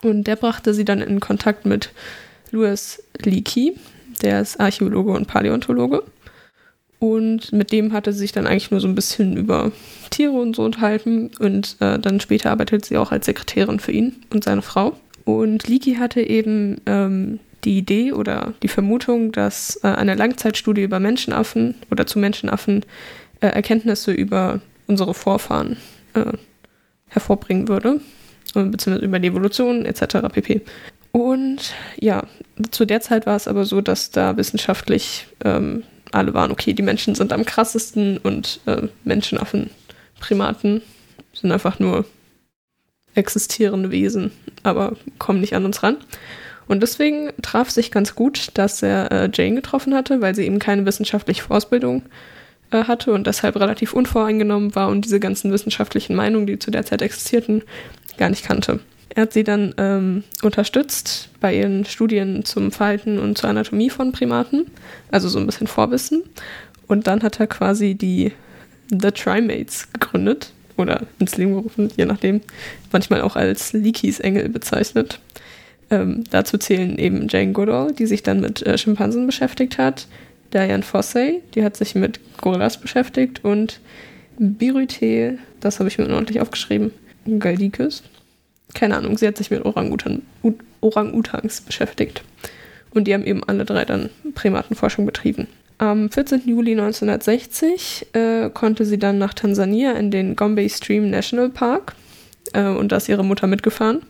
Und der brachte sie dann in Kontakt mit Louis Leakey, der ist Archäologe und Paläontologe. Und mit dem hatte sie sich dann eigentlich nur so ein bisschen über Tiere und so unterhalten. Und äh, dann später arbeitet sie auch als Sekretärin für ihn und seine Frau. Und Leakey hatte eben ähm, die Idee oder die Vermutung, dass äh, eine Langzeitstudie über Menschenaffen oder zu Menschenaffen äh, Erkenntnisse über unsere Vorfahren äh, hervorbringen würde, äh, beziehungsweise über die Evolution etc. pp. Und ja, zu der Zeit war es aber so, dass da wissenschaftlich ähm, alle waren, okay, die Menschen sind am krassesten und äh, Menschenaffen, Primaten sind einfach nur existierende Wesen, aber kommen nicht an uns ran. Und deswegen traf sich ganz gut, dass er äh, Jane getroffen hatte, weil sie eben keine wissenschaftliche Ausbildung äh, hatte und deshalb relativ unvoreingenommen war und diese ganzen wissenschaftlichen Meinungen, die zu der Zeit existierten, gar nicht kannte. Er hat sie dann ähm, unterstützt bei ihren Studien zum Verhalten und zur Anatomie von Primaten, also so ein bisschen Vorwissen. Und dann hat er quasi die The Trimates gegründet oder ins Leben gerufen, je nachdem, manchmal auch als Leakeys Engel bezeichnet. Ähm, dazu zählen eben Jane Goodall, die sich dann mit äh, Schimpansen beschäftigt hat, Diane Fossey, die hat sich mit Gorillas beschäftigt und Birute, das habe ich mir ordentlich aufgeschrieben, Galdikis. Keine Ahnung, sie hat sich mit Orang-Utans Orang beschäftigt. Und die haben eben alle drei dann Primatenforschung betrieben. Am 14. Juli 1960 äh, konnte sie dann nach Tansania in den Gombe Stream National Park äh, und da ist ihre Mutter mitgefahren,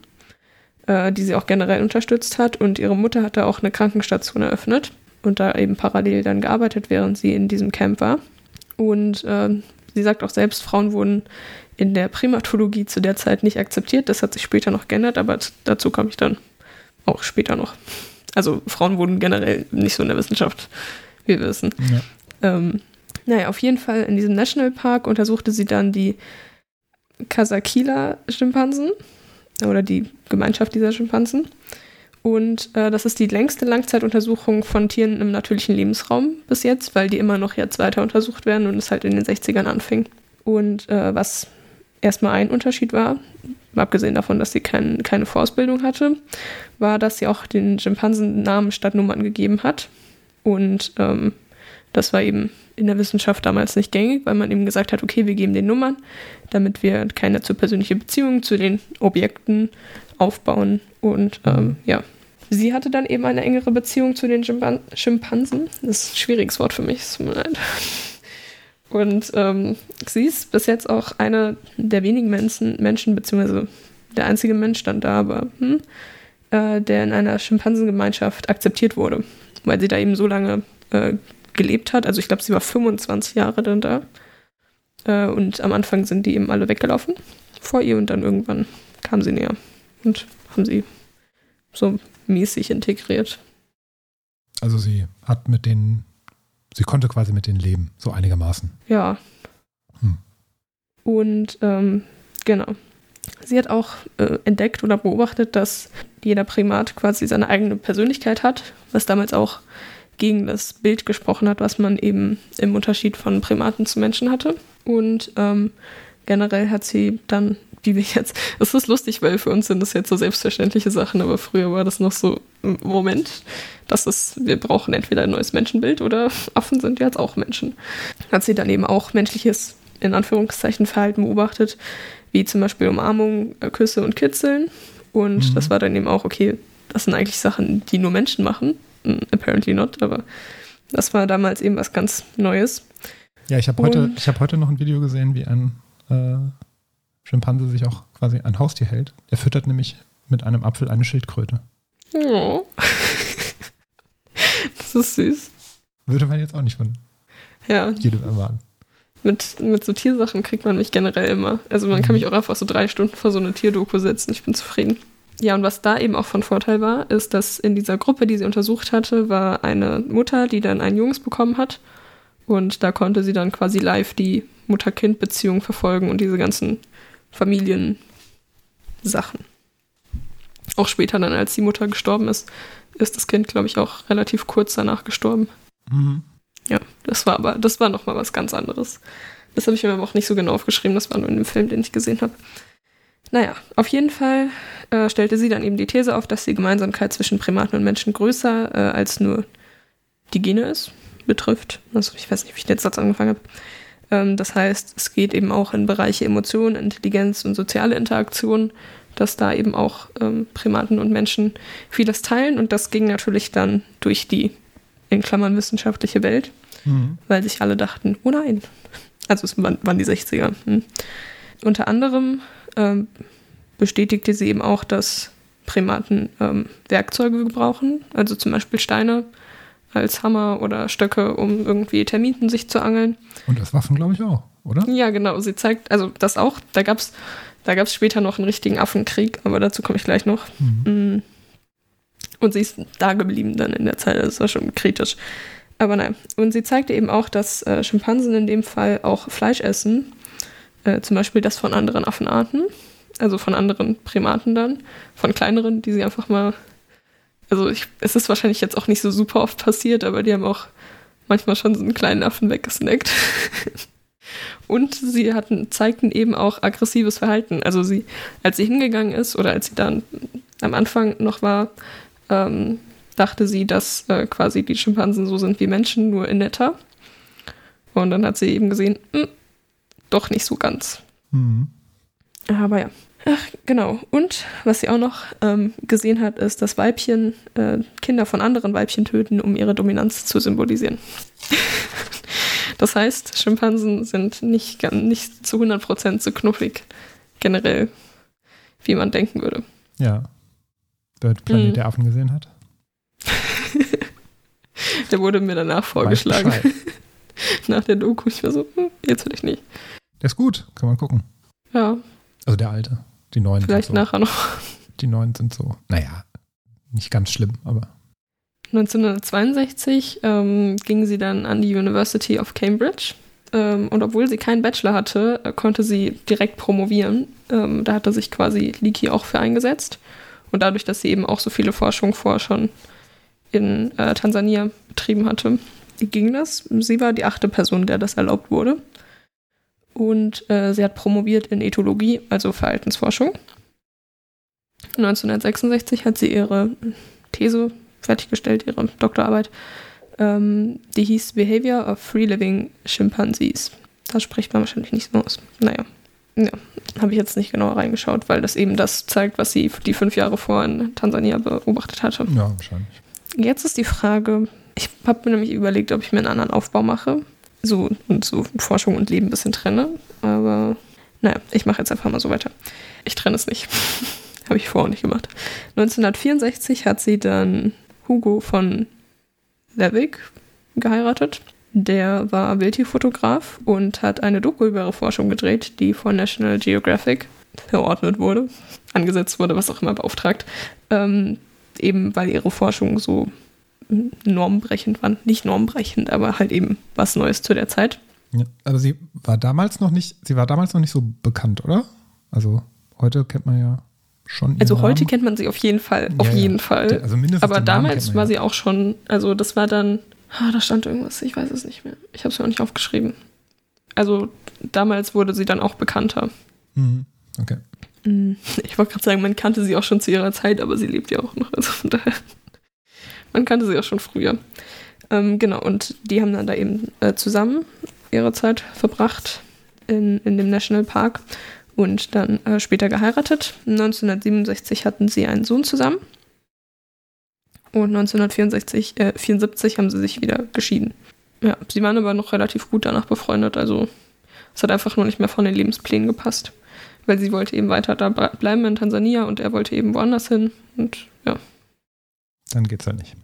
äh, die sie auch generell unterstützt hat. Und ihre Mutter hatte auch eine Krankenstation eröffnet und da eben parallel dann gearbeitet, während sie in diesem Camp war. Und äh, sie sagt auch selbst, Frauen wurden in der Primatologie zu der Zeit nicht akzeptiert. Das hat sich später noch geändert, aber dazu komme ich dann auch später noch. Also Frauen wurden generell nicht so in der Wissenschaft, wie wir wissen. Ja. Ähm, naja, auf jeden Fall in diesem Nationalpark untersuchte sie dann die Kasakila-Schimpansen oder die Gemeinschaft dieser Schimpansen und äh, das ist die längste Langzeituntersuchung von Tieren im natürlichen Lebensraum bis jetzt, weil die immer noch jetzt weiter untersucht werden und es halt in den 60ern anfing. Und äh, was erstmal ein Unterschied war, abgesehen davon, dass sie kein, keine Vorausbildung hatte, war, dass sie auch den Schimpansen Namen statt Nummern gegeben hat. Und ähm, das war eben in der Wissenschaft damals nicht gängig, weil man eben gesagt hat, okay, wir geben den Nummern, damit wir keine zu persönliche Beziehung zu den Objekten aufbauen. Und ähm, ja, Sie hatte dann eben eine engere Beziehung zu den Schimpan Schimpansen. Das ist ein schwieriges Wort für mich, es tut mir leid. Und ähm, sie ist bis jetzt auch eine der wenigen Menschen, Menschen beziehungsweise der einzige Mensch dann da, aber hm, äh, der in einer Schimpansengemeinschaft akzeptiert wurde, weil sie da eben so lange äh, gelebt hat. Also ich glaube, sie war 25 Jahre dann da. Äh, und am Anfang sind die eben alle weggelaufen vor ihr und dann irgendwann kam sie näher und haben sie so mäßig integriert. Also sie hat mit denen, sie konnte quasi mit denen leben, so einigermaßen. Ja. Hm. Und ähm, genau. Sie hat auch äh, entdeckt oder beobachtet, dass jeder Primat quasi seine eigene Persönlichkeit hat, was damals auch gegen das Bild gesprochen hat, was man eben im Unterschied von Primaten zu Menschen hatte. Und ähm, generell hat sie dann die wir jetzt. Es ist lustig, weil für uns sind das jetzt so selbstverständliche Sachen, aber früher war das noch so, Moment, das ist, wir brauchen entweder ein neues Menschenbild oder Affen sind jetzt auch Menschen. Hat sie dann eben auch menschliches, in Anführungszeichen, Verhalten beobachtet, wie zum Beispiel Umarmung, äh, Küsse und Kitzeln. Und mhm. das war dann eben auch, okay, das sind eigentlich Sachen, die nur Menschen machen. Hm, apparently not, aber das war damals eben was ganz Neues. Ja, ich habe heute, hab heute noch ein Video gesehen, wie ein äh, Schimpanse sich auch quasi ein Haustier hält. Der füttert nämlich mit einem Apfel eine Schildkröte. Oh. <laughs> das ist süß. Würde man jetzt auch nicht von ja. jedem erwarten. mit, mit so Tiersachen kriegt man mich generell immer. Also man kann mich auch einfach so drei Stunden vor so eine Tierdoku setzen. Ich bin zufrieden. Ja, und was da eben auch von Vorteil war, ist, dass in dieser Gruppe, die sie untersucht hatte, war eine Mutter, die dann einen Jungs bekommen hat. Und da konnte sie dann quasi live die Mutter-Kind-Beziehung verfolgen und diese ganzen Familiensachen. Auch später dann, als die Mutter gestorben ist, ist das Kind, glaube ich, auch relativ kurz danach gestorben. Mhm. Ja, das war aber, das war nochmal was ganz anderes. Das habe ich mir aber auch nicht so genau aufgeschrieben, das war nur in dem Film, den ich gesehen habe. Naja, auf jeden Fall äh, stellte sie dann eben die These auf, dass die Gemeinsamkeit zwischen Primaten und Menschen größer äh, als nur die Gene ist, betrifft. Also ich weiß nicht, wie ich den Satz angefangen habe. Ähm, das heißt, es geht eben auch in Bereiche Emotionen, Intelligenz und soziale Interaktion, dass da eben auch ähm, Primaten und Menschen vieles teilen und das ging natürlich dann durch die in Klammern wissenschaftliche Welt, Mhm. weil sich alle dachten, oh nein. Also es waren, die 60er. Hm. Unter anderem ähm, bestätigte sie eben auch, dass Primaten ähm, Werkzeuge gebrauchen, also zum Beispiel Steine als Hammer oder Stöcke, um irgendwie Termiten sich zu angeln. Und das Waffen, glaube ich, auch, oder? Ja, genau. Sie zeigt, also das auch, da gab es da gab's später noch einen richtigen Affenkrieg, aber dazu komme ich gleich noch. Mm. Und sie ist da geblieben dann in der Zeit, das war schon kritisch. Aber nein. Und sie zeigte eben auch, dass äh, Schimpansen in dem Fall auch Fleisch essen, äh, zum Beispiel das von anderen Affenarten, also von anderen Primaten dann, von kleineren, die sie einfach mal, also ich, es ist wahrscheinlich jetzt auch nicht so super oft passiert, aber die haben auch manchmal schon so einen kleinen Affen weggesnackt. <laughs> Und sie hatten, zeigten eben auch aggressives Verhalten. Also sie, als sie hingegangen ist oder als sie dann am Anfang noch war, ähm, dachte sie, dass äh, quasi die Schimpansen so sind wie Menschen, nur in netter. Und dann hat sie eben gesehen, hm, doch nicht so ganz. Mhm. Aber ja. Ach, genau. Und was sie auch noch ähm, gesehen hat, ist, dass Weibchen äh, Kinder von anderen Weibchen töten, um ihre Dominanz zu symbolisieren. <laughs> das heißt, Schimpansen sind nicht, nicht zu 100% so knuffig generell, wie man denken würde. Ja. Wer Planet Mhm. der Affen gesehen hat, <laughs> Der wurde mir danach vorgeschlagen, <laughs> nach der Doku. Ich war so, hm, jetzt will ich nicht. Der ist gut, kann man gucken. Ja, Also der alte. Die neuen vielleicht sind so. nachher noch. Die neuen sind so, naja, nicht ganz schlimm, aber 1962 ähm, ging sie dann an die University of Cambridge. Ähm, und obwohl sie keinen Bachelor hatte, äh, konnte sie direkt promovieren. Ähm, da hatte sich quasi Leakey auch für eingesetzt. Und dadurch, dass sie eben auch so viele Forschung vorher schon in äh, Tansania betrieben hatte, ging das. Sie war die achte Person, der das erlaubt wurde. Und äh, sie hat promoviert in Ethologie, also Verhaltensforschung. 1966 hat sie ihre These fertiggestellt, ihre Doktorarbeit. Ähm, die hieß Behavior of Free Living Chimpanzees. Das spricht man wahrscheinlich nicht so aus. Naja, ja, habe ich jetzt nicht genauer reingeschaut, weil das eben das zeigt, was sie die fünf Jahre vor in Tansania beobachtet hatte. ja, wahrscheinlich. Jetzt ist die Frage, ich habe mir nämlich überlegt, ob ich mir einen anderen Aufbau mache. So so Forschung und Leben ein bisschen trenne. Aber naja, ich mache jetzt einfach mal so weiter. Ich trenne es nicht. <laughs> habe ich vorher auch nicht gemacht. 1964 hat sie dann Hugo von Levick geheiratet. Der war Wildtierfotograf und hat eine Doku über ihre Forschung gedreht, die von National Geographic verordnet wurde, angesetzt wurde, was auch immer beauftragt. Ähm, eben weil ihre Forschung so normbrechend war. Nicht normbrechend, aber halt eben was Neues zu der Zeit. Ja, aber sie war damals noch nicht, sie war damals noch nicht so bekannt, oder? Also heute kennt man ja schon. Also heute Namen. kennt man sie auf jeden Fall, auf Ja, ja. jeden Fall. Also mindestens aber damals war sie auch schon, also das war dann, ah, da stand irgendwas, ich weiß es nicht mehr. Ich habe es mir auch nicht aufgeschrieben. Also damals wurde sie dann auch bekannter. Mhm. Okay. Mm, Ich wollte gerade sagen, man kannte sie auch schon zu ihrer Zeit, aber sie lebt ja auch noch. Also von daher, man kannte sie auch schon früher. Ähm, genau, und die haben dann da eben äh, zusammen ihre Zeit verbracht in, in dem Nationalpark und dann äh, später geheiratet. 1967 hatten sie einen Sohn zusammen. Und 1964, äh, 74 haben sie sich wieder geschieden. Ja, sie waren aber noch relativ gut danach befreundet, also es hat einfach nur nicht mehr von den Lebensplänen gepasst weil sie wollte eben weiter da bleiben in Tansania und er wollte eben woanders hin. Und ja, Dann geht's ja nicht.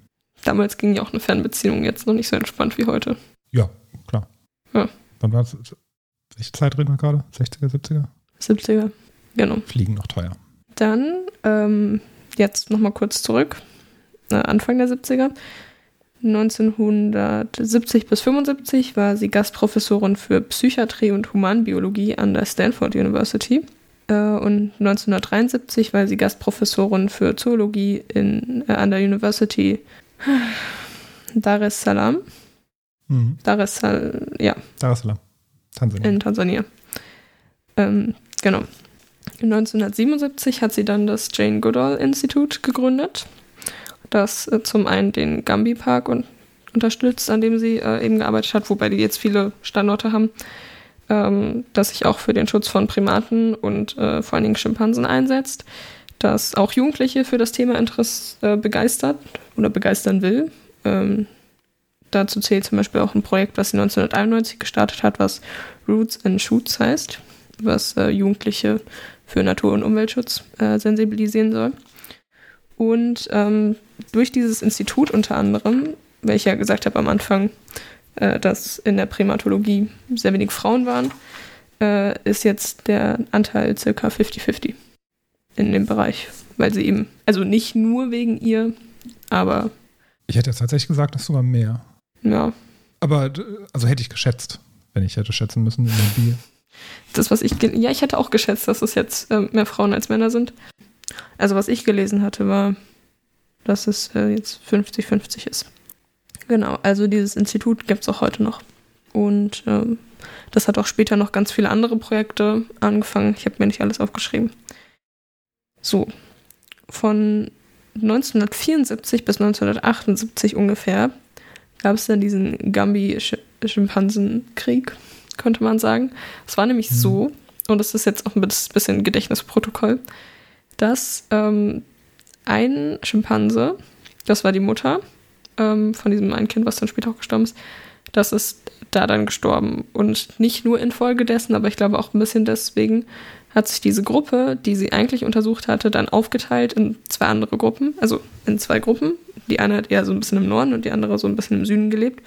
Damals ging ja auch eine Fernbeziehung jetzt noch nicht so entspannt wie heute. Ja, klar. Ja. Wann war es? Welche Zeit reden wir gerade? 60er, 70er? 70er. Genau. Fliegen noch teuer. Dann ähm, jetzt nochmal kurz zurück. Äh, Anfang der 70er. 1970 bis 75 war sie Gastprofessorin für Psychiatrie und Humanbiologie an der Stanford University. Äh, und 1973 war sie Gastprofessorin für Zoologie in, äh, an der University Dar es Salaam. Mhm. Dar es Salaam, ja, Dar es Salaam, Tansania. in Tansania. Ähm, genau. 1977 hat sie dann das Jane Goodall Institute gegründet, das äh, zum einen den Gambi Park un unterstützt, an dem sie äh, eben gearbeitet hat, wobei die jetzt viele Standorte haben, ähm, das sich auch für den Schutz von Primaten und äh, vor allen Dingen Schimpansen einsetzt, das auch Jugendliche für das Thema Interess äh, begeistert oder begeistern will. Ähm, dazu zählt zum Beispiel auch ein Projekt, was sie 1991 gestartet hat, was Roots and Shoots heißt, was äh, Jugendliche für Natur- und Umweltschutz äh, sensibilisieren soll. Und ähm, durch dieses Institut unter anderem, ich ja gesagt habe am Anfang, äh, dass in der Primatologie sehr wenig Frauen waren, äh, ist jetzt der Anteil circa 50-50 in dem Bereich, weil sie eben, also nicht nur wegen ihr, aber Ich hätte jetzt tatsächlich gesagt, dass sogar mehr. ja, Aber, d- also hätte ich geschätzt, wenn ich hätte schätzen müssen in der Bier. das, was ich, ja, ich hätte auch geschätzt, dass es jetzt äh, mehr Frauen als Männer sind. Also was ich gelesen hatte, war, dass es äh, jetzt 50-50 ist. Genau, also dieses Institut gibt es auch heute noch. Und ähm, das hat auch später noch ganz viele andere Projekte angefangen. Ich habe mir nicht alles aufgeschrieben. So, von 1974 bis 1978 ungefähr gab es dann diesen Gambi-Schimpansenkrieg, könnte man sagen. Es war nämlich so, und das ist jetzt auch ein bisschen Gedächtnisprotokoll, dass ähm, ein Schimpanse, das war die Mutter ähm, von diesem einen Kind, was dann später auch gestorben ist, das ist da dann gestorben. Und nicht nur infolgedessen, aber ich glaube auch ein bisschen deswegen hat sich diese Gruppe, die sie eigentlich untersucht hatte, dann aufgeteilt in zwei andere Gruppen, also in zwei Gruppen. Die eine hat eher so ein bisschen im Norden und die andere so ein bisschen im Süden gelebt.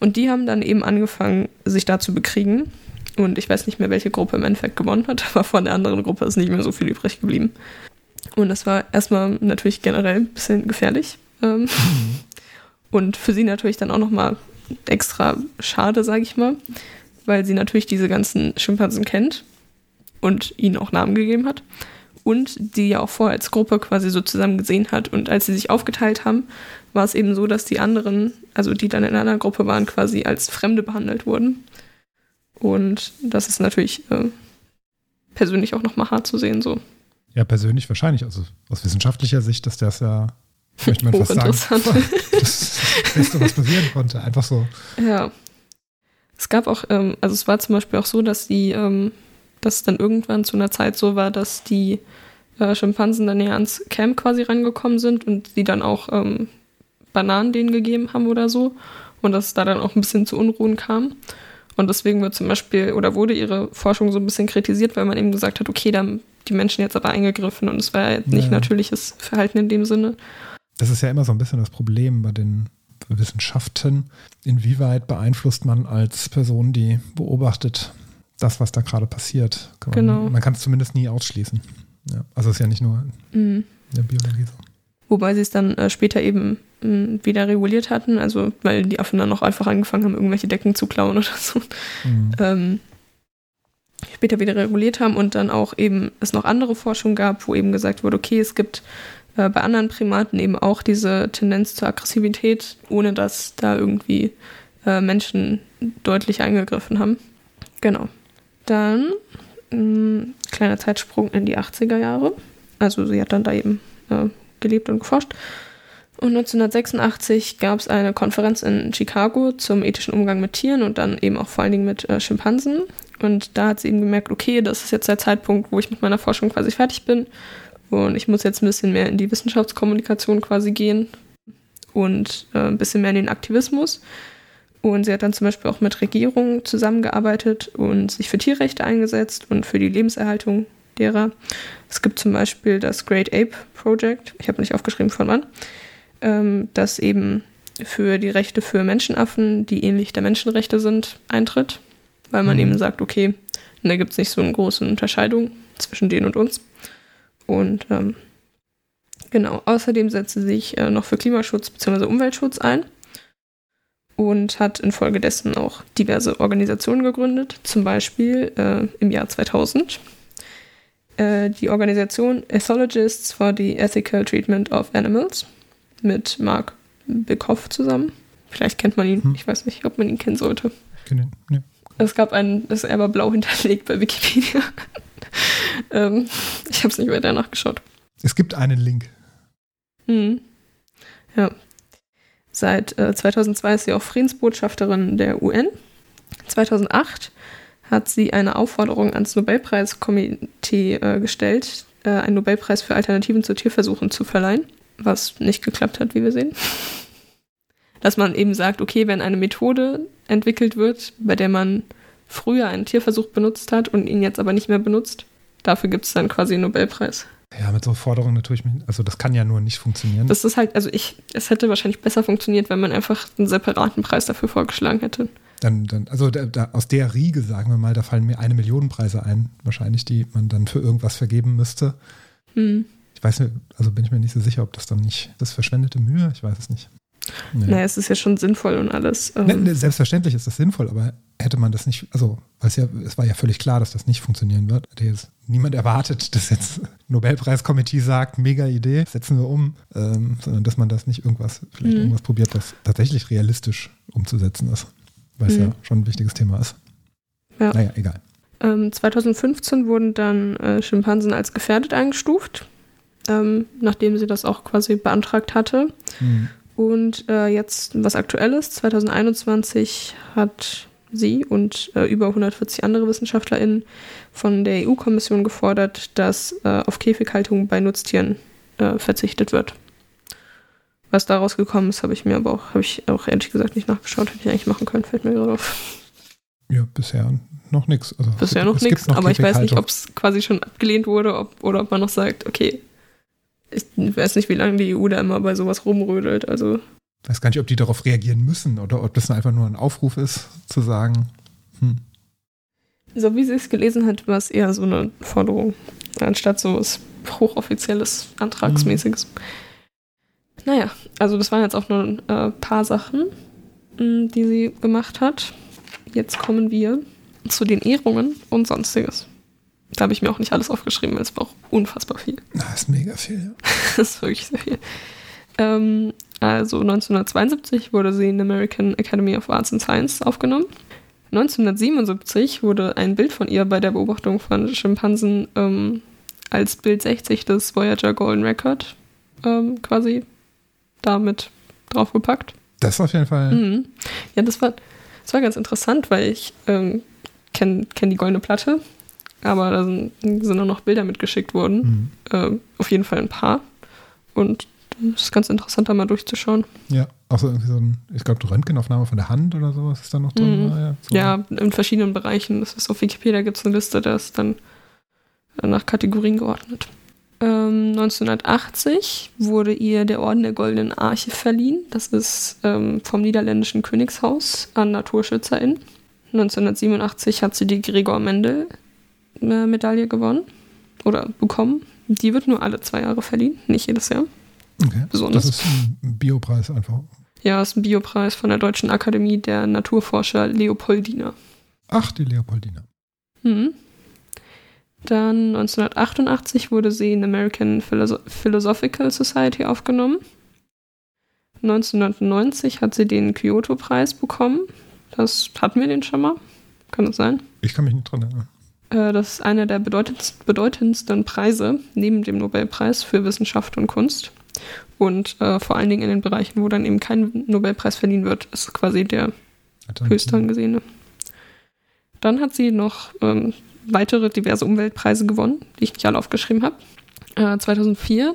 Und die haben dann eben angefangen, sich da zu bekriegen. Und ich weiß nicht mehr, welche Gruppe im Endeffekt gewonnen hat, <laughs> aber von der anderen Gruppe ist nicht mehr so viel übrig geblieben. Und das war erstmal natürlich generell ein bisschen gefährlich. Ähm, <laughs> und für sie natürlich dann auch nochmal extra schade, sage ich mal, weil sie natürlich diese ganzen Schimpansen kennt und ihnen auch Namen gegeben hat. Und die ja auch vorher als Gruppe quasi so zusammen gesehen hat. Und als sie sich aufgeteilt haben, war es eben so, dass die anderen, also die dann in einer Gruppe waren, quasi als Fremde behandelt wurden. Und das ist natürlich äh, persönlich auch nochmal hart zu sehen, so. Ja, persönlich wahrscheinlich. Also aus wissenschaftlicher Sicht ist das ja, möchte man fast sagen, <laughs> das Beste, was passieren konnte. Einfach so. Ja. Es gab auch, ähm, also es war zum Beispiel auch so, dass die, ähm, dass es dann irgendwann zu einer Zeit so war, dass die äh, Schimpansen dann näher ans Camp quasi rangekommen sind und die dann auch ähm, Bananen denen gegeben haben oder so. Und dass es da dann auch ein bisschen zu Unruhen kam. Und deswegen wird zum Beispiel, oder wurde ihre Forschung so ein bisschen kritisiert, weil man eben gesagt hat, okay, da haben die Menschen jetzt aber eingegriffen und es war ja nicht Ja. natürliches Verhalten in dem Sinne. Das ist ja immer so ein bisschen das Problem bei den Wissenschaften. Inwieweit beeinflusst man als Person, die beobachtet, das, was da gerade passiert? Kann man, Genau. Man kann es zumindest nie ausschließen. Ja, also ist ja nicht nur Mhm. in der Biologie so. Wobei sie es dann äh, später eben mh, wieder reguliert hatten, also weil die Affen dann auch einfach angefangen haben, irgendwelche Decken zu klauen oder so. Mhm. Ähm, später wieder reguliert haben und dann auch eben es noch andere Forschung gab, wo eben gesagt wurde, okay, es gibt äh, bei anderen Primaten eben auch diese Tendenz zur Aggressivität, ohne dass da irgendwie äh, Menschen deutlich eingegriffen haben. Genau. Dann mh, kleiner Zeitsprung in die 80er Jahre. Also sie hat dann da eben äh, gelebt und geforscht. Und 1986 gab es eine Konferenz in Chicago zum ethischen Umgang mit Tieren und dann eben auch vor allen Dingen mit äh, Schimpansen. Und da hat sie eben gemerkt, okay, das ist jetzt der Zeitpunkt, wo ich mit meiner Forschung quasi fertig bin. Und ich muss jetzt ein bisschen mehr in die Wissenschaftskommunikation quasi gehen und äh, ein bisschen mehr in den Aktivismus. Und sie hat dann zum Beispiel auch mit Regierungen zusammengearbeitet und sich für Tierrechte eingesetzt und für die Lebenserhaltung derer. Es gibt zum Beispiel das Great Ape Project, ich habe nicht aufgeschrieben von wann, ähm, das eben für die Rechte für Menschenaffen, die ähnlich der Menschenrechte sind, eintritt. weil man Mhm. eben sagt, okay, da gibt es nicht so eine große Unterscheidung zwischen denen und uns. Und ähm, genau, außerdem setzt sie sich äh, noch für Klimaschutz bzw. Umweltschutz ein und hat infolgedessen auch diverse Organisationen gegründet, zum Beispiel äh, im Jahr 2000 äh, die Organisation Ethologists for the Ethical Treatment of Animals mit Mark Bickhoff zusammen. Vielleicht kennt man ihn, Hm. ich weiß nicht, ob man ihn kennen sollte. Genau, nee. Es gab einen, das ist aber blau hinterlegt bei Wikipedia. <laughs> ähm, ich habe es nicht weiter nachgeschaut. Es gibt einen Link. Hm. Ja. Seit äh, 2002 ist sie auch Friedensbotschafterin der UN. 2008 hat sie eine Aufforderung ans Nobelpreiskomitee äh, gestellt, äh, einen Nobelpreis für Alternativen zu Tierversuchen zu verleihen, was nicht geklappt hat, wie wir sehen. Dass man eben sagt, okay, wenn eine Methode entwickelt wird, bei der man früher einen Tierversuch benutzt hat und ihn jetzt aber nicht mehr benutzt, dafür gibt es dann quasi einen Nobelpreis. Ja, mit so Forderungen natürlich, also das kann ja nur nicht funktionieren. Das ist halt, also ich, es hätte wahrscheinlich besser funktioniert, wenn man einfach einen separaten Preis dafür vorgeschlagen hätte. Dann, dann, also da, da, aus der Riege, sagen wir mal, da fallen mir eine Million Preise ein, wahrscheinlich, die man dann für irgendwas vergeben müsste. Hm. Ich weiß nicht, also bin ich mir nicht so sicher, ob das dann nicht, das verschwendete Mühe, ich weiß es nicht. Nee. Naja, es ist ja schon sinnvoll und alles. Ähm, Ne, ne, selbstverständlich ist das sinnvoll, aber hätte man das nicht, also, weil es ja, es war ja völlig klar, dass das nicht funktionieren wird. Hätte jetzt niemand erwartet, dass jetzt <laughs> Nobelpreiskomitee sagt, mega Idee, setzen wir um, ähm, sondern dass man das nicht irgendwas, vielleicht Mhm. irgendwas probiert, was tatsächlich realistisch umzusetzen ist. Weil es Mhm. ja schon ein wichtiges Thema ist. Ja. Naja, egal. Ähm, 2015 wurden dann äh, Schimpansen als gefährdet eingestuft, ähm, nachdem sie das auch quasi beantragt hatte. Hm. Und äh, jetzt was Aktuelles, 2021 hat sie und äh, über 140 andere WissenschaftlerInnen von der EU-Kommission gefordert, dass äh, auf Käfighaltung bei Nutztieren äh, verzichtet wird. Was daraus gekommen ist, habe ich mir aber auch, habe ich auch ehrlich gesagt nicht nachgeschaut, hätte ich eigentlich machen können, fällt mir gerade auf. Ja, bisher noch nichts. Also, Bisher noch nichts, aber ich weiß nicht, ob es quasi schon abgelehnt wurde ob, oder ob man noch sagt, okay, ich weiß nicht, wie lange die EU da immer bei sowas rumrödelt. Also, Ich weiß gar nicht, ob die darauf reagieren müssen oder ob das einfach nur ein Aufruf ist, zu sagen, hm, so wie sie es gelesen hat, war es eher so eine Forderung, anstatt so was hochoffizielles, antragsmäßiges. Naja, also das waren jetzt auch nur ein äh, paar Sachen, mh, die sie gemacht hat. Jetzt kommen wir zu den Ehrungen und sonstiges. Da habe ich mir auch nicht alles aufgeschrieben, weil es war auch unfassbar viel. na, ist mega viel. Ja. <laughs> Das ist wirklich sehr viel. Ähm, also 1972 wurde sie in der American Academy of Arts and Science aufgenommen. 1977 wurde ein Bild von ihr bei der Beobachtung von Schimpansen ähm, als Bild 60 des Voyager Golden Record ähm, quasi damit draufgepackt. Das auf jeden Fall. Mhm. Ja, das war, das war ganz interessant, weil ich ähm, kenne kenn die goldene Platte, aber da sind, sind auch noch Bilder mitgeschickt worden. Mhm. Äh, auf jeden Fall ein paar. Und es ist ganz interessant, da mal durchzuschauen. Ja, auch so irgendwie so ein, ich glaube, Röntgenaufnahme von der Hand oder sowas ist da noch drin. Mhm. war, ja, so. Ja, in verschiedenen Bereichen. Das ist auf Wikipedia gibt es eine Liste, da ist dann nach Kategorien geordnet. Ähm, 1980 wurde ihr der Orden der Goldenen Arche verliehen. Das ist ähm, vom niederländischen Königshaus an NaturschützerInnen. 1987 hat sie die Gregor Mendel Medaille gewonnen oder bekommen. Die wird nur alle zwei Jahre verliehen, nicht jedes Jahr. okay. besonders. Das ist ein Biopreis einfach. Ja, ist ein Biopreis von der Deutschen Akademie der Naturforscher Leopoldina. Ach, die Leopoldina. Mhm. Dann 1988 wurde sie in American Philosoph Philosophical Society aufgenommen. 1990 hat sie den Kyoto-Preis bekommen. Das hatten wir den schon mal. Kann das sein? Ich kann mich nicht dran erinnern. Äh, Das ist einer der bedeutendsten, bedeutendsten Preise neben dem Nobelpreis für Wissenschaft und Kunst. Und äh, vor allen Dingen in den Bereichen, wo dann eben kein Nobelpreis verliehen wird, ist quasi der Alter, höchst angesehene. Dann hat sie noch ähm, weitere diverse Umweltpreise gewonnen, die ich nicht alle aufgeschrieben habe. Äh, 2004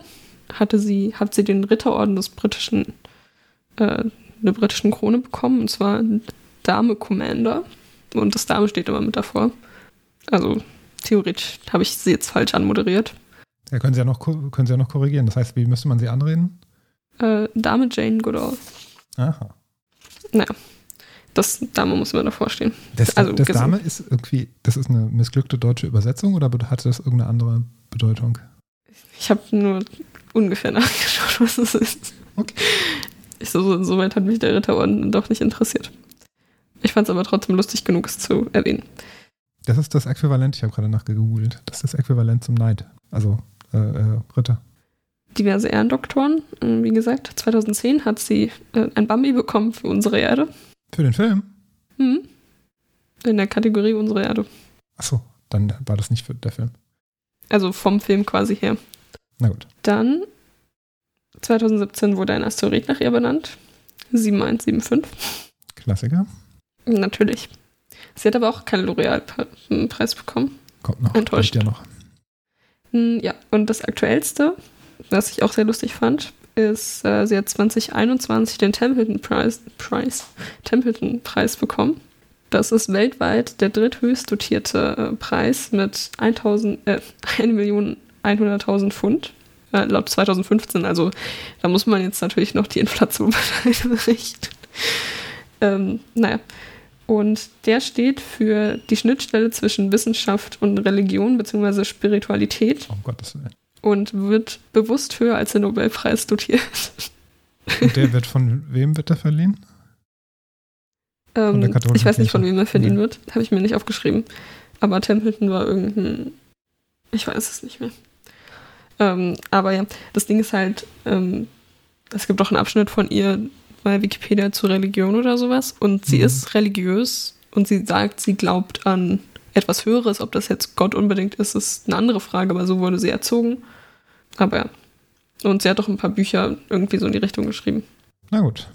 hatte sie, hat sie den Ritterorden des britischen, äh, der britischen Krone bekommen, und zwar Dame Commander. Und das Dame steht immer mit davor. Also theoretisch habe ich sie jetzt falsch anmoderiert. Ja, können Sie ja noch, können Sie ja noch korrigieren. Das heißt, wie müsste man sie anreden? Äh, Dame Jane Goodall. Aha. Das Dame muss immer davor stehen. Das, Also das. Dame ist irgendwie, das ist eine missglückte deutsche Übersetzung oder hatte das irgendeine andere Bedeutung? Ich habe nur ungefähr <laughs> nachgeschaut, was es ist. Okay. Ich so, so, soweit hat mich der Ritterorden doch nicht interessiert. Ich fand es aber trotzdem lustig genug, es zu erwähnen. Das ist das Äquivalent, ich habe gerade nachgegoogelt. Das ist das Äquivalent zum Neid. Also äh, äh, Ritter. Diverse Ehrendoktoren. Ähm, Wie gesagt, 2010 hat sie äh, ein Bambi bekommen für unsere Erde. Für den Film? Hm. In der Kategorie unsere Erde. Achso, dann war das nicht für der Film. Also vom Film quasi her. Na gut. Dann 2017 wurde ein Asteroid nach ihr benannt. 7175. Klassiker. Natürlich. Sie hat aber auch keinen L'Oreal-Preis bekommen. Kommt noch. Enttäuscht. Kommt ja noch. Hm, Ja, und das aktuellste, was ich auch sehr lustig fand, ist, äh, sie hat 2021 den Templeton Prize, Prize, Templeton Preis bekommen. Das ist weltweit der dritthöchst dotierte äh, Preis mit 1000, äh, <laughs> 1.100.000 Pfund. Äh, laut 2015, also da muss man jetzt natürlich noch die Inflation <laughs> berechnen. ähm, naja. Und der steht für die Schnittstelle zwischen Wissenschaft und Religion bzw. Spiritualität Um Gottes Willen. und wird bewusst höher als der Nobelpreis dotiert. Und der wird von wem wird der verliehen? Ähm, ich weiß nicht, von wem er verliehen Nee. wird. Habe ich mir nicht aufgeschrieben. Aber Templeton war irgendein. Ich weiß es nicht mehr. Ähm, aber ja, das Ding ist halt, ähm, es gibt auch einen Abschnitt von ihr bei Wikipedia zu Religion oder sowas. Und sie Mhm. ist religiös und sie sagt, sie glaubt an etwas Höheres. Ob das jetzt Gott unbedingt ist, ist eine andere Frage, aber so wurde sie erzogen. Aber ja. Und sie hat auch ein paar Bücher irgendwie so in die Richtung geschrieben. Na gut.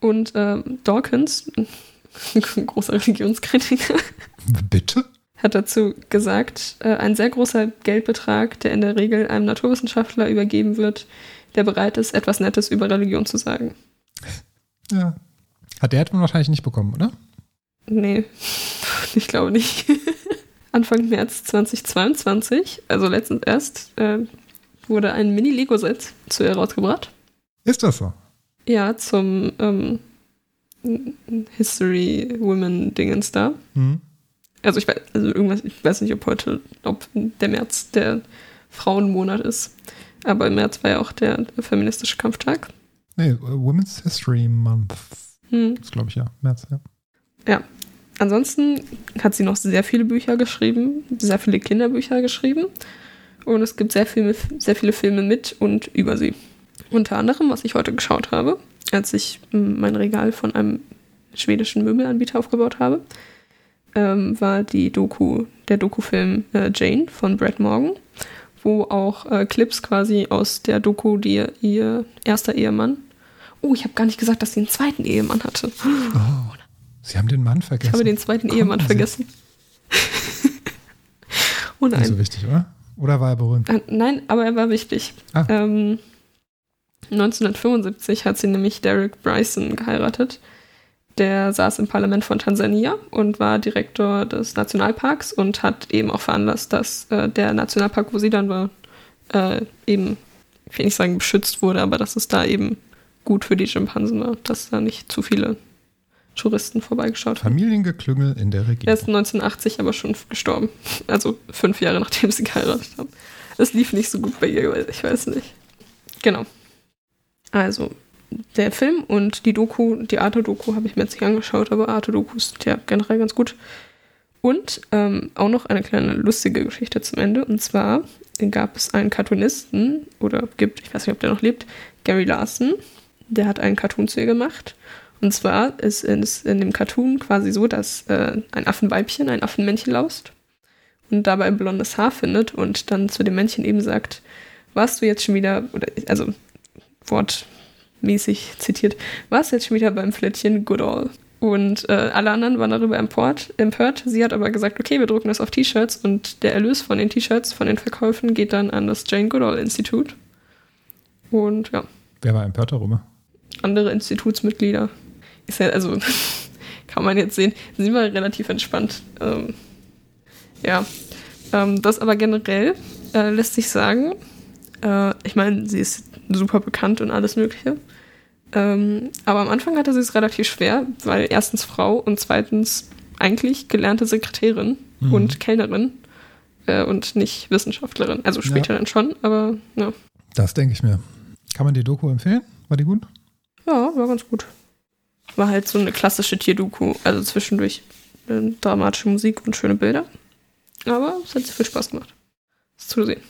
Und ähm, Dawkins, ein <laughs> großer Religionskritiker, Bitte? hat dazu gesagt, äh, ein sehr großer Geldbetrag, der in der Regel einem Naturwissenschaftler übergeben wird, der bereit ist, etwas Nettes über Religion zu sagen. Ja. Hat der man wahrscheinlich nicht bekommen, oder? Nee, <laughs> ich glaube nicht. <laughs> Anfang März 2022, also letztens erst, äh, wurde ein Mini-Lego-Set zu ihr rausgebracht. Ist das so? Ja, zum ähm, History Women Dingens da. Hm. Also ich weiß, also irgendwas, ich weiß nicht, ob heute, ob der März der Frauenmonat ist. Aber im März war ja auch der feministische Kampftag. Nee, äh, Women's History Month. Hm. Gibt's, glaube ich, ja. März, ja. Ansonsten hat sie noch sehr viele Bücher geschrieben, sehr viele Kinderbücher geschrieben. Und es gibt sehr viele, sehr viele Filme mit und über sie. Unter anderem, was ich heute geschaut habe, als ich mm, mein Regal von einem schwedischen Möbelanbieter aufgebaut habe, ähm, war die Doku, der Dokufilm äh, Jane von Brad Morgan, wo auch äh, Clips quasi aus der Doku, die ihr, ihr erster Ehemann. Oh, ich habe gar nicht gesagt, dass sie einen zweiten Ehemann hatte. Oh, Sie haben den Mann vergessen. Ich habe den zweiten Konnten Ehemann Sie? vergessen. <laughs> oh Nicht so nein. wichtig, oder? Oder war er berühmt? Äh, nein, aber er war wichtig. Ah. Ähm, 1975 hat sie nämlich Derek Bryson geheiratet. Der saß im Parlament von Tansania und war Direktor des Nationalparks und hat eben auch veranlasst, dass äh, der Nationalpark, wo sie dann war, äh, eben, ich will nicht sagen beschützt wurde, aber dass es da eben gut für die Schimpansen war, dass da nicht zu viele Touristen vorbeigeschaut haben. Familiengeklüngel in der Er Regierung. ist 1980 aber schon gestorben. Also fünf Jahre nachdem sie geheiratet haben. Es lief nicht so gut bei ihr, ich weiß nicht. Genau. Also, der Film und die Doku, die Arte-Doku habe ich mir jetzt nicht angeschaut, aber Arte-Dokus sind ja generell ganz gut. Und ähm, auch noch eine kleine lustige Geschichte zum Ende. Und zwar gab es einen Cartoonisten, oder gibt, ich weiß nicht, ob der noch lebt, Gary Larson. Der hat einen Cartoon zu ihr gemacht. Und zwar ist es in dem Cartoon quasi so, dass äh, ein Affenweibchen ein Affenmännchen laust und dabei blondes Haar findet und dann zu dem Männchen eben sagt, warst du jetzt schon wieder, oder also wortmäßig zitiert, warst du jetzt schon wieder beim Flittchen Goodall? Und äh, alle anderen waren darüber empört, empört. Sie hat aber gesagt, okay, wir drucken das auf T-Shirts und der Erlös von den T-Shirts, von den Verkäufen geht dann an das Jane Goodall Institut. Und ja, Wer war empört darüber? Andere Institutsmitglieder. Ist ja, also, <laughs> kann man jetzt sehen, sind wir relativ entspannt. Ähm, ja, ähm, das aber generell äh, lässt sich sagen, äh, ich meine, sie ist super bekannt und alles Mögliche. Ähm, aber am Anfang hatte sie es relativ schwer, weil erstens Frau und zweitens eigentlich gelernte Sekretärin Mhm. und Kellnerin äh, und nicht Wissenschaftlerin. Also später dann schon, aber ja. Das denke ich mir. Kann man die Doku empfehlen? War die gut? Ja, war ganz gut. War halt so eine klassische Tierdoku, also zwischendurch dramatische Musik und schöne Bilder. Aber es hat sehr viel Spaß gemacht, es zu sehen.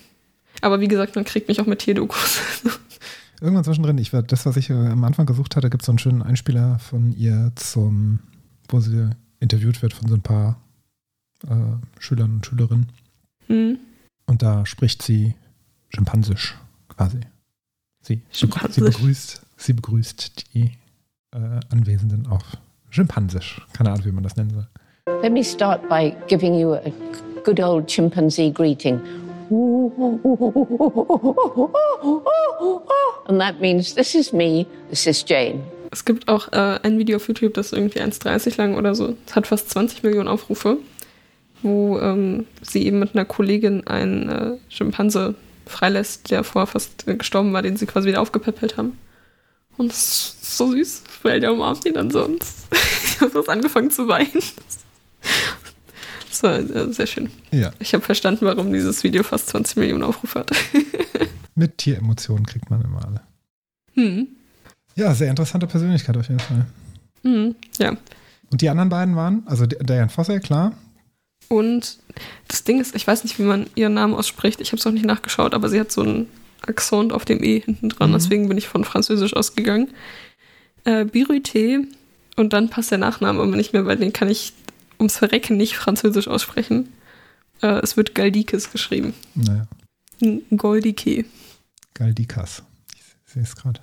Aber wie gesagt, man kriegt mich auch mit Tierdokus. <laughs> Irgendwann zwischendrin, ich war, das, was ich äh, am Anfang gesucht hatte, gibt es so einen schönen Einspieler von ihr zum, wo sie interviewt wird von so ein paar äh, Schülern und Schülerinnen. hm. Und da spricht sie Schimpansisch quasi. Sie, sie Schimpansisch. begrüßt, sie begrüßt die äh, Anwesenden auf Schimpansisch. Keine Ahnung, wie man das nennen soll. Let me start by giving you a good old chimpanzee greeting. And that means this is me, this is Jane. Es gibt auch äh, ein Video auf YouTube, das ist irgendwie 1,30 lang oder so. Es hat fast 20 Millionen Aufrufe, wo ähm, sie eben mit einer Kollegin einen äh, Schimpanse freilässt, der vorher fast äh, gestorben war, den sie quasi wieder aufgepäppelt haben. Und es ist so süß, weil der umarmt ihn dann so und <laughs> ich habe fast angefangen zu weinen. Das war äh, sehr schön. Ja, Ich habe verstanden, warum dieses Video fast 20 Millionen Aufrufe hat. <laughs> mit Tieremotionen kriegt man immer alle. hm. Ja, sehr interessante Persönlichkeit auf jeden Fall. Hm. Ja, Und die anderen beiden waren, also Diane Fossey, klar. Und das Ding ist, ich weiß nicht, wie man ihren Namen ausspricht. Ich habe es auch nicht nachgeschaut, aber sie hat so einen Akzent auf dem E hinten dran. Mhm. Deswegen bin ich von Französisch ausgegangen. Äh, Birute und dann passt der Nachname aber nicht mehr, weil den kann ich ums Verrecken nicht Französisch aussprechen. Äh, es wird Galdikes geschrieben. Naja, Goldike. Galdikas. Ich sehe es gerade.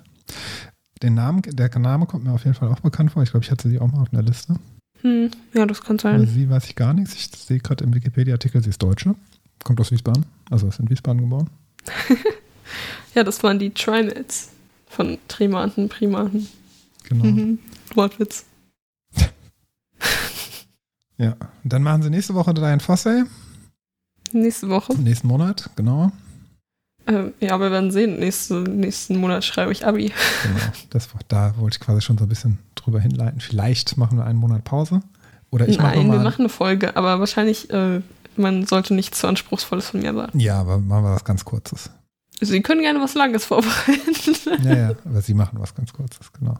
Den Namen, der Name kommt mir auf jeden Fall auch bekannt vor. Ich glaube, ich hatte sie auch mal auf einer Liste. Hm, ja, das kann Über sein. sie weiß ich gar nichts. Ich sehe gerade im Wikipedia-Artikel, sie ist Deutsche. Kommt aus Wiesbaden. Also ist in Wiesbaden geboren. <laughs> Ja, das waren die Trimates von Trimaten, Primaten. Genau. Mhm. Wortwitz. <laughs> Ja. Dann machen sie nächste Woche Diane Fossey. Nächste Woche. Nächsten Monat, genau. Ähm, ja, wir werden sehen. Nächste, nächsten Monat schreibe ich Abi. genau. Das, da wollte ich quasi schon so ein bisschen drüber hinleiten. Vielleicht machen wir einen Monat Pause. Oder ich mache Nein, wir mal. machen eine Folge, aber wahrscheinlich, äh, man sollte nichts zu Anspruchsvolles von mir sagen. ja, aber machen wir was ganz Kurzes. Sie können gerne was Langes vorbereiten. Ja, ja, aber sie machen was ganz Kurzes, genau.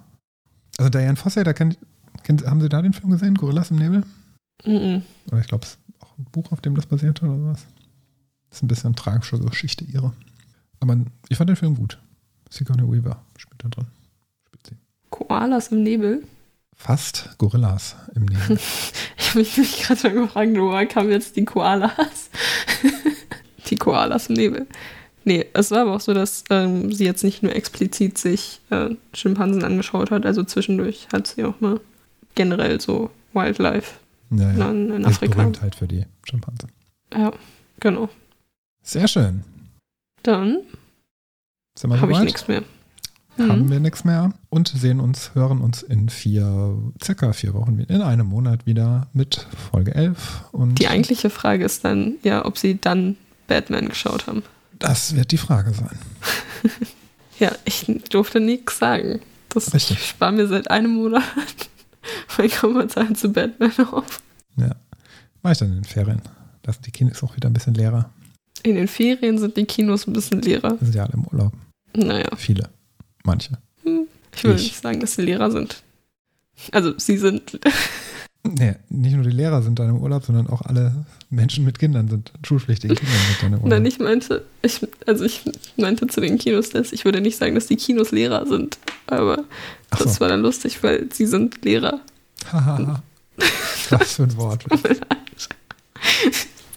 Also Diane Fossey, da kennt, kennt, haben Sie da den Film gesehen? Gorillas im Nebel? Mhm. Oder ich glaube, es ist auch ein Buch, auf dem das basiert oder sowas. Das ist ein bisschen tragische Geschichte ihre. Aber ich fand den Film gut. Sigourney Weaver spielt da drin. Spielt sie. Koalas im Nebel. Fast Gorillas im Nebel. <laughs> Ich habe mich gerade mal gefragt, woher kamen jetzt die Koalas? <laughs> die Koalas im Nebel. Nee, es war aber auch so, dass ähm, sie jetzt nicht nur explizit sich äh, Schimpansen angeschaut hat, also zwischendurch hat sie auch mal generell so Wildlife Ja, ja. in, in Ist Afrika. Berühmtheit für die Schimpansen. Ja, genau. Sehr schön. Dann Sind wir habe ich nichts mehr. Haben Mhm. wir nichts mehr und sehen uns, hören uns in vier, circa vier Wochen, in einem Monat wieder mit Folge 11. Und Die eigentliche Frage ist dann, ja, ob sie dann Batman geschaut haben. Das wird die Frage sein. <laughs> Ja, ich durfte nichts sagen. Das Richtig. ich spare mir seit einem Monat <laughs> mein Kommentar zu Batman auf. Ja. War ich dann in den Ferien. Da sind die Kinos auch wieder ein bisschen leerer. In den Ferien sind die Kinos ein bisschen leerer. Sind ja alle im Urlaub. Naja, Viele. Manche. ich will Ich. nicht sagen, dass sie Lehrer sind. Also, sie sind. Nee, nicht nur die Lehrer sind dann im Urlaub, sondern auch alle Menschen mit Kindern sind, schulpflichtige Kinder sind dann im Urlaub. Nein, ich meinte, ich, also ich meinte zu den Kinos, dass ich würde nicht sagen, dass die Kinos Lehrer sind. Aber Ach das so. war dann lustig, weil sie sind Lehrer. Hahaha. <laughs> Was für ein Wort.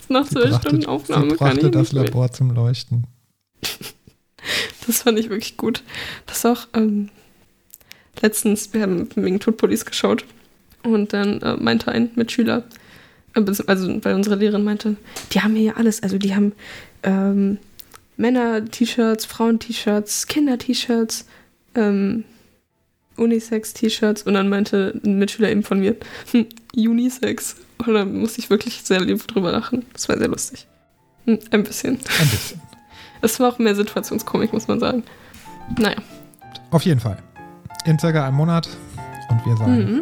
Nach zwölf Stunden Aufnahme kann brachte ich das nicht mehr. Labor zum Leuchten. Das fand ich wirklich gut. Das auch ähm, letztens, wir haben wegen Tod Police geschaut und dann äh, meinte ein Mitschüler, äh, also weil unsere Lehrerin meinte, die haben hier ja alles, also die haben ähm, Männer-T-Shirts, Frauen-T-Shirts, Kinder-T-Shirts, ähm, Unisex-T-Shirts und dann meinte ein Mitschüler eben von mir, hm, Unisex. Und dann musste ich wirklich sehr lieb drüber lachen. Das war sehr lustig. Hm, ein bisschen. Ein bisschen. Es war auch mehr Situationskomik, muss man sagen. Naja. Auf jeden Fall. in circa einem Monat. Und wir sagen Mhm.